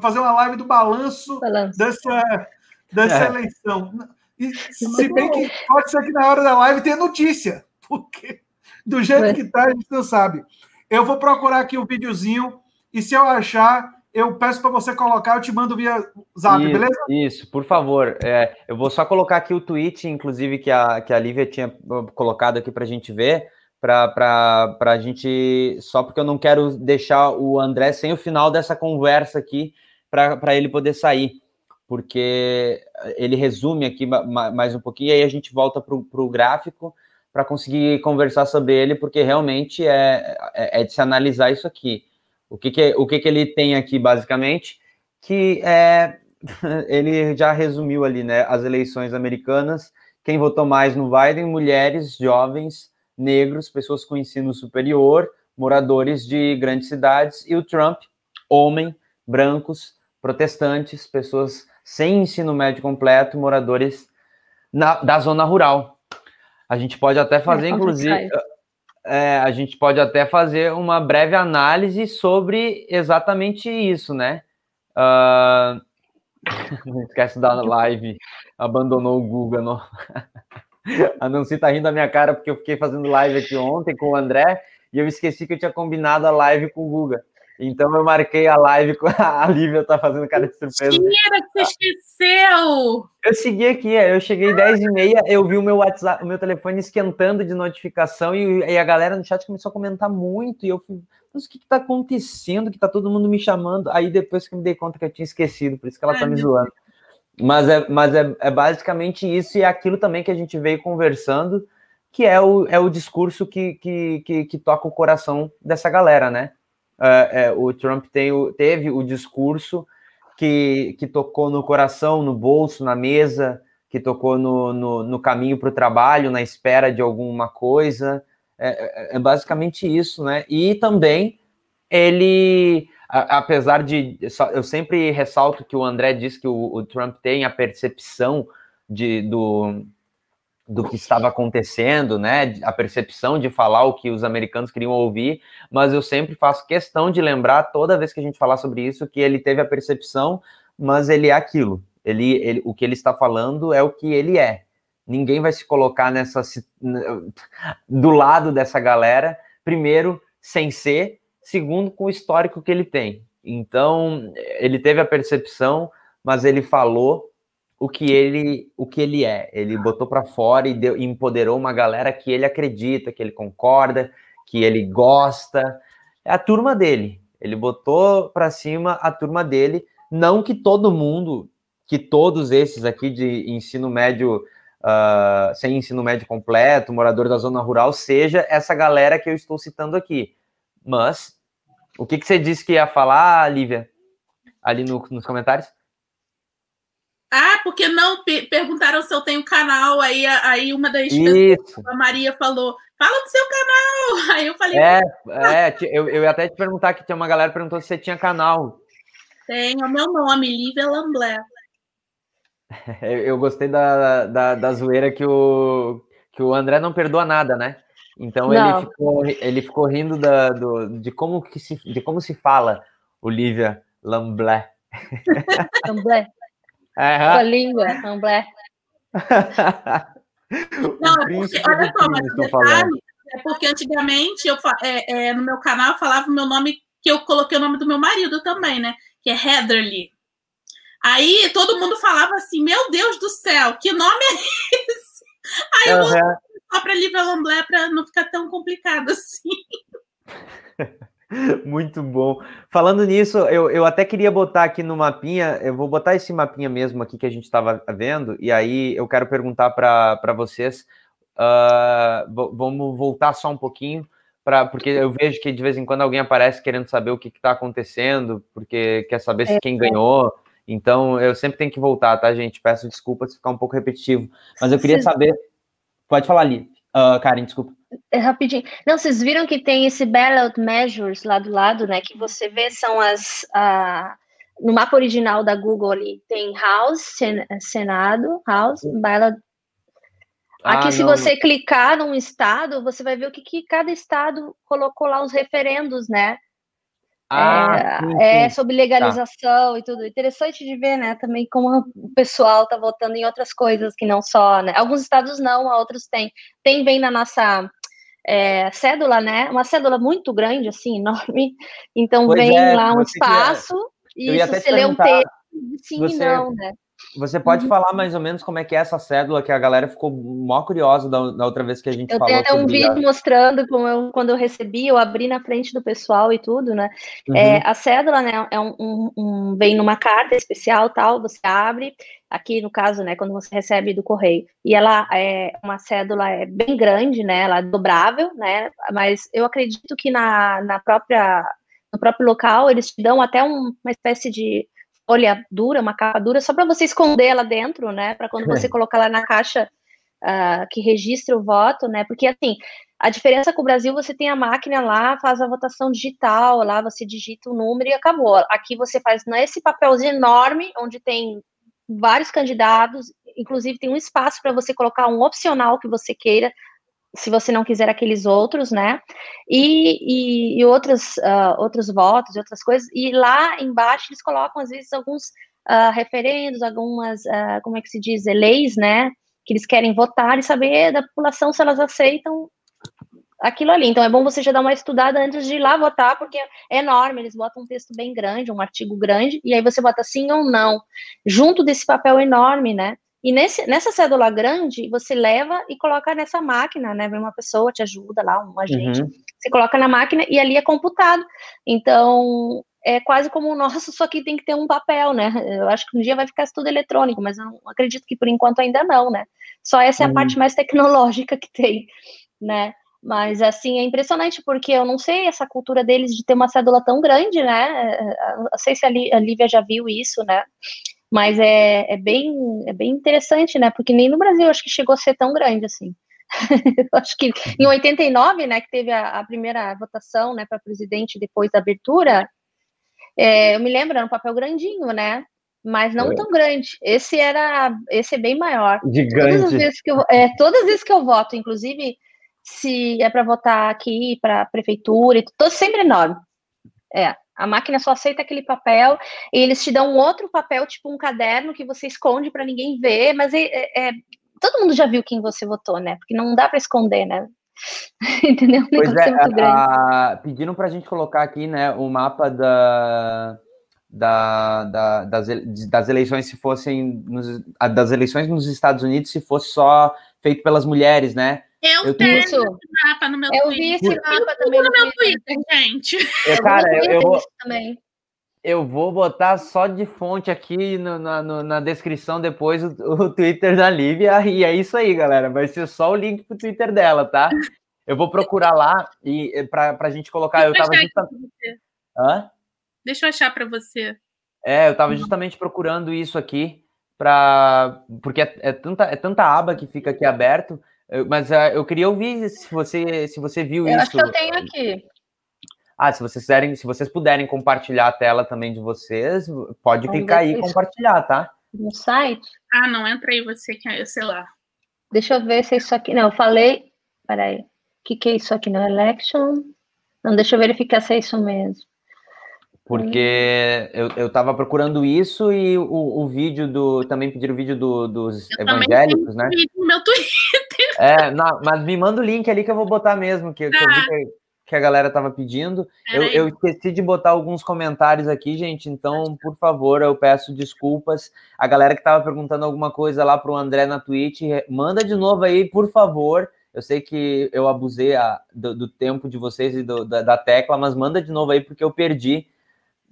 G: fazer uma live do balanço
C: Balanço.
G: dessa, dessa
A: É.
G: eleição. E, se bem que pode ser que na hora da live tenha notícia, [LAUGHS] porque do jeito
C: É.
G: que tá, a gente não sabe. Eu vou procurar aqui o videozinho e se eu achar, eu peço para você colocar, eu te mando via zap,
A: isso,
G: beleza?
A: Isso, por favor. É, eu vou só colocar aqui o tweet, inclusive, que a, que a Lívia tinha uh, colocado aqui para a gente ver, para a gente. Só porque eu não quero deixar o André sem o final dessa conversa aqui, para ele poder sair, porque ele resume aqui ma- ma- mais um pouquinho, e aí a gente volta para o gráfico para conseguir conversar sobre ele, porque realmente é, é, é de se analisar isso aqui. O que, que, o que, que ele tem aqui, basicamente? Que é, [LAUGHS] ele já resumiu ali, né? As eleições americanas. Quem votou mais no Biden? Mulheres, jovens, negros, pessoas com ensino superior, moradores de grandes cidades. E o Trump, homem, brancos, protestantes, pessoas sem ensino médio completo, moradores na, da zona rural. A gente pode até fazer, inclusive, é, a gente pode até fazer uma breve análise sobre exatamente isso, né? Uh... [LAUGHS] Não esquece da live, abandonou o Guga. Não... [LAUGHS] A Nancy tá rindo da minha cara porque eu fiquei fazendo live aqui ontem com o André e eu esqueci que eu tinha combinado a live com o Guga. Então eu marquei a live com a Lívia, tá fazendo cara de surpresa.
B: Mentira que você esqueceu!
A: Eu segui aqui, eu cheguei 10 e meia, eu vi o meu WhatsApp, o meu telefone esquentando de notificação e, e a galera no chat começou a comentar muito e eu fui, mas o que, que tá acontecendo? Que tá todo mundo me chamando. Aí depois que eu me dei conta que eu tinha esquecido, por isso que ela tá me zoando. Mas é, mas é, é basicamente isso e é aquilo também que a gente veio conversando, que é o, é o discurso que, que, que, que toca o coração dessa galera, né? É, é, o Trump tem, teve o discurso que, que tocou no coração, no bolso, na mesa, que tocou no, no, no caminho para o trabalho, na espera de alguma coisa. É, é, é, basicamente isso, né? E também ele, a, apesar de. Eu sempre ressalto que o André disse que o, o Trump tem a percepção de, do, do que estava acontecendo, né? A percepção de falar o que os americanos queriam ouvir, mas eu sempre faço questão de lembrar, toda vez que a gente falar sobre isso, que ele teve a percepção, mas ele é aquilo. Ele, ele, o que ele está falando é o que ele é. Ninguém vai se colocar nessa do lado dessa galera, primeiro, sem ser, segundo, com o histórico que ele tem. Então, ele teve a percepção, mas ele falou o que ele, o que ele é. Ele botou para fora e, deu, empoderou uma galera que ele acredita, que ele concorda, que ele gosta. É a turma dele. Ele botou para cima a turma dele. Não que todo mundo, que todos esses aqui de ensino médio, uh, sem ensino médio completo, morador da zona rural, seja essa galera que eu estou citando aqui. Mas, o que, que você disse que ia falar, Lívia? Ali no, nos comentários?
B: Ah, porque não perguntaram se eu tenho canal. Aí, aí uma das pessoas, a Maria, falou: fala do seu canal. [LAUGHS] Aí eu falei:
A: É, é eu, eu ia até te perguntar que tinha uma galera perguntou se você tinha canal.
B: Tem, é o meu nome, Lívia Lamblé. [LAUGHS]
A: Eu gostei da, da, da zoeira que o, que o André não perdoa nada, né? Então ele ficou, ele ficou rindo da, do, de, como que se, de como se fala Olivia Lamblé. [LAUGHS]
C: Lamblé. Uhum. Com a língua, Amblé. [LAUGHS]
B: Não, é porque, olha só, mas o detalhe é porque antigamente eu, é, é, no meu canal eu falava o meu nome, que eu coloquei o nome do meu marido também, né? Que é Heatherly. Aí todo mundo falava assim: Meu Deus do céu, que nome é esse? Aí eu uhum. só para Lívia Lamblé para não ficar tão complicado assim. [LAUGHS] [LAUGHS]
A: Muito bom. Falando nisso, eu, eu até queria botar aqui no mapinha, eu vou botar esse mapinha mesmo aqui que a gente estava vendo, e aí eu quero perguntar para vocês. Uh, vamos voltar só um pouquinho, pra, porque eu vejo que de vez em quando alguém aparece querendo saber o que está acontecendo, porque quer saber se é, quem ganhou. Então eu sempre tenho que voltar, tá, gente? Peço desculpa se ficar um pouco repetitivo, mas eu queria saber. Pode falar ali, uh, Karen, desculpa.
C: É rapidinho. Não, vocês viram que tem esse ballot measures lá do lado, né? Que você vê são as no mapa original da Google ali tem House, sen, Senado, House, ballot. Aqui, ah, se você clicar num estado, você vai ver o que, que cada estado colocou lá os referendos, né? Ah, é, sim, sim. é, sobre legalização tá. e tudo. Interessante de ver, né? Também como o pessoal tá votando em outras coisas que não só, né? Alguns estados não, outros têm. Tem bem na nossa é, cédula, né? Uma cédula muito grande, assim, enorme. Então pois vem é, lá um espaço e se você lê um texto, sim você, e não, né?
A: Você pode uhum. falar mais ou menos como é que é essa cédula que a galera ficou mó curiosa da, da outra vez que a gente
C: eu
A: falou.
C: Eu tenho um vídeo a... mostrando como eu, quando eu recebi, eu abri na frente do pessoal e tudo, né? Uhum. É, a cédula, né, é um, um, um, vem numa carta especial, tal, você abre, aqui no caso, né, quando você recebe do correio. E ela é uma cédula é bem grande, né, ela é dobrável, né, mas eu acredito que na, na própria no próprio local eles te dão até um, uma espécie de folha dura, uma capa dura, só para você esconder ela dentro, né, para quando você [LAUGHS] colocar lá na caixa uh, que registra o voto, né, porque assim, a diferença com o Brasil, você tem a máquina lá, faz a votação digital, lá você digita o número e acabou. Aqui você faz nesse papelzinho enorme, onde tem vários candidatos, inclusive tem um espaço para você colocar um opcional que você queira, se você não quiser aqueles outros, né? E, e, e outros, uh, outros votos, outras coisas. E lá embaixo eles colocam, às vezes, alguns uh, referendos, algumas, uh, como é que se diz, leis, né? Que eles querem votar e saber da população se elas aceitam aquilo ali. Então é bom você já dar uma estudada antes de ir lá votar, porque é enorme, eles botam um texto bem grande, um artigo grande, e aí você bota sim ou não, junto desse papel enorme, né? E nesse, nessa cédula grande, você leva e coloca nessa máquina, né? Vem uma pessoa, te ajuda lá, um agente. Uhum. Você coloca na máquina e ali é computado. Então, é quase como o nosso, [LAUGHS] só que tem que ter um papel, né? Eu acho que um dia vai ficar tudo eletrônico, mas eu não acredito que por enquanto ainda não, né? Só essa é a uhum. parte mais [LAUGHS] tecnológica que tem, né? Mas, assim, é impressionante, porque eu não sei essa cultura deles de ter uma cédula tão grande, né? Não sei se a Lívia já viu isso, né? Mas é, é, bem, é bem interessante, né? Porque nem no Brasil acho que chegou a ser tão grande assim. [LAUGHS] acho que em 89, né, que teve a, a primeira votação, né, para presidente depois da abertura, é, eu me lembro, era um papel grandinho, né? Mas não é. tão grande. Esse era, esse é bem maior.
A: Gigante.
C: Todas as vezes que eu, é, todas as vezes que eu voto, inclusive se é para votar aqui para prefeitura, tô sempre enorme. É, a máquina só aceita aquele papel e eles te dão outro papel, tipo um caderno que você esconde para ninguém ver, mas é, é, é, todo mundo já viu quem você votou, né? Porque não dá para esconder, né? [LAUGHS] Entendeu?
A: Pois é, é a, a, pediram para a gente colocar aqui, né, o mapa da, da, da das, das eleições se fossem nos, das eleições nos Estados Unidos se fosse só feito pelas mulheres, né?
B: Eu, eu tenho esse mapa no meu eu
C: Twitter. Eu vi esse mapa também
B: no meu Twitter, gente.
A: Eu, cara, eu, eu vou, eu vou botar só de fonte aqui no, na, no, na descrição depois o, o, Twitter da Lívia. E é isso aí, galera. Vai ser só o link pro Twitter dela, tá? Eu vou procurar lá e pra, pra gente colocar. Deixa eu tava justamente.
B: Hã? Deixa eu achar para você.
A: É, eu tava justamente procurando isso aqui para porque é, é, tanta, é tanta aba que fica aqui aberto mas uh, eu queria ouvir se você, se você viu
C: eu
A: isso.
C: Acho que eu tenho aqui.
A: Ah, se vocês quiserem, se vocês puderem compartilhar a tela também de vocês, pode Vamos clicar aí e compartilhar, tá?
C: No site?
B: Ah, não, entra aí você, que sei lá.
C: Deixa eu ver se é isso aqui. Não, eu falei. Peraí. O que, que é isso aqui no Election? Não, deixa eu verificar se é isso mesmo.
A: Porque eu, eu tava procurando isso e o, o vídeo do. Também pediram o vídeo do, dos eu evangélicos, né?
B: Vídeo no meu Twitter.
A: É, não, mas me manda o link ali que eu vou botar mesmo, que, que eu vi que, que, a galera tava pedindo. Eu, eu, esqueci de botar alguns comentários aqui, gente, então, por favor, eu peço desculpas. A galera que tava perguntando alguma coisa lá pro André na Twitch, manda de novo aí, por favor. Eu sei que eu abusei a, do, do, tempo de vocês e do, da, da, tecla, mas manda de novo aí, porque eu perdi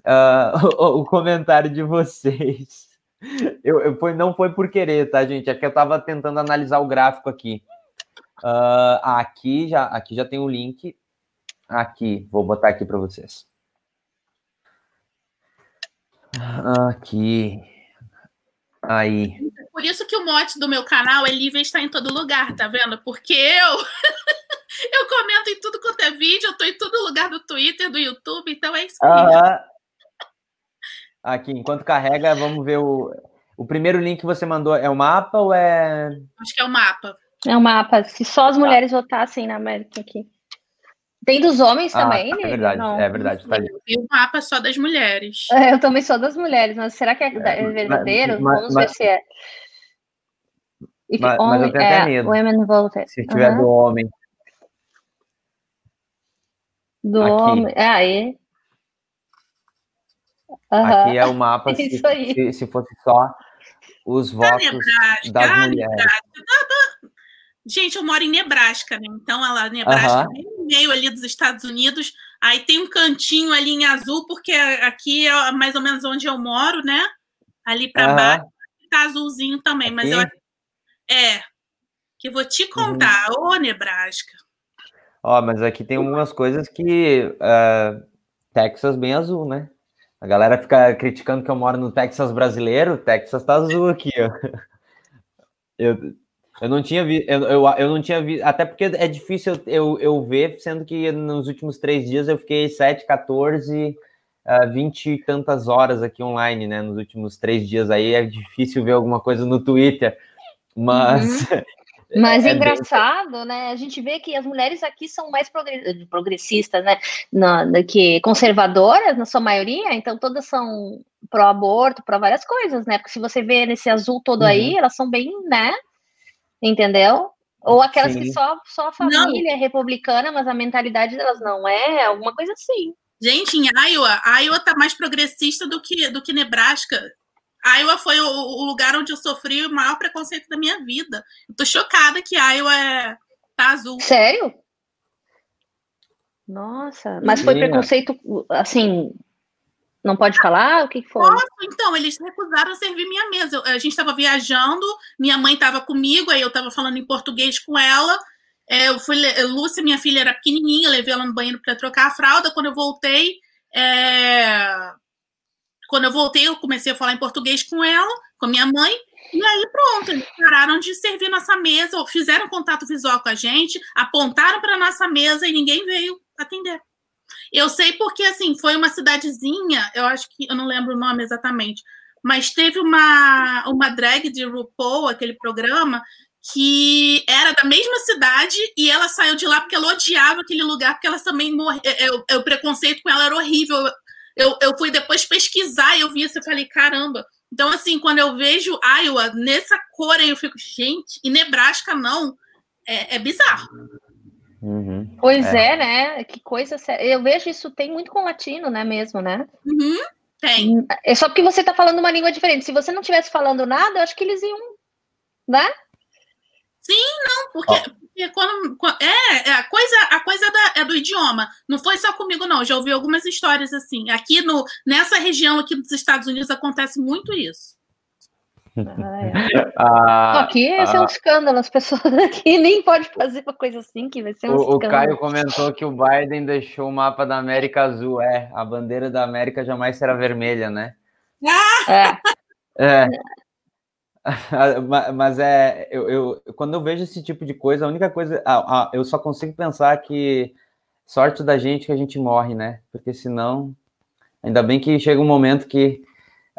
A: uh, [LAUGHS] o, o comentário de vocês. Eu, eu foi, não foi por querer, tá, gente? É que eu estava tentando analisar o gráfico aqui. Uh, aqui, já, aqui já tem o link. Aqui, vou botar aqui para vocês. Aqui. Aí.
B: Por isso que o mote do meu canal é livre está em todo lugar, tá vendo? Porque eu [LAUGHS] eu comento em tudo quanto é vídeo, eu tô em todo lugar do Twitter, do YouTube, então é isso
A: aí. Aqui, enquanto carrega, vamos ver o. O primeiro link que você mandou é o mapa ou é.
B: Acho que é o mapa.
C: É o mapa. Se só as mulheres ah. votassem na América aqui. Tem dos homens ah, também,
A: É verdade,
C: não.
A: é verdade. Tá
B: e o mapa só das mulheres. [LAUGHS]
C: É, eu também sou das mulheres, mas será que é, é verdadeiro? Mas, Vamos mas, ver se é.
A: If mas, mas eu tenho até medo.
C: Women voted.
A: Se tiver uhum. do homem.
C: Do Aqui. homem. É, aí.
A: Uhum. Aqui é o mapa [LAUGHS] se, se, se, fosse só os votos Nebraska, das mulheres.
B: Gente, eu moro em Nebraska, né? Então, ela, Nebraska, uhum. no meio ali dos Estados Unidos. Aí tem um cantinho ali em azul, porque aqui é mais ou menos onde eu moro, né? Ali para uhum. baixo tá azulzinho também. Aqui? Mas eu é que eu vou te contar, uhum. ô Nebraska.
A: Ó, mas aqui tem algumas coisas que uh, Texas bem azul, né? A galera fica criticando que eu moro no Texas brasileiro. Texas tá azul aqui, ó. [LAUGHS] Eu, eu não tinha visto, eu, eu, eu, não tinha visto, até porque é difícil eu, eu ver, sendo que nos últimos três dias eu fiquei 7, 14, uh, 20 e tantas horas aqui online, né? Nos últimos três dias aí é difícil ver alguma coisa no Twitter, mas uhum. [LAUGHS]
C: Mas é, é engraçado, bem... né? A gente vê que as mulheres aqui são mais progressistas, né? Na, na, que conservadoras, na sua maioria, então todas são pró-aborto, pró várias coisas, né? Porque se você vê nesse azul todo uhum. aí, elas são bem, né? Entendeu? Ou aquelas Sim. que só, só a família não. é republicana, mas a mentalidade delas não é, alguma coisa assim.
B: Gente, em Iowa, Iowa tá mais progressista do que, do que Nebraska. Iowa foi o, o, lugar onde eu sofri o maior preconceito da minha vida. Eu tô chocada que Iowa é, tá azul.
C: Sério? Nossa, mas foi preconceito, assim, não pode falar? O que foi?
B: Então, eles recusaram servir minha mesa. a gente estava viajando, minha mãe estava comigo, aí eu estava falando em português com ela. É, eu fui, Lúcia, minha filha, era pequenininha, levei ela no banheiro para trocar a fralda. Quando eu voltei, é... quando eu voltei, eu comecei a falar em português com ela, com minha mãe. E aí, pronto, eles pararam de servir nossa mesa, fizeram contato visual com a gente, apontaram para nossa mesa e ninguém veio atender. Eu sei porque, assim, foi uma cidadezinha, eu acho que, eu não lembro o nome exatamente, mas teve uma, uma drag de RuPaul, aquele programa, que era da mesma cidade e ela saiu de lá porque ela odiava aquele lugar, porque ela também morreu. É, é, o preconceito com ela era horrível. Eu, eu fui depois pesquisar e eu vi isso e falei, caramba. Então, assim, quando eu vejo Iowa nessa cor aí, eu fico, gente, e Nebraska não, é, é bizarro.
C: Uhum. Pois é. é. né? Que coisa séria. Eu vejo isso tem muito com latino, né? Mesmo, né?
B: Uhum. Tem. Hum,
C: é só porque você tá falando uma língua diferente. Se você não tivesse falando nada, eu acho que eles iam, né?
B: Sim, não, porque, oh. porque quando, é, é, a coisa, a coisa da, é do idioma. Não foi só comigo, não. Já ouvi algumas histórias assim. Aqui no, nessa região aqui dos Estados Unidos acontece muito isso.
C: Ah, aqui ia ser um escândalo, as pessoas aqui [LAUGHS] nem pode fazer uma coisa assim, que vai ser um
A: o,
C: escândalo.
A: O Caio comentou que o Biden deixou o mapa da América azul, é, a bandeira da América jamais será vermelha, né?
C: É.
A: é. [LAUGHS] Mas é, eu, eu, quando eu vejo esse tipo de coisa, a única coisa, ah, ah, eu só consigo pensar que sorte da gente que a gente morre, né? Porque senão, ainda bem que chega um momento que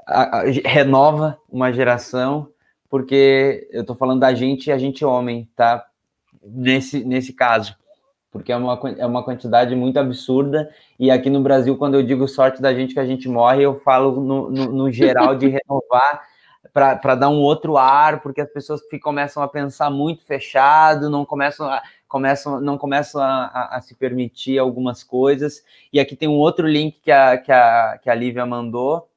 A: a, a, renova uma geração, porque eu estou falando da gente e a gente homem, tá? Nesse, nesse caso, porque é uma, é uma quantidade muito absurda, e aqui no Brasil, quando eu digo sorte da gente que a gente morre, eu falo no, no, no geral de [LAUGHS] renovar para dar um outro ar, porque as pessoas começam a pensar muito fechado, não começam a, começam, não começam a, a, a, se permitir algumas coisas. E aqui tem um outro link que a, que a, que a Lívia mandou,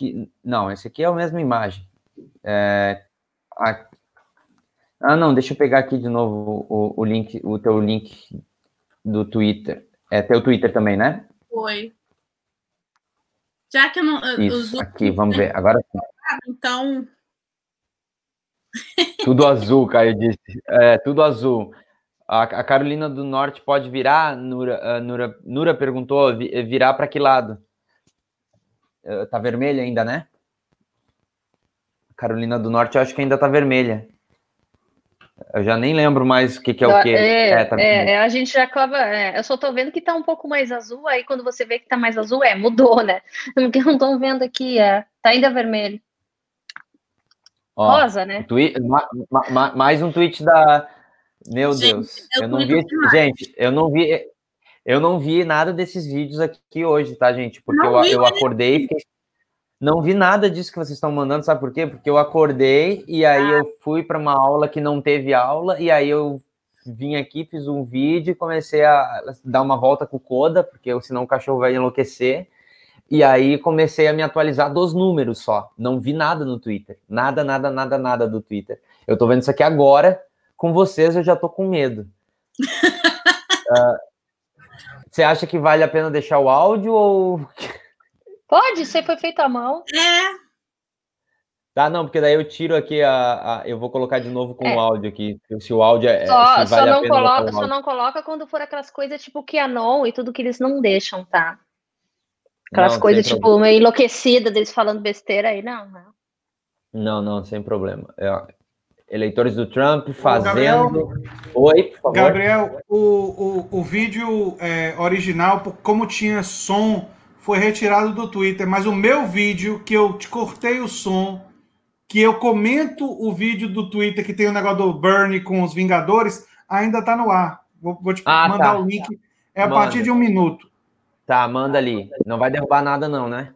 A: que não, esse aqui é a mesma imagem. É, a, ah, não, deixa eu pegar aqui de novo o, o link, o teu link do Twitter. É teu Twitter também, né?
B: Foi. Já que eu não.
A: Isso, aqui, vamos ver. Agora sim.
B: Então. [LAUGHS]
A: Tudo azul, Caio disse. É, tudo azul. A, a Carolina do Norte pode virar? Nura, Nura, Nura perguntou, virar para que lado? Eh, tá vermelha ainda, né? Carolina do Norte, eu acho que ainda tá vermelha. Eu já nem lembro mais o que, que é o que.
C: É, é, tá é, a gente já acaba. É, eu só tô vendo que tá um pouco mais azul, aí quando você vê que tá mais azul, é, mudou, né? [LAUGHS] Porque eu não tô vendo aqui, é, tá ainda vermelho. Ó, Rosa, né?
A: Tweet, ma, ma, mais um tweet da. Meu gente, Deus, eu não vi. Gente, eu não vi. Eu não vi nada desses vídeos aqui hoje, tá, gente? Porque eu, eu acordei e fiquei... Não vi nada disso que vocês estão mandando, sabe por quê? Porque eu acordei e aí ah. eu fui para uma aula que não teve aula, e aí eu vim aqui, fiz um vídeo e comecei a dar uma volta com o Coda, porque senão o cachorro vai enlouquecer. E aí comecei a me atualizar dos números só. Não vi nada no Twitter. Nada, nada, nada, nada do Twitter. Eu tô vendo isso aqui agora. Com vocês eu já tô com medo. uh, [LAUGHS] Você acha que vale a pena deixar o áudio ou. [LAUGHS]
C: Pode, ser foi feito à mão.
B: É.
A: Tá, não, porque daí eu tiro aqui a. a eu vou colocar de novo com é. o áudio aqui. Se o áudio é.
C: Só, vale só, não, coloca, só não coloca quando for aquelas coisas tipo Kianon e tudo que eles não deixam, tá? Aquelas não, coisas tipo problema. meio enlouquecidas deles falando besteira aí, não, não.
A: Não, não, sem problema. É, eleitores do Trump fazendo. Gabriel, Oi, por favor.
G: Gabriel, o, o, o vídeo é, original, como tinha som, foi retirado do Twitter, mas o meu vídeo, que eu te cortei o som, que eu comento o vídeo do Twitter que tem o negócio do Bernie com os Vingadores, ainda está no ar. Vou, vou te ah, mandar tá. o link. É a manda. partir de um minuto.
A: Tá, manda ali. Não vai derrubar nada, não, né?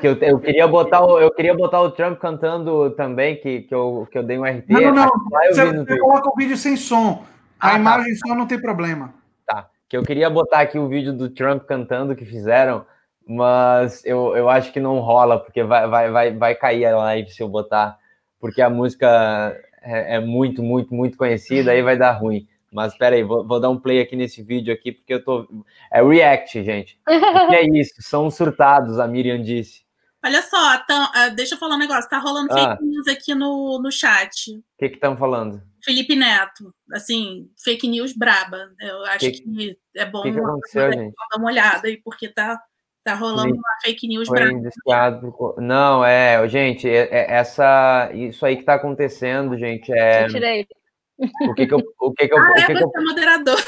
A: Que eu, eu, queria botar o, eu queria botar o Trump cantando também, que, que, eu, que eu dei um RT.
G: Não, não, não. Você, você coloca o vídeo sem som. A ah, tá. imagem só não tem problema.
A: Tá. Que eu queria botar aqui o vídeo do Trump cantando que fizeram, mas eu, eu acho que não rola, porque vai, vai, vai, vai cair a live se eu botar, porque a música é, é muito, muito, muito conhecida, aí vai dar ruim. Mas espera aí, vou, vou, dar um play aqui nesse vídeo aqui, porque eu tô. É react, gente. O que é [LAUGHS] isso? São surtados, a Miriam disse.
B: Olha só, tão, uh, deixa eu falar um negócio. Tá rolando ah. fake news aqui no, no chat.
A: O que que estão falando?
B: Felipe Neto. Assim, fake news braba. Eu acho que, que é bom
A: que que aconteceu, gente?
B: dar uma olhada aí, porque tá, tá rolando Sim. uma fake news Foi
A: braba. Não, é, gente, é, é, essa, isso aí que tá acontecendo, gente, é. Eu tirei. O que que eu. O que que eu,
B: ah,
A: o que
B: é
A: que eu,
B: moderadora.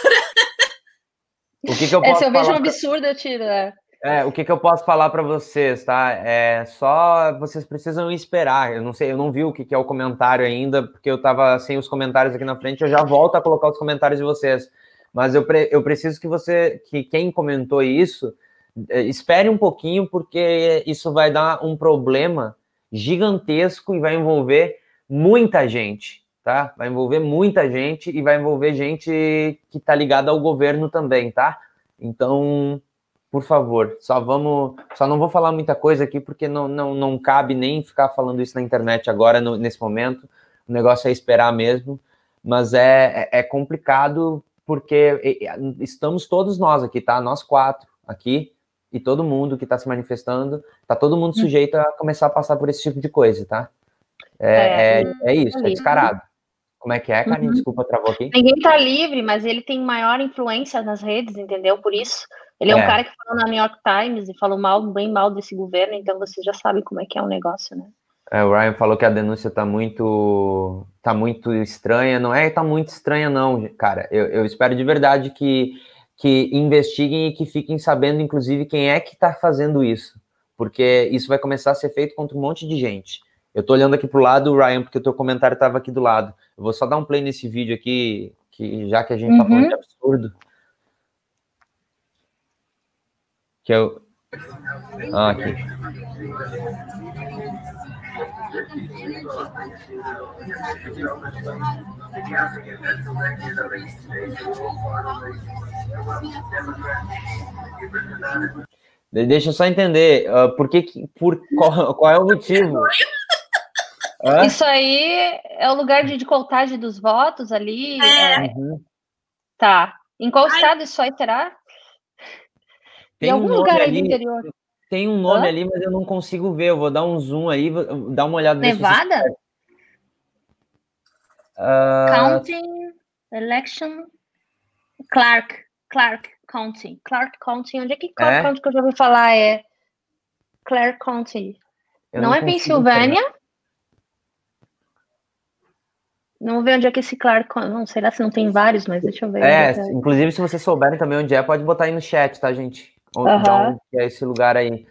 A: O que que eu posso
C: é, se eu vejo
A: um
C: absurdo, eu tiro. É.
A: é, o que que eu posso falar para vocês, tá? É só vocês precisam esperar. Eu não sei, eu não vi o que que é o comentário ainda, porque eu tava sem os comentários aqui na frente. Eu já volto a colocar os comentários de vocês. Mas eu, pre, eu preciso que você, que quem comentou isso, é, espere um pouquinho, porque isso vai dar um problema gigantesco e vai envolver muita gente tá? Vai envolver muita gente e vai envolver gente que tá ligada ao governo também, tá? Então, por favor, só vamos, só não vou falar muita coisa aqui porque não, não, não cabe nem ficar falando isso na internet agora no, nesse momento. O negócio é esperar mesmo, mas é, é, é complicado porque estamos todos nós aqui, tá? Nós quatro aqui e todo mundo que está se manifestando, tá todo mundo hum. sujeito a começar a passar por esse tipo de coisa, tá? É, é, é, é isso, é descarado. Como é que é, Karine? Uhum. Desculpa, travou aqui.
C: Ninguém tá livre, mas ele tem maior influência nas redes, entendeu? Por isso. Ele é, é um cara que falou na New York Times e falou mal, bem mal desse governo, então você já sabe como é que é o negócio, né?
A: É, o Ryan falou que a denúncia tá muito tá muito estranha. Não é tá muito estranha, não, cara. Eu, eu espero de verdade que, que investiguem e que fiquem sabendo, inclusive, quem é que tá fazendo isso. Porque isso vai começar a ser feito contra um monte de gente. Eu tô olhando aqui pro lado, Ryan, porque o teu comentário estava aqui do lado. Eu vou só dar um play nesse vídeo aqui, que já que a gente uhum. tá falando de uhum. absurdo. Que eu. Ah, aqui. Deixa eu só entender, uh, por que, por, qual, [LAUGHS] qual é o motivo? [LAUGHS]
C: Hã? Isso aí é o lugar de, de contagem dos votos ali. É. É... Uhum. Tá. Em qual Ai. estado isso aí terá?
A: Tem em algum um lugar ali, interior. Tem um nome Hã? ali, mas eu não consigo ver. Eu vou dar um zoom aí, vou dar uma olhada.
C: Nevada? Uh... Counting, election, Clark, Clark County, Clark County. Onde é que Clark é? County que eu já ouvi falar é Clark County? não, não é Pensilvânia? Não ver onde é que esse Clark. Não sei lá se não tem vários, mas deixa eu ver.
A: É, é, inclusive, se vocês souberem também onde é, pode botar aí no chat, tá, gente? Onde,
C: uhum. onde
A: é esse lugar aí.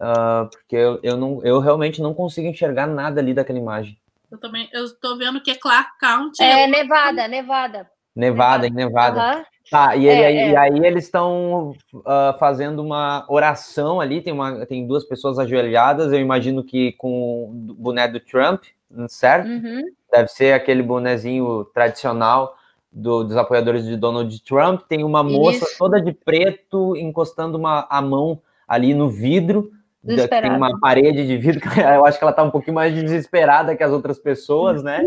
A: Uh, porque eu, eu, não, eu realmente não consigo enxergar nada ali daquela imagem.
B: Eu também, eu tô vendo que é Clark County.
C: É, Nevada, Nevada.
A: Nevada, em Nevada. Uhum. Tá, e, ele, é, é. e aí eles estão uh, fazendo uma oração ali, tem, uma, tem duas pessoas ajoelhadas, eu imagino que com o boné do Trump, certo? Uhum. Deve ser aquele bonezinho tradicional do, dos apoiadores de Donald Trump. Tem uma moça Isso. toda de preto encostando uma, a mão ali no vidro. Tem uma parede de vidro, [LAUGHS] eu acho que ela está um pouquinho mais desesperada que as outras pessoas, né?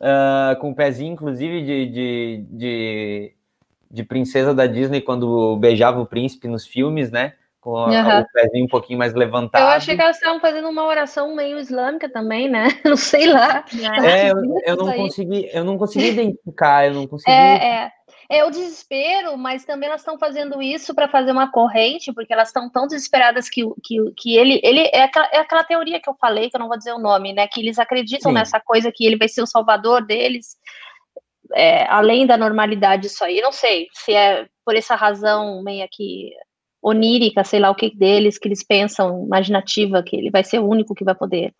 A: Uh, com o pezinho, inclusive, de, de, de, de, princesa da Disney quando beijava o príncipe nos filmes, né? Com uhum. o pezinho um pouquinho mais levantado. Eu
C: achei que elas estavam fazendo uma oração meio islâmica também, né? [LAUGHS] Não sei lá.
A: É, eu, eu não consegui, eu não consegui identificar, eu não [LAUGHS] consegui.
C: É, é. É o desespero, mas também elas estão fazendo isso para fazer uma corrente, porque elas estão tão desesperadas que, que, que ele, ele é aquela, é aquela teoria que eu falei, que eu não vou dizer o nome, né? Que eles acreditam Sim. nessa coisa que ele vai ser o salvador deles, é, além da normalidade isso aí. Eu não sei se é por essa razão meio que onírica, sei lá o que deles, que eles pensam, imaginativa, que ele vai ser o único que vai poder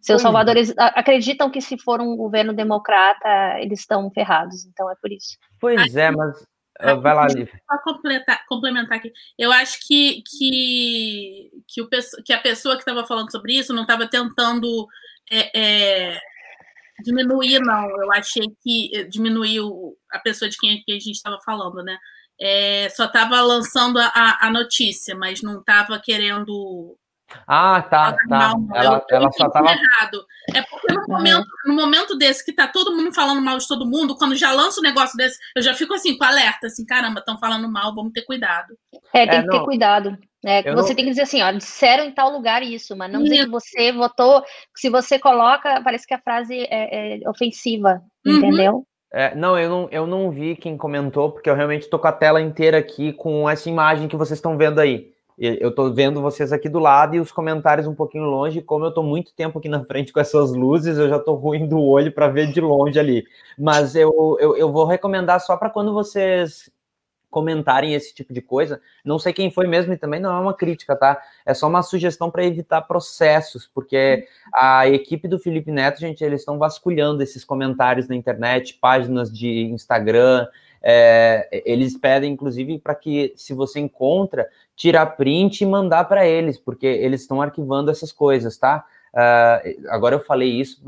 C: ser o Salvador. Eles acreditam que se for um governo democrata, eles estão ferrados, então é por isso.
A: Pois é, mas Uh, vai lá, Lívia.
B: Só complementar, complementar aqui. Eu acho que, que, que, o, que a pessoa que estava falando sobre isso não estava tentando é, é, diminuir, não. Eu achei que diminuiu a pessoa de quem a gente estava falando, né? É, só estava lançando a, a, notícia, mas não estava querendo
A: ah, tá, tá. ela, ela só tava...
B: errado. É porque no momento, no momento desse que tá todo mundo falando mal de todo mundo, quando já lança um negócio desse, eu já fico assim, com alerta, assim, caramba, estão falando mal, vamos ter cuidado.
C: É, tem é, que ter cuidado. É, você não... tem que dizer assim, ó, disseram em tal lugar isso, mas não dizer que você votou, se você coloca, parece que a frase é, é ofensiva, uhum. entendeu?
A: É, não, eu não, eu não vi quem comentou, porque eu realmente tô com a tela inteira aqui com essa imagem que vocês estão vendo aí. Eu estou vendo vocês aqui do lado e os comentários um pouquinho longe. Como eu estou muito tempo aqui na frente com essas luzes, eu já estou ruim do olho para ver de longe ali. Mas eu, eu, eu vou recomendar só para quando vocês comentarem esse tipo de coisa. Não sei quem foi mesmo e também não é uma crítica, tá? É só uma sugestão para evitar processos, porque a equipe do Felipe Neto, gente, eles estão vasculhando esses comentários na internet, páginas de Instagram. É, eles pedem, inclusive, para que, se você encontra, tirar print e mandar para eles, porque eles estão arquivando essas coisas, tá? Uh, agora eu falei isso.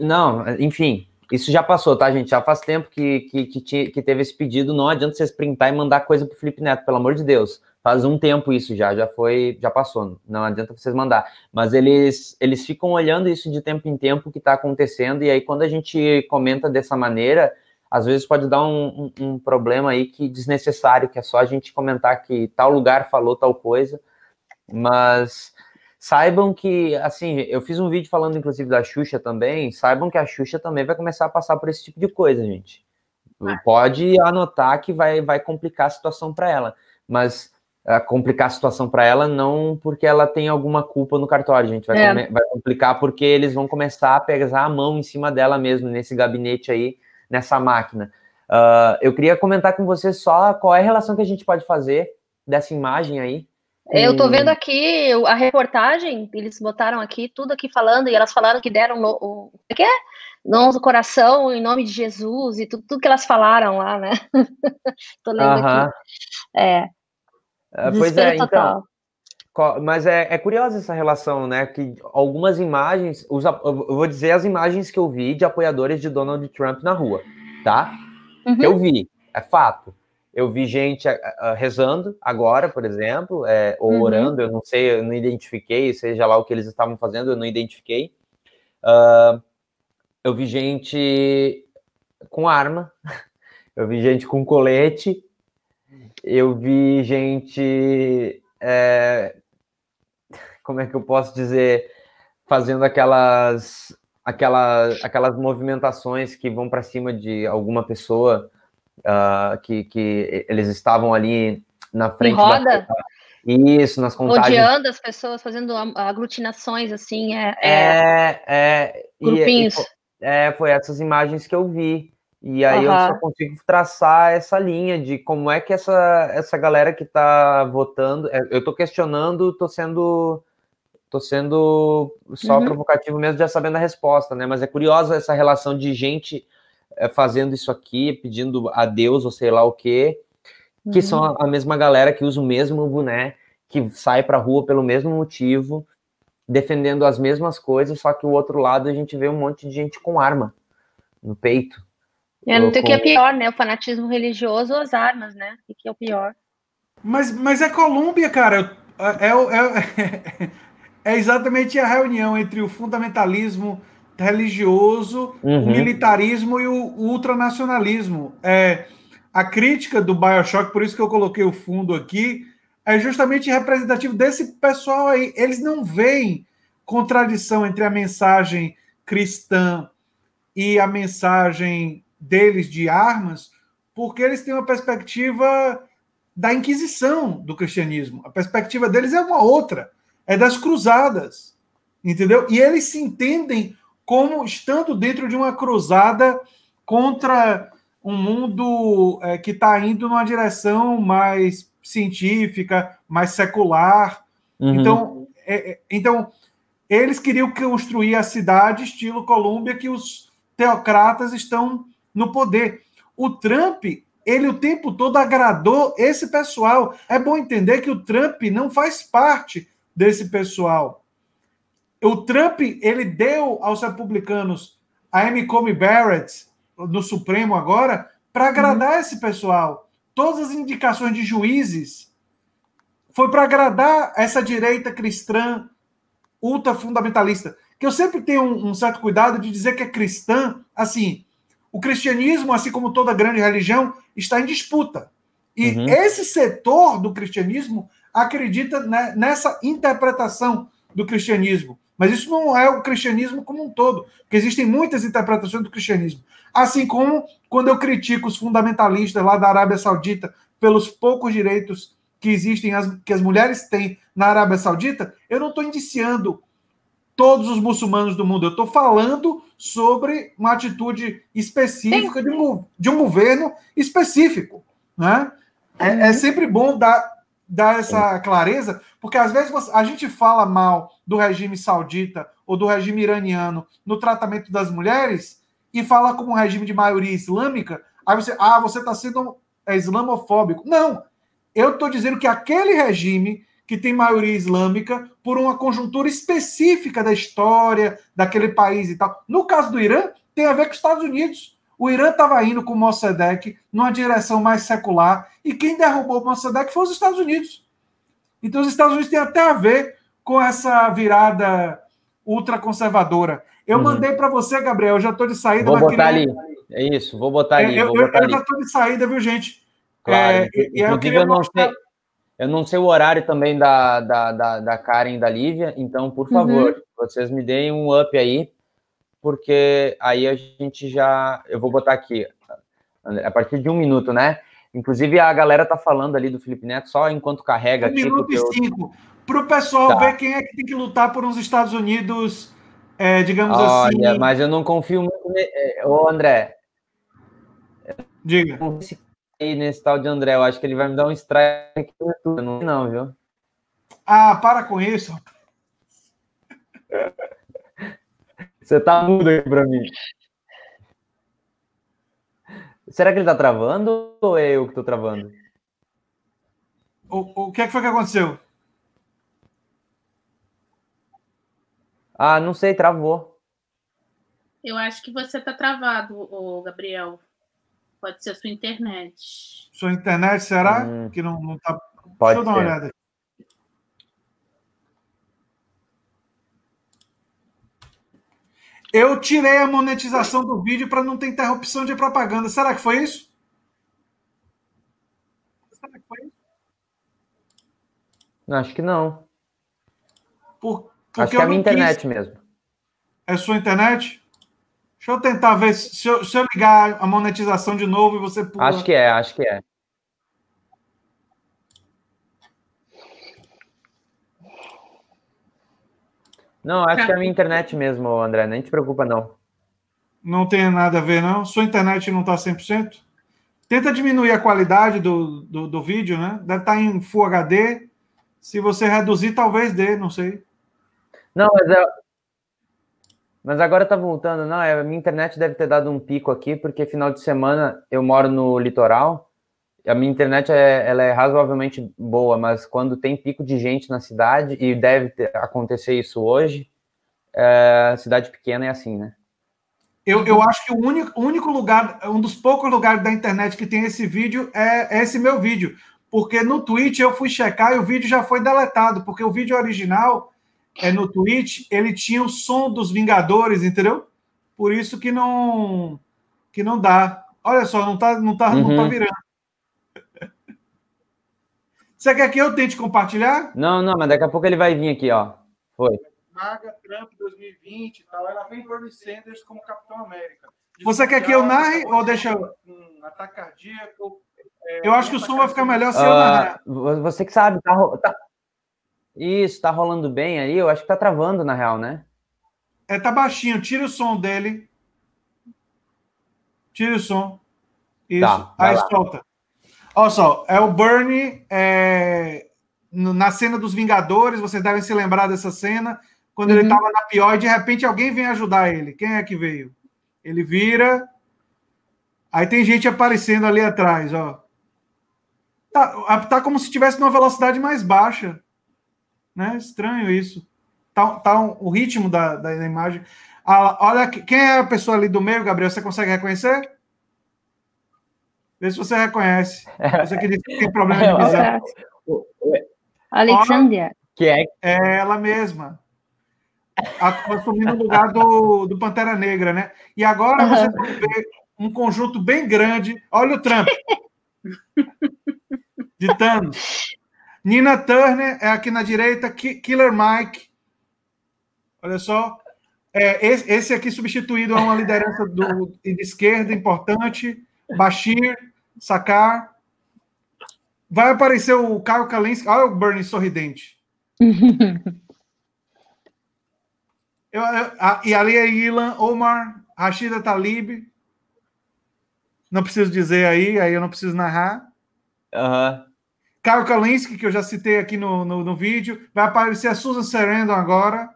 A: Não, enfim, isso já passou, tá, gente? Já faz tempo que, que, que, que teve esse pedido. Não adianta vocês printar e mandar coisa pro Felipe Neto, pelo amor de Deus. Faz um tempo isso já, já foi, já passou. Não adianta vocês mandar. Mas eles, eles ficam olhando isso de tempo em tempo que está acontecendo, e aí quando a gente comenta dessa maneira, às vezes pode dar um, um, um, problema aí que desnecessário, que é só a gente comentar que tal lugar falou tal coisa, mas saibam que, assim, eu fiz um vídeo falando inclusive da Xuxa também, saibam que a Xuxa também vai começar a passar por esse tipo de coisa, gente. Pode anotar que vai, vai complicar a situação para ela, mas uh, complicar a situação para ela não porque ela tem alguma culpa no cartório, gente. Vai, é. vai complicar porque eles vão começar a pegar a mão em cima dela mesmo, nesse gabinete aí, nessa máquina. Uh, eu queria comentar com você só qual é a relação que a gente pode fazer dessa imagem aí.
C: Eu tô vendo aqui a reportagem, eles botaram aqui tudo aqui falando, e elas falaram que deram o, o que é? Do coração em nome de Jesus e tudo, tudo que elas falaram lá, né? [LAUGHS] tô lendo uh -huh. aqui. É.
A: Uh, pois é, então, total. Mas é, é curiosa essa relação, né? Que algumas imagens, os, eu vou dizer as imagens que eu vi de apoiadores de Donald Trump na rua, tá? Uhum. Eu vi, é fato. Eu vi gente uh, rezando agora, por exemplo, é, ou uhum. orando, eu não sei, eu não identifiquei, seja lá o que eles estavam fazendo, eu não identifiquei. Uh, eu vi gente com arma, [LAUGHS] eu vi gente com colete, eu vi gente é, como é que eu posso dizer, fazendo aquelas aquela, aquelas movimentações que vão para cima de alguma pessoa uh, que, que eles estavam ali na frente. Em
C: roda? Da...
A: Isso, nas contagens.
C: Odiando as pessoas, fazendo aglutinações, assim, é...
A: É, é grupinhos. E, é, foi essas imagens que eu vi. E aí uhum. eu só consigo traçar essa linha de como é que essa, essa galera que está votando... É, eu estou questionando, estou sendo Tô sendo só uhum. provocativo mesmo, já sabendo a resposta, né? Mas é curiosa essa relação de gente é, fazendo isso aqui, pedindo a Deus ou sei lá o quê, que uhum. são a, a, mesma galera que usa o mesmo boné, que sai pra rua pelo mesmo motivo, defendendo as mesmas coisas, só que o outro lado a gente vê um monte de gente com arma no peito.
C: É, não tem o que é pior, né? O fanatismo religioso ou as armas, né? O que é o pior.
G: Mas, mas é Colômbia, cara. É, é, é, [LAUGHS] é exatamente a reunião entre o fundamentalismo religioso, uhum. o militarismo e o, ultranacionalismo. É, a crítica do Bioshock, por isso que eu coloquei o fundo aqui, é justamente representativo desse pessoal aí. Eles não veem contradição entre a mensagem cristã e a mensagem deles de armas, porque eles têm uma perspectiva da Inquisição do cristianismo. A perspectiva deles é uma outra é das cruzadas, entendeu? E eles se entendem como estando dentro de uma cruzada contra um mundo é, que está indo numa direção mais científica, mais secular. Uhum. Então, é, é, então, eles queriam construir a cidade estilo Colômbia que os teocratas estão no poder. O Trump ele o tempo todo agradou esse pessoal. É bom entender que o Trump não faz parte desse pessoal. O Trump ele deu aos republicanos a Amy Comey Barrett no Supremo agora para agradar uhum. esse pessoal. Todas as indicações de juízes foi para agradar essa direita cristã ultra fundamentalista. Que eu sempre tenho um, um certo cuidado de dizer que é cristã, assim, o cristianismo, assim como toda grande religião, está em disputa. E uhum. esse setor do cristianismo acredita nessa interpretação do cristianismo. Mas isso não é o cristianismo como um todo, porque existem muitas interpretações do cristianismo. Assim como quando eu critico os fundamentalistas lá da Arábia Saudita pelos poucos direitos que existem, que as mulheres têm na Arábia Saudita, eu não estou indiciando todos os muçulmanos do mundo. Eu estou falando sobre uma atitude específica de um, de um, governo específico. Né? É, é, uhum. sempre bom dar, dar essa clareza, porque às vezes você, a gente fala mal do regime saudita ou do regime iraniano no tratamento das mulheres e fala como um regime de maioria islâmica, aí você, ah, você está sendo é, islamofóbico. Não, eu estou dizendo que aquele regime que tem maioria islâmica por uma conjuntura específica da história daquele país e tal. No caso do Irã, tem a ver com os Estados Unidos. O Irã estava indo com o Mossadegh numa direção mais secular e quem derrubou o Mossadegh foi os Estados Unidos. Então os Estados Unidos têm até a ver com essa virada ultraconservadora. Eu uhum. mandei para você, Gabriel, eu já estou de saída.
A: Vou botar ali. É isso, vou botar ali.
G: É, eu,
A: eu,
G: eu já estou de saída, viu, gente?
A: Claro. É, Inclusive, eu, eu, não mostrar... sei, eu não sei o horário também da, da, da, da Karen e da Lívia, então, por uhum. favor, uhum. vocês me deem um up aí, porque aí a gente já. Eu vou botar aqui, a partir de um minuto, né? Inclusive, a galera tá falando ali do Felipe Neto só enquanto carrega
G: um aqui. Um minuto e eu... cinco. Para o pessoal tá. ver quem é que tem que lutar por uns Estados Unidos, é, digamos Olha,
A: assim. Mas eu não confio muito. Ne... Ô, André.
G: Diga
A: aí nesse tal de André. Eu acho que ele vai me dar um strike não, não, viu?
G: Ah, para com isso.
A: Você tá mudo aqui pra mim. Será que ele tá travando ou é eu que tô travando?
G: O, o que, é que foi que aconteceu?
A: Ah, não sei, travou.
B: Eu acho que você tá travado, o Gabriel. Pode ser a sua internet.
G: Sua internet, será? Hum, que não, não tá.
A: Pode Deixa eu dar uma olhada.
G: Eu tirei a monetização do vídeo para não ter interrupção de propaganda. Será que foi isso?
A: Será que foi isso? Acho que não.
G: Por,
A: Acho que é a minha internet quis... mesmo.
G: É sua internet? Deixa eu tentar ver se eu, se eu ligar a monetização de novo e você
A: pula. Acho que é, acho que é. Não, acho que é a minha internet mesmo, André. Nem te preocupa, não.
G: Não tem nada a ver, não? Sua internet não está 100%? Tenta diminuir a qualidade do, do, do, vídeo, né? Deve estar tá em Full HD. Se você reduzir, talvez dê, não sei.
A: Não, mas é, mas agora tá voltando, não, é, a minha internet deve ter dado um pico aqui, porque final de semana eu moro no litoral, a minha internet é, ela é razoavelmente boa, mas quando tem pico de gente na cidade, e deve ter, acontecer isso hoje, é, cidade pequena é assim, né?
G: Eu, eu acho que o único, único lugar, um dos poucos lugares da internet que tem esse vídeo é, é esse meu vídeo. Porque no Twitch eu fui checar e o vídeo já foi deletado, porque o vídeo original é, no Twitch, ele tinha o som dos Vingadores, entendeu? Por isso que não que não dá. Olha só, não tá, não tá, uhum. não tá uhum. virando. Você quer que eu tente compartilhar?
A: Não, não, mas daqui a pouco ele vai vir aqui, ó. Foi.
G: Maga Trump 2020 e tal. Ela vem Bernie Sanders como Capitão América. Você quer que eu narre ou deixa eu. Um ataque cardíaco. É, eu acho que o som vai ficar melhor se uh, eu narrar.
A: Você que sabe, tá, tá, isso, tá rolando bem aí. Eu acho que tá travando, na real, né?
G: É, tá baixinho. Tira o som dele. Tira o som. Isso. Tá, aí lá. solta. Olha só, é o Bernie é, na cena dos Vingadores. Vocês devem se lembrar dessa cena. Quando uhum. ele tava na pior e de repente alguém vem ajudar ele. Quem é que veio? Ele vira. Aí tem gente aparecendo ali atrás, ó. Tá, tá como se tivesse numa velocidade mais baixa. Né? Estranho isso. Tá, tá um, o ritmo da, da imagem. Ah, olha, quem é a pessoa ali do meio, Gabriel? Você consegue reconhecer? Vê se você reconhece. [LAUGHS] Você que disse que tem problema de [LAUGHS] visão.
C: Alexandria.
A: Que é?
G: é ela mesma. Assumindo o lugar do, do Pantera Negra, né? E agora você vê um conjunto bem grande. Olha o Trump. De Thanos. Nina Turner é aqui na direita, Killer Mike. Olha só. É, esse, esse, aqui substituído a uma liderança do, de esquerda importante. Bashir, Sakar. Vai aparecer o Caio Kalinski. Olha o Bernie sorridente. [LAUGHS] eu, eu, a, e ali é Ilan, Omar, Rashida Talib. Não preciso dizer aí, aí eu não preciso narrar.
A: Aham. Uhum.
G: Caio Kalinski, que eu já citei aqui no, no, no vídeo. Vai aparecer a Susan Sarandon agora.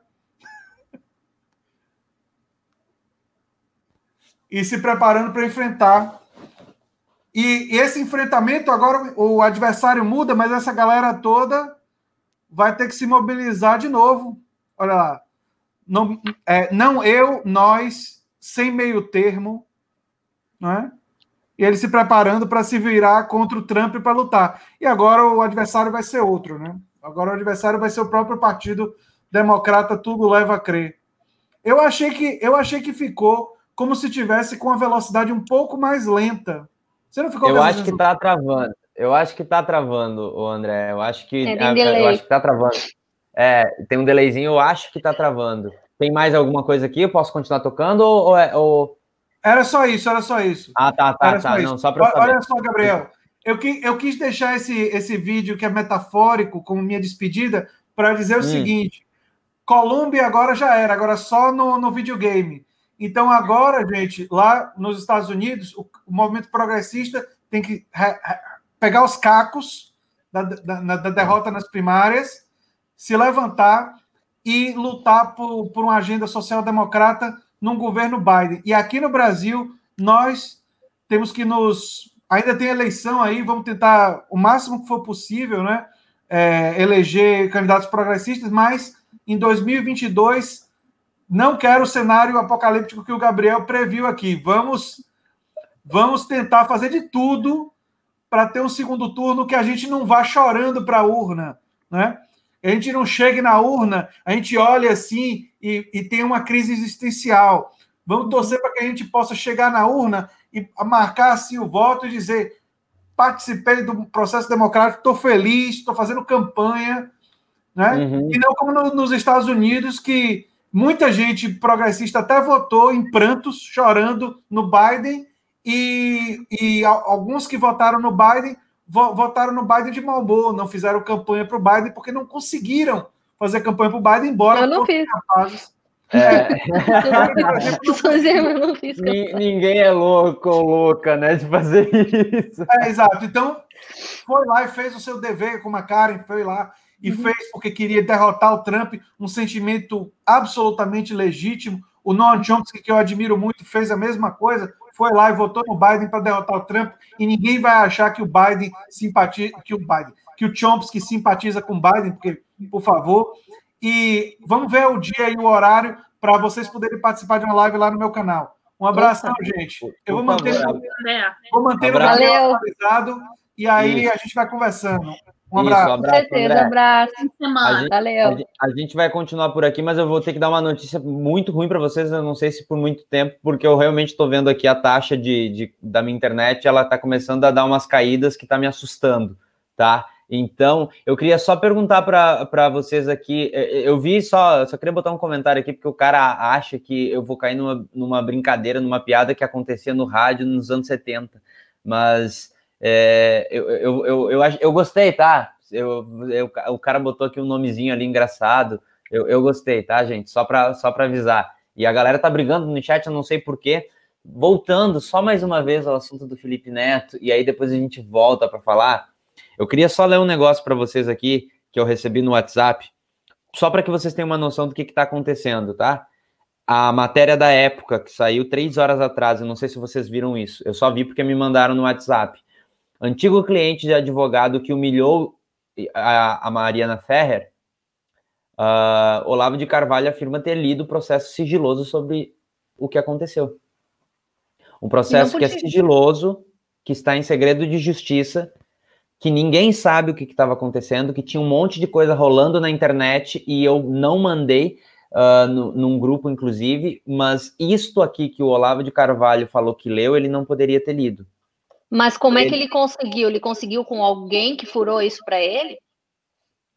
G: e se preparando para enfrentar. E esse enfrentamento agora o adversário muda, mas essa galera toda vai ter que se mobilizar de novo. Olha lá. Não, é, não eu, nós, sem meio termo, não é? e ele se preparando para se virar contra o Trump para lutar. E agora o adversário vai ser outro, né? Agora o adversário vai ser o próprio Partido Democrata, tudo leva a crer. Eu achei que eu achei que ficou como se tivesse com a velocidade um pouco mais lenta. Você não ficou
A: Eu acho que está travando. Eu acho que está travando, o André. Eu acho que
C: é, eu
A: acho que tá travando. É, tem um delayzinho, eu acho que está travando. Tem mais alguma coisa aqui? Eu posso continuar tocando ou, é, ou
G: era só isso, era só isso.
A: Ah, tá, tá, era tá. Só não, só para
G: saber. Olha só, Gabriel. Eu, que, eu quis deixar esse, esse vídeo que é metafórico, como minha despedida, para dizer o hum. seguinte: Colômbia agora já era, agora só no, no videogame. Então, agora, gente, lá nos Estados Unidos, o, movimento progressista tem que pegar os cacos da, da, da derrota nas primárias, se levantar e lutar por, por uma agenda social-democrata num governo Biden. E aqui no Brasil, nós temos que nos. Ainda tem eleição aí, vamos tentar o máximo que for possível, né? É, eleger candidatos progressistas, mas em 2022 não quero o cenário apocalíptico que o Gabriel previu aqui. Vamos, vamos tentar fazer de tudo para ter um segundo turno que a gente não vá chorando para a urna, né? A gente não chegue na urna, a gente olha assim e, e tem uma crise existencial. Vamos torcer para que a gente possa chegar na urna e marcar assim o voto e dizer: participei do processo democrático, estou feliz, estou fazendo campanha. Né? Uhum. E não como no, nos Estados Unidos, que muita gente progressista até votou em prantos, chorando no Biden, e, e alguns que votaram no Biden votaram no Biden de Malbô, não fizeram campanha para o Biden porque não conseguiram fazer campanha para o Biden, embora
C: eu não fiz. capazes.
A: É. [LAUGHS] Ninguém é louco ou louca, né, de fazer isso.
G: É, exato. Então, foi lá e fez o seu dever, como a Karen foi lá e uhum. fez porque queria derrotar o Trump, um sentimento absolutamente legítimo. O Noam Chomsky, que eu admiro muito, fez a mesma coisa, foi lá e votou no Biden para derrotar o Trump, e ninguém vai achar que o Biden simpatiza, que o Biden, que o Chomsky simpatiza com o Biden, porque, por favor. E vamos ver o dia e o horário para vocês poderem participar de uma live lá no meu canal. Um abraço, gente. Eu vou manter, vou manter o canal atualizado e aí Isso. a gente vai conversando. Um abraço. Isso,
C: abraço, Com certeza, André. abraço.
A: A gente, Valeu. A, a gente vai continuar por aqui, mas eu vou ter que dar uma notícia muito ruim para vocês. Eu não sei se por muito tempo, porque eu realmente estou vendo aqui a taxa de, de, da minha internet, ela está começando a dar umas caídas que está me assustando, tá? Então, eu queria só perguntar para vocês aqui. É, é, eu vi só, só queria botar um comentário aqui, porque o cara acha que eu vou cair numa, numa brincadeira, numa piada que acontecia no rádio nos anos 70. Mas é, eu, eu, eu, eu, eu gostei, tá? Eu, eu, o cara botou aqui um nomezinho ali engraçado. Eu, eu gostei, tá, gente? Só para só avisar. E a galera tá brigando no chat, eu não sei porquê. Voltando só mais uma vez ao assunto do Felipe Neto, e aí depois a gente volta para falar. Eu queria só ler um negócio para vocês aqui que eu recebi no WhatsApp, só para que vocês tenham uma noção do que está acontecendo, tá? a matéria da época, que saiu três horas atrás, eu não sei se vocês viram isso, eu só vi porque me mandaram no WhatsApp. Antigo cliente de advogado que humilhou a, a Mariana Ferrer, uh, Olavo de Carvalho afirma ter lido o processo sigiloso sobre o que aconteceu. Um processo que é sigiloso, que está em segredo de justiça, que ninguém sabe o que estava acontecendo, que tinha um monte de coisa rolando na internet e eu não mandei uh, no, num grupo, inclusive, mas isto aqui que o Olavo de Carvalho falou que leu, ele não poderia ter lido.
C: Mas como ele... é que ele conseguiu? Ele conseguiu com alguém que furou isso para ele?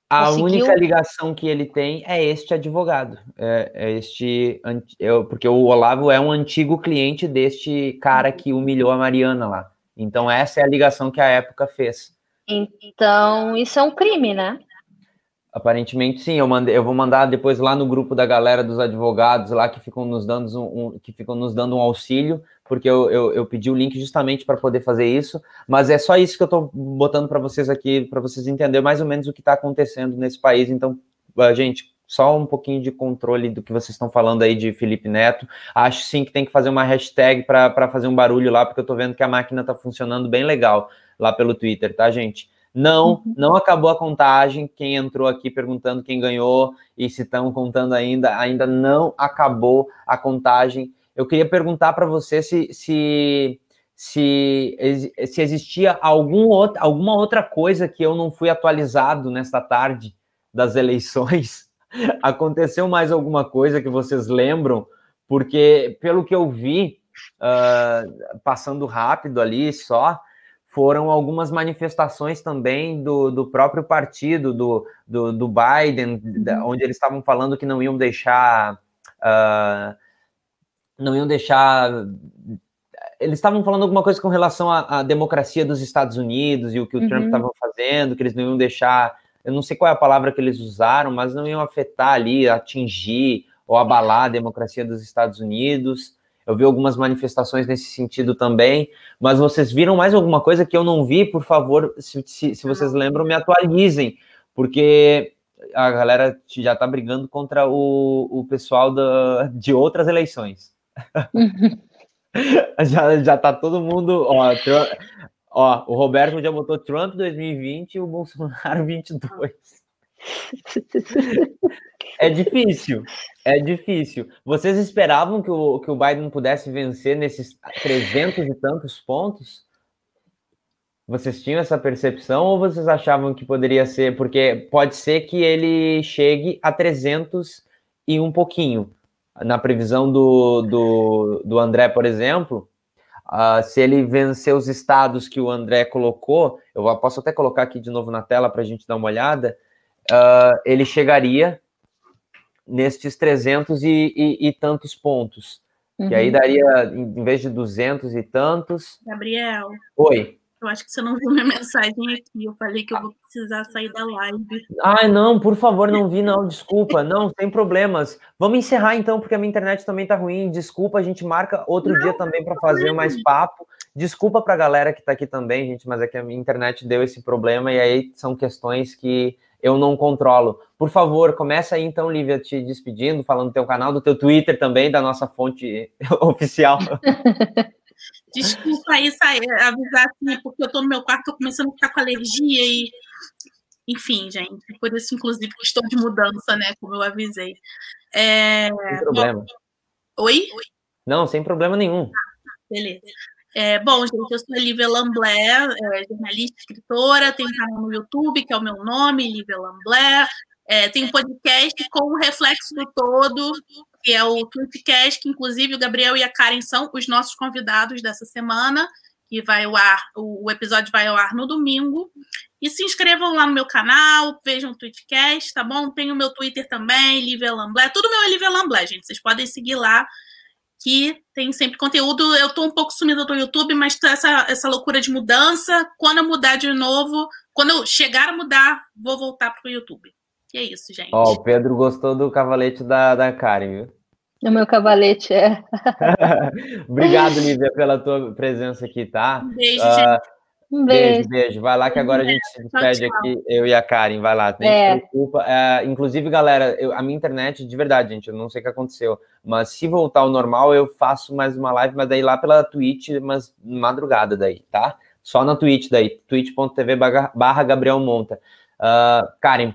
A: A conseguiu... única ligação que ele tem é este advogado, é, é este, é, porque o Olavo é um antigo cliente deste cara que humilhou a Mariana lá. Então essa é a ligação que a época fez.
C: Então isso é um crime, né?
A: Aparentemente sim, eu, mandei, eu vou mandar depois lá no grupo da galera dos advogados lá que ficam nos dando um, um que ficam nos dando um auxílio, porque eu, eu, eu pedi o link justamente para poder fazer isso, mas é só isso que eu estou botando para vocês aqui, para vocês entenderem mais ou menos o que está acontecendo nesse país. Então, gente, só um pouquinho de controle do que vocês estão falando aí de Felipe Neto. Acho sim que tem que fazer uma hashtag para fazer um barulho lá, porque eu estou vendo que a máquina está funcionando bem legal lá pelo Twitter, tá, gente? Não, uhum. não acabou a contagem. Quem entrou aqui perguntando quem ganhou e se estão contando ainda, ainda não acabou a contagem. Eu queria perguntar para você se, se, se, se existia algum outro, alguma outra coisa que eu não fui atualizado nesta tarde das eleições. [LAUGHS] Aconteceu mais alguma coisa que vocês lembram? Porque, pelo que eu vi, uh, passando rápido ali só, foram algumas manifestações também do, do próprio partido, do, do, do Biden, uhum. onde eles estavam falando que não iam deixar. Uh, não iam deixar. Eles estavam falando alguma coisa com relação à, à, democracia dos Estados Unidos e o que o uhum. Trump estava fazendo, que eles não iam deixar. Eu não sei qual é a palavra que eles usaram, mas não iam afetar ali, atingir ou abalar a democracia dos Estados Unidos. Eu vi algumas manifestações nesse sentido também, mas vocês viram mais alguma coisa que eu não vi? Por favor, se, se, se vocês lembram, me atualizem, porque a galera já está brigando contra o, o pessoal da, de outras eleições. [LAUGHS] já, já tá todo mundo. Ó, ó, o Roberto já botou Trump 2020 e o Bolsonaro 22. É difícil, é difícil. Vocês esperavam que o, que o Biden pudesse vencer nesses 300 e tantos pontos? Vocês tinham essa percepção ou vocês achavam que poderia ser? Porque pode ser que ele chegue a 300 e um pouquinho. Na previsão do, do, do André, por exemplo, uh, se ele vencer os estados que o André colocou, eu posso até colocar aqui de novo na tela para a gente dar uma olhada uh, ele chegaria nestes 300 e, e, e tantos pontos. Uhum. E aí daria, em vez de 200 e tantos.
B: Gabriel.
A: Oi.
B: Eu acho que você não viu minha mensagem aqui. Eu falei que eu vou precisar sair da live.
A: Ai, não, por favor, não vi, não. Desculpa. Não, sem problemas. Vamos encerrar então, porque a minha internet também tá ruim. Desculpa, a gente marca outro não, dia também para fazer mais papo. Desculpa para a galera que está aqui também, gente, mas é que a minha internet deu esse problema e aí são questões que eu não controlo. Por favor, começa aí então, Lívia, te despedindo, falando do teu canal, do teu Twitter também, da nossa fonte [LAUGHS] oficial. [LAUGHS]
B: Desculpa aí sair, avisar assim, porque eu tô no meu quarto, tô começando a ficar com alergia e. Enfim, gente, por isso, inclusive, estou de mudança, né? Como eu avisei. É...
A: Sem problema.
B: Oi?
A: Não, sem problema nenhum.
B: Ah, beleza. É, bom, gente, eu sou a Lívia Lamblé, é, jornalista, escritora, tenho um canal no YouTube, que é o meu nome, Lívia Lamblé. É, tem um podcast com o reflexo do todo, que é o Tweetcast, que inclusive o Gabriel e a Karen são os nossos convidados dessa semana, que vai ao ar, o episódio vai ao ar no domingo. E se inscrevam lá no meu canal, vejam o Tweetcast, tá bom? Tem o meu Twitter também, Lívia Lamblé. Tudo meu é Lívia Lamblé, gente. Vocês podem seguir lá que tem sempre conteúdo. Eu tô um pouco sumida do YouTube, mas essa, essa loucura de mudança, quando eu mudar de novo, quando eu chegar a mudar, vou voltar pro YouTube. E é isso, gente.
A: Ó, oh, o Pedro gostou do cavalete da, da Karen, viu?
C: O meu cavalete é. [LAUGHS]
A: Obrigado, Lívia, pela tua presença aqui, tá?
B: Um beijo, uh, gente.
C: Um beijo.
A: Beijo, beijo. Vai lá que agora a gente se despede aqui, eu e a Karen. Vai lá, nem é. se preocupa. É, inclusive, galera, eu, a minha internet, de verdade, gente, eu não sei o que aconteceu, mas se voltar ao normal, eu faço mais uma live, mas daí lá pela Twitch, mas madrugada daí, tá? Só na Twitch daí, twitch.tv barra Gabriel Monta. Uh, Karen,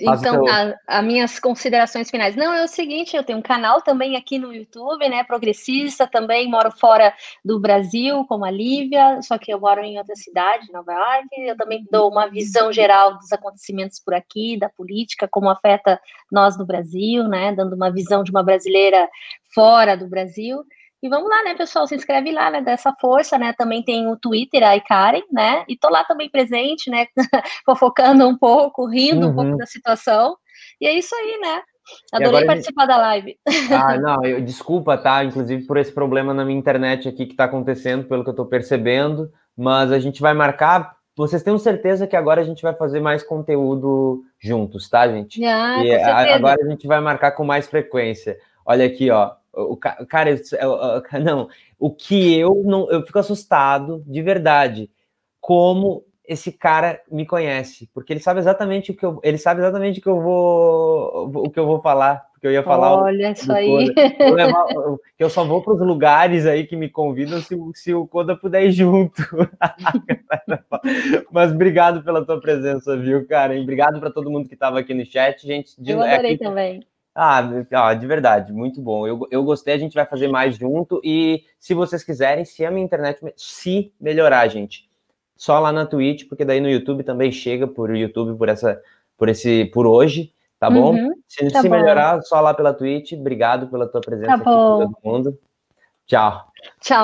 C: então, as minhas considerações finais. Não, é o seguinte, eu tenho um canal também aqui no YouTube, né, progressista, também moro fora do Brasil, como a Lívia, só que eu moro em outra cidade, Nova York, eu também dou uma visão geral dos acontecimentos por aqui, da política, como afeta nós no Brasil, né, dando uma visão de uma brasileira fora do Brasil, e vamos lá, né, pessoal? Se inscreve lá, né? Dessa força, né? Também tem o Twitter, a Karen, né? E tô lá também presente, né? [LAUGHS] Fofocando um pouco, rindo uhum. um pouco uhum. da situação. E é isso aí, né? Adorei participar gente... da live. [LAUGHS]
A: Ah, não, eu, desculpa, tá? Inclusive por esse problema na minha internet aqui que tá acontecendo, pelo que eu tô percebendo. Mas a gente vai marcar. Vocês tenham certeza que agora a gente vai fazer mais conteúdo juntos, tá, gente?
C: Ah,
A: e a, agora a gente vai marcar com mais frequência. Olha aqui, ó. O cara, eu, não, o que eu não, eu fico assustado de verdade, como esse cara me conhece, porque ele sabe exatamente o que eu, ele sabe exatamente o que eu vou, o que eu vou falar, porque eu ia falar.
C: Olha isso aí. [LAUGHS]
A: Eu, eu só vou para os lugares aí que me convidam se, se o Coda puder ir junto. [LAUGHS] Mas obrigado pela tua presença, viu, cara? obrigado para todo mundo que estava aqui no chat, gente.
C: De, eu adorei é, também.
A: Ah, ah, de verdade, muito bom. Eu, eu gostei, a gente vai fazer mais junto. E se vocês quiserem, se a minha internet se melhorar, gente, só lá na Twitch, porque daí no YouTube também chega por YouTube por essa, por esse, por hoje, tá bom? Uhum, se, tá se bom. melhorar, só lá pela Twitch. Obrigado pela tua presença tá aqui, todo mundo. Tchau.
C: Tchau.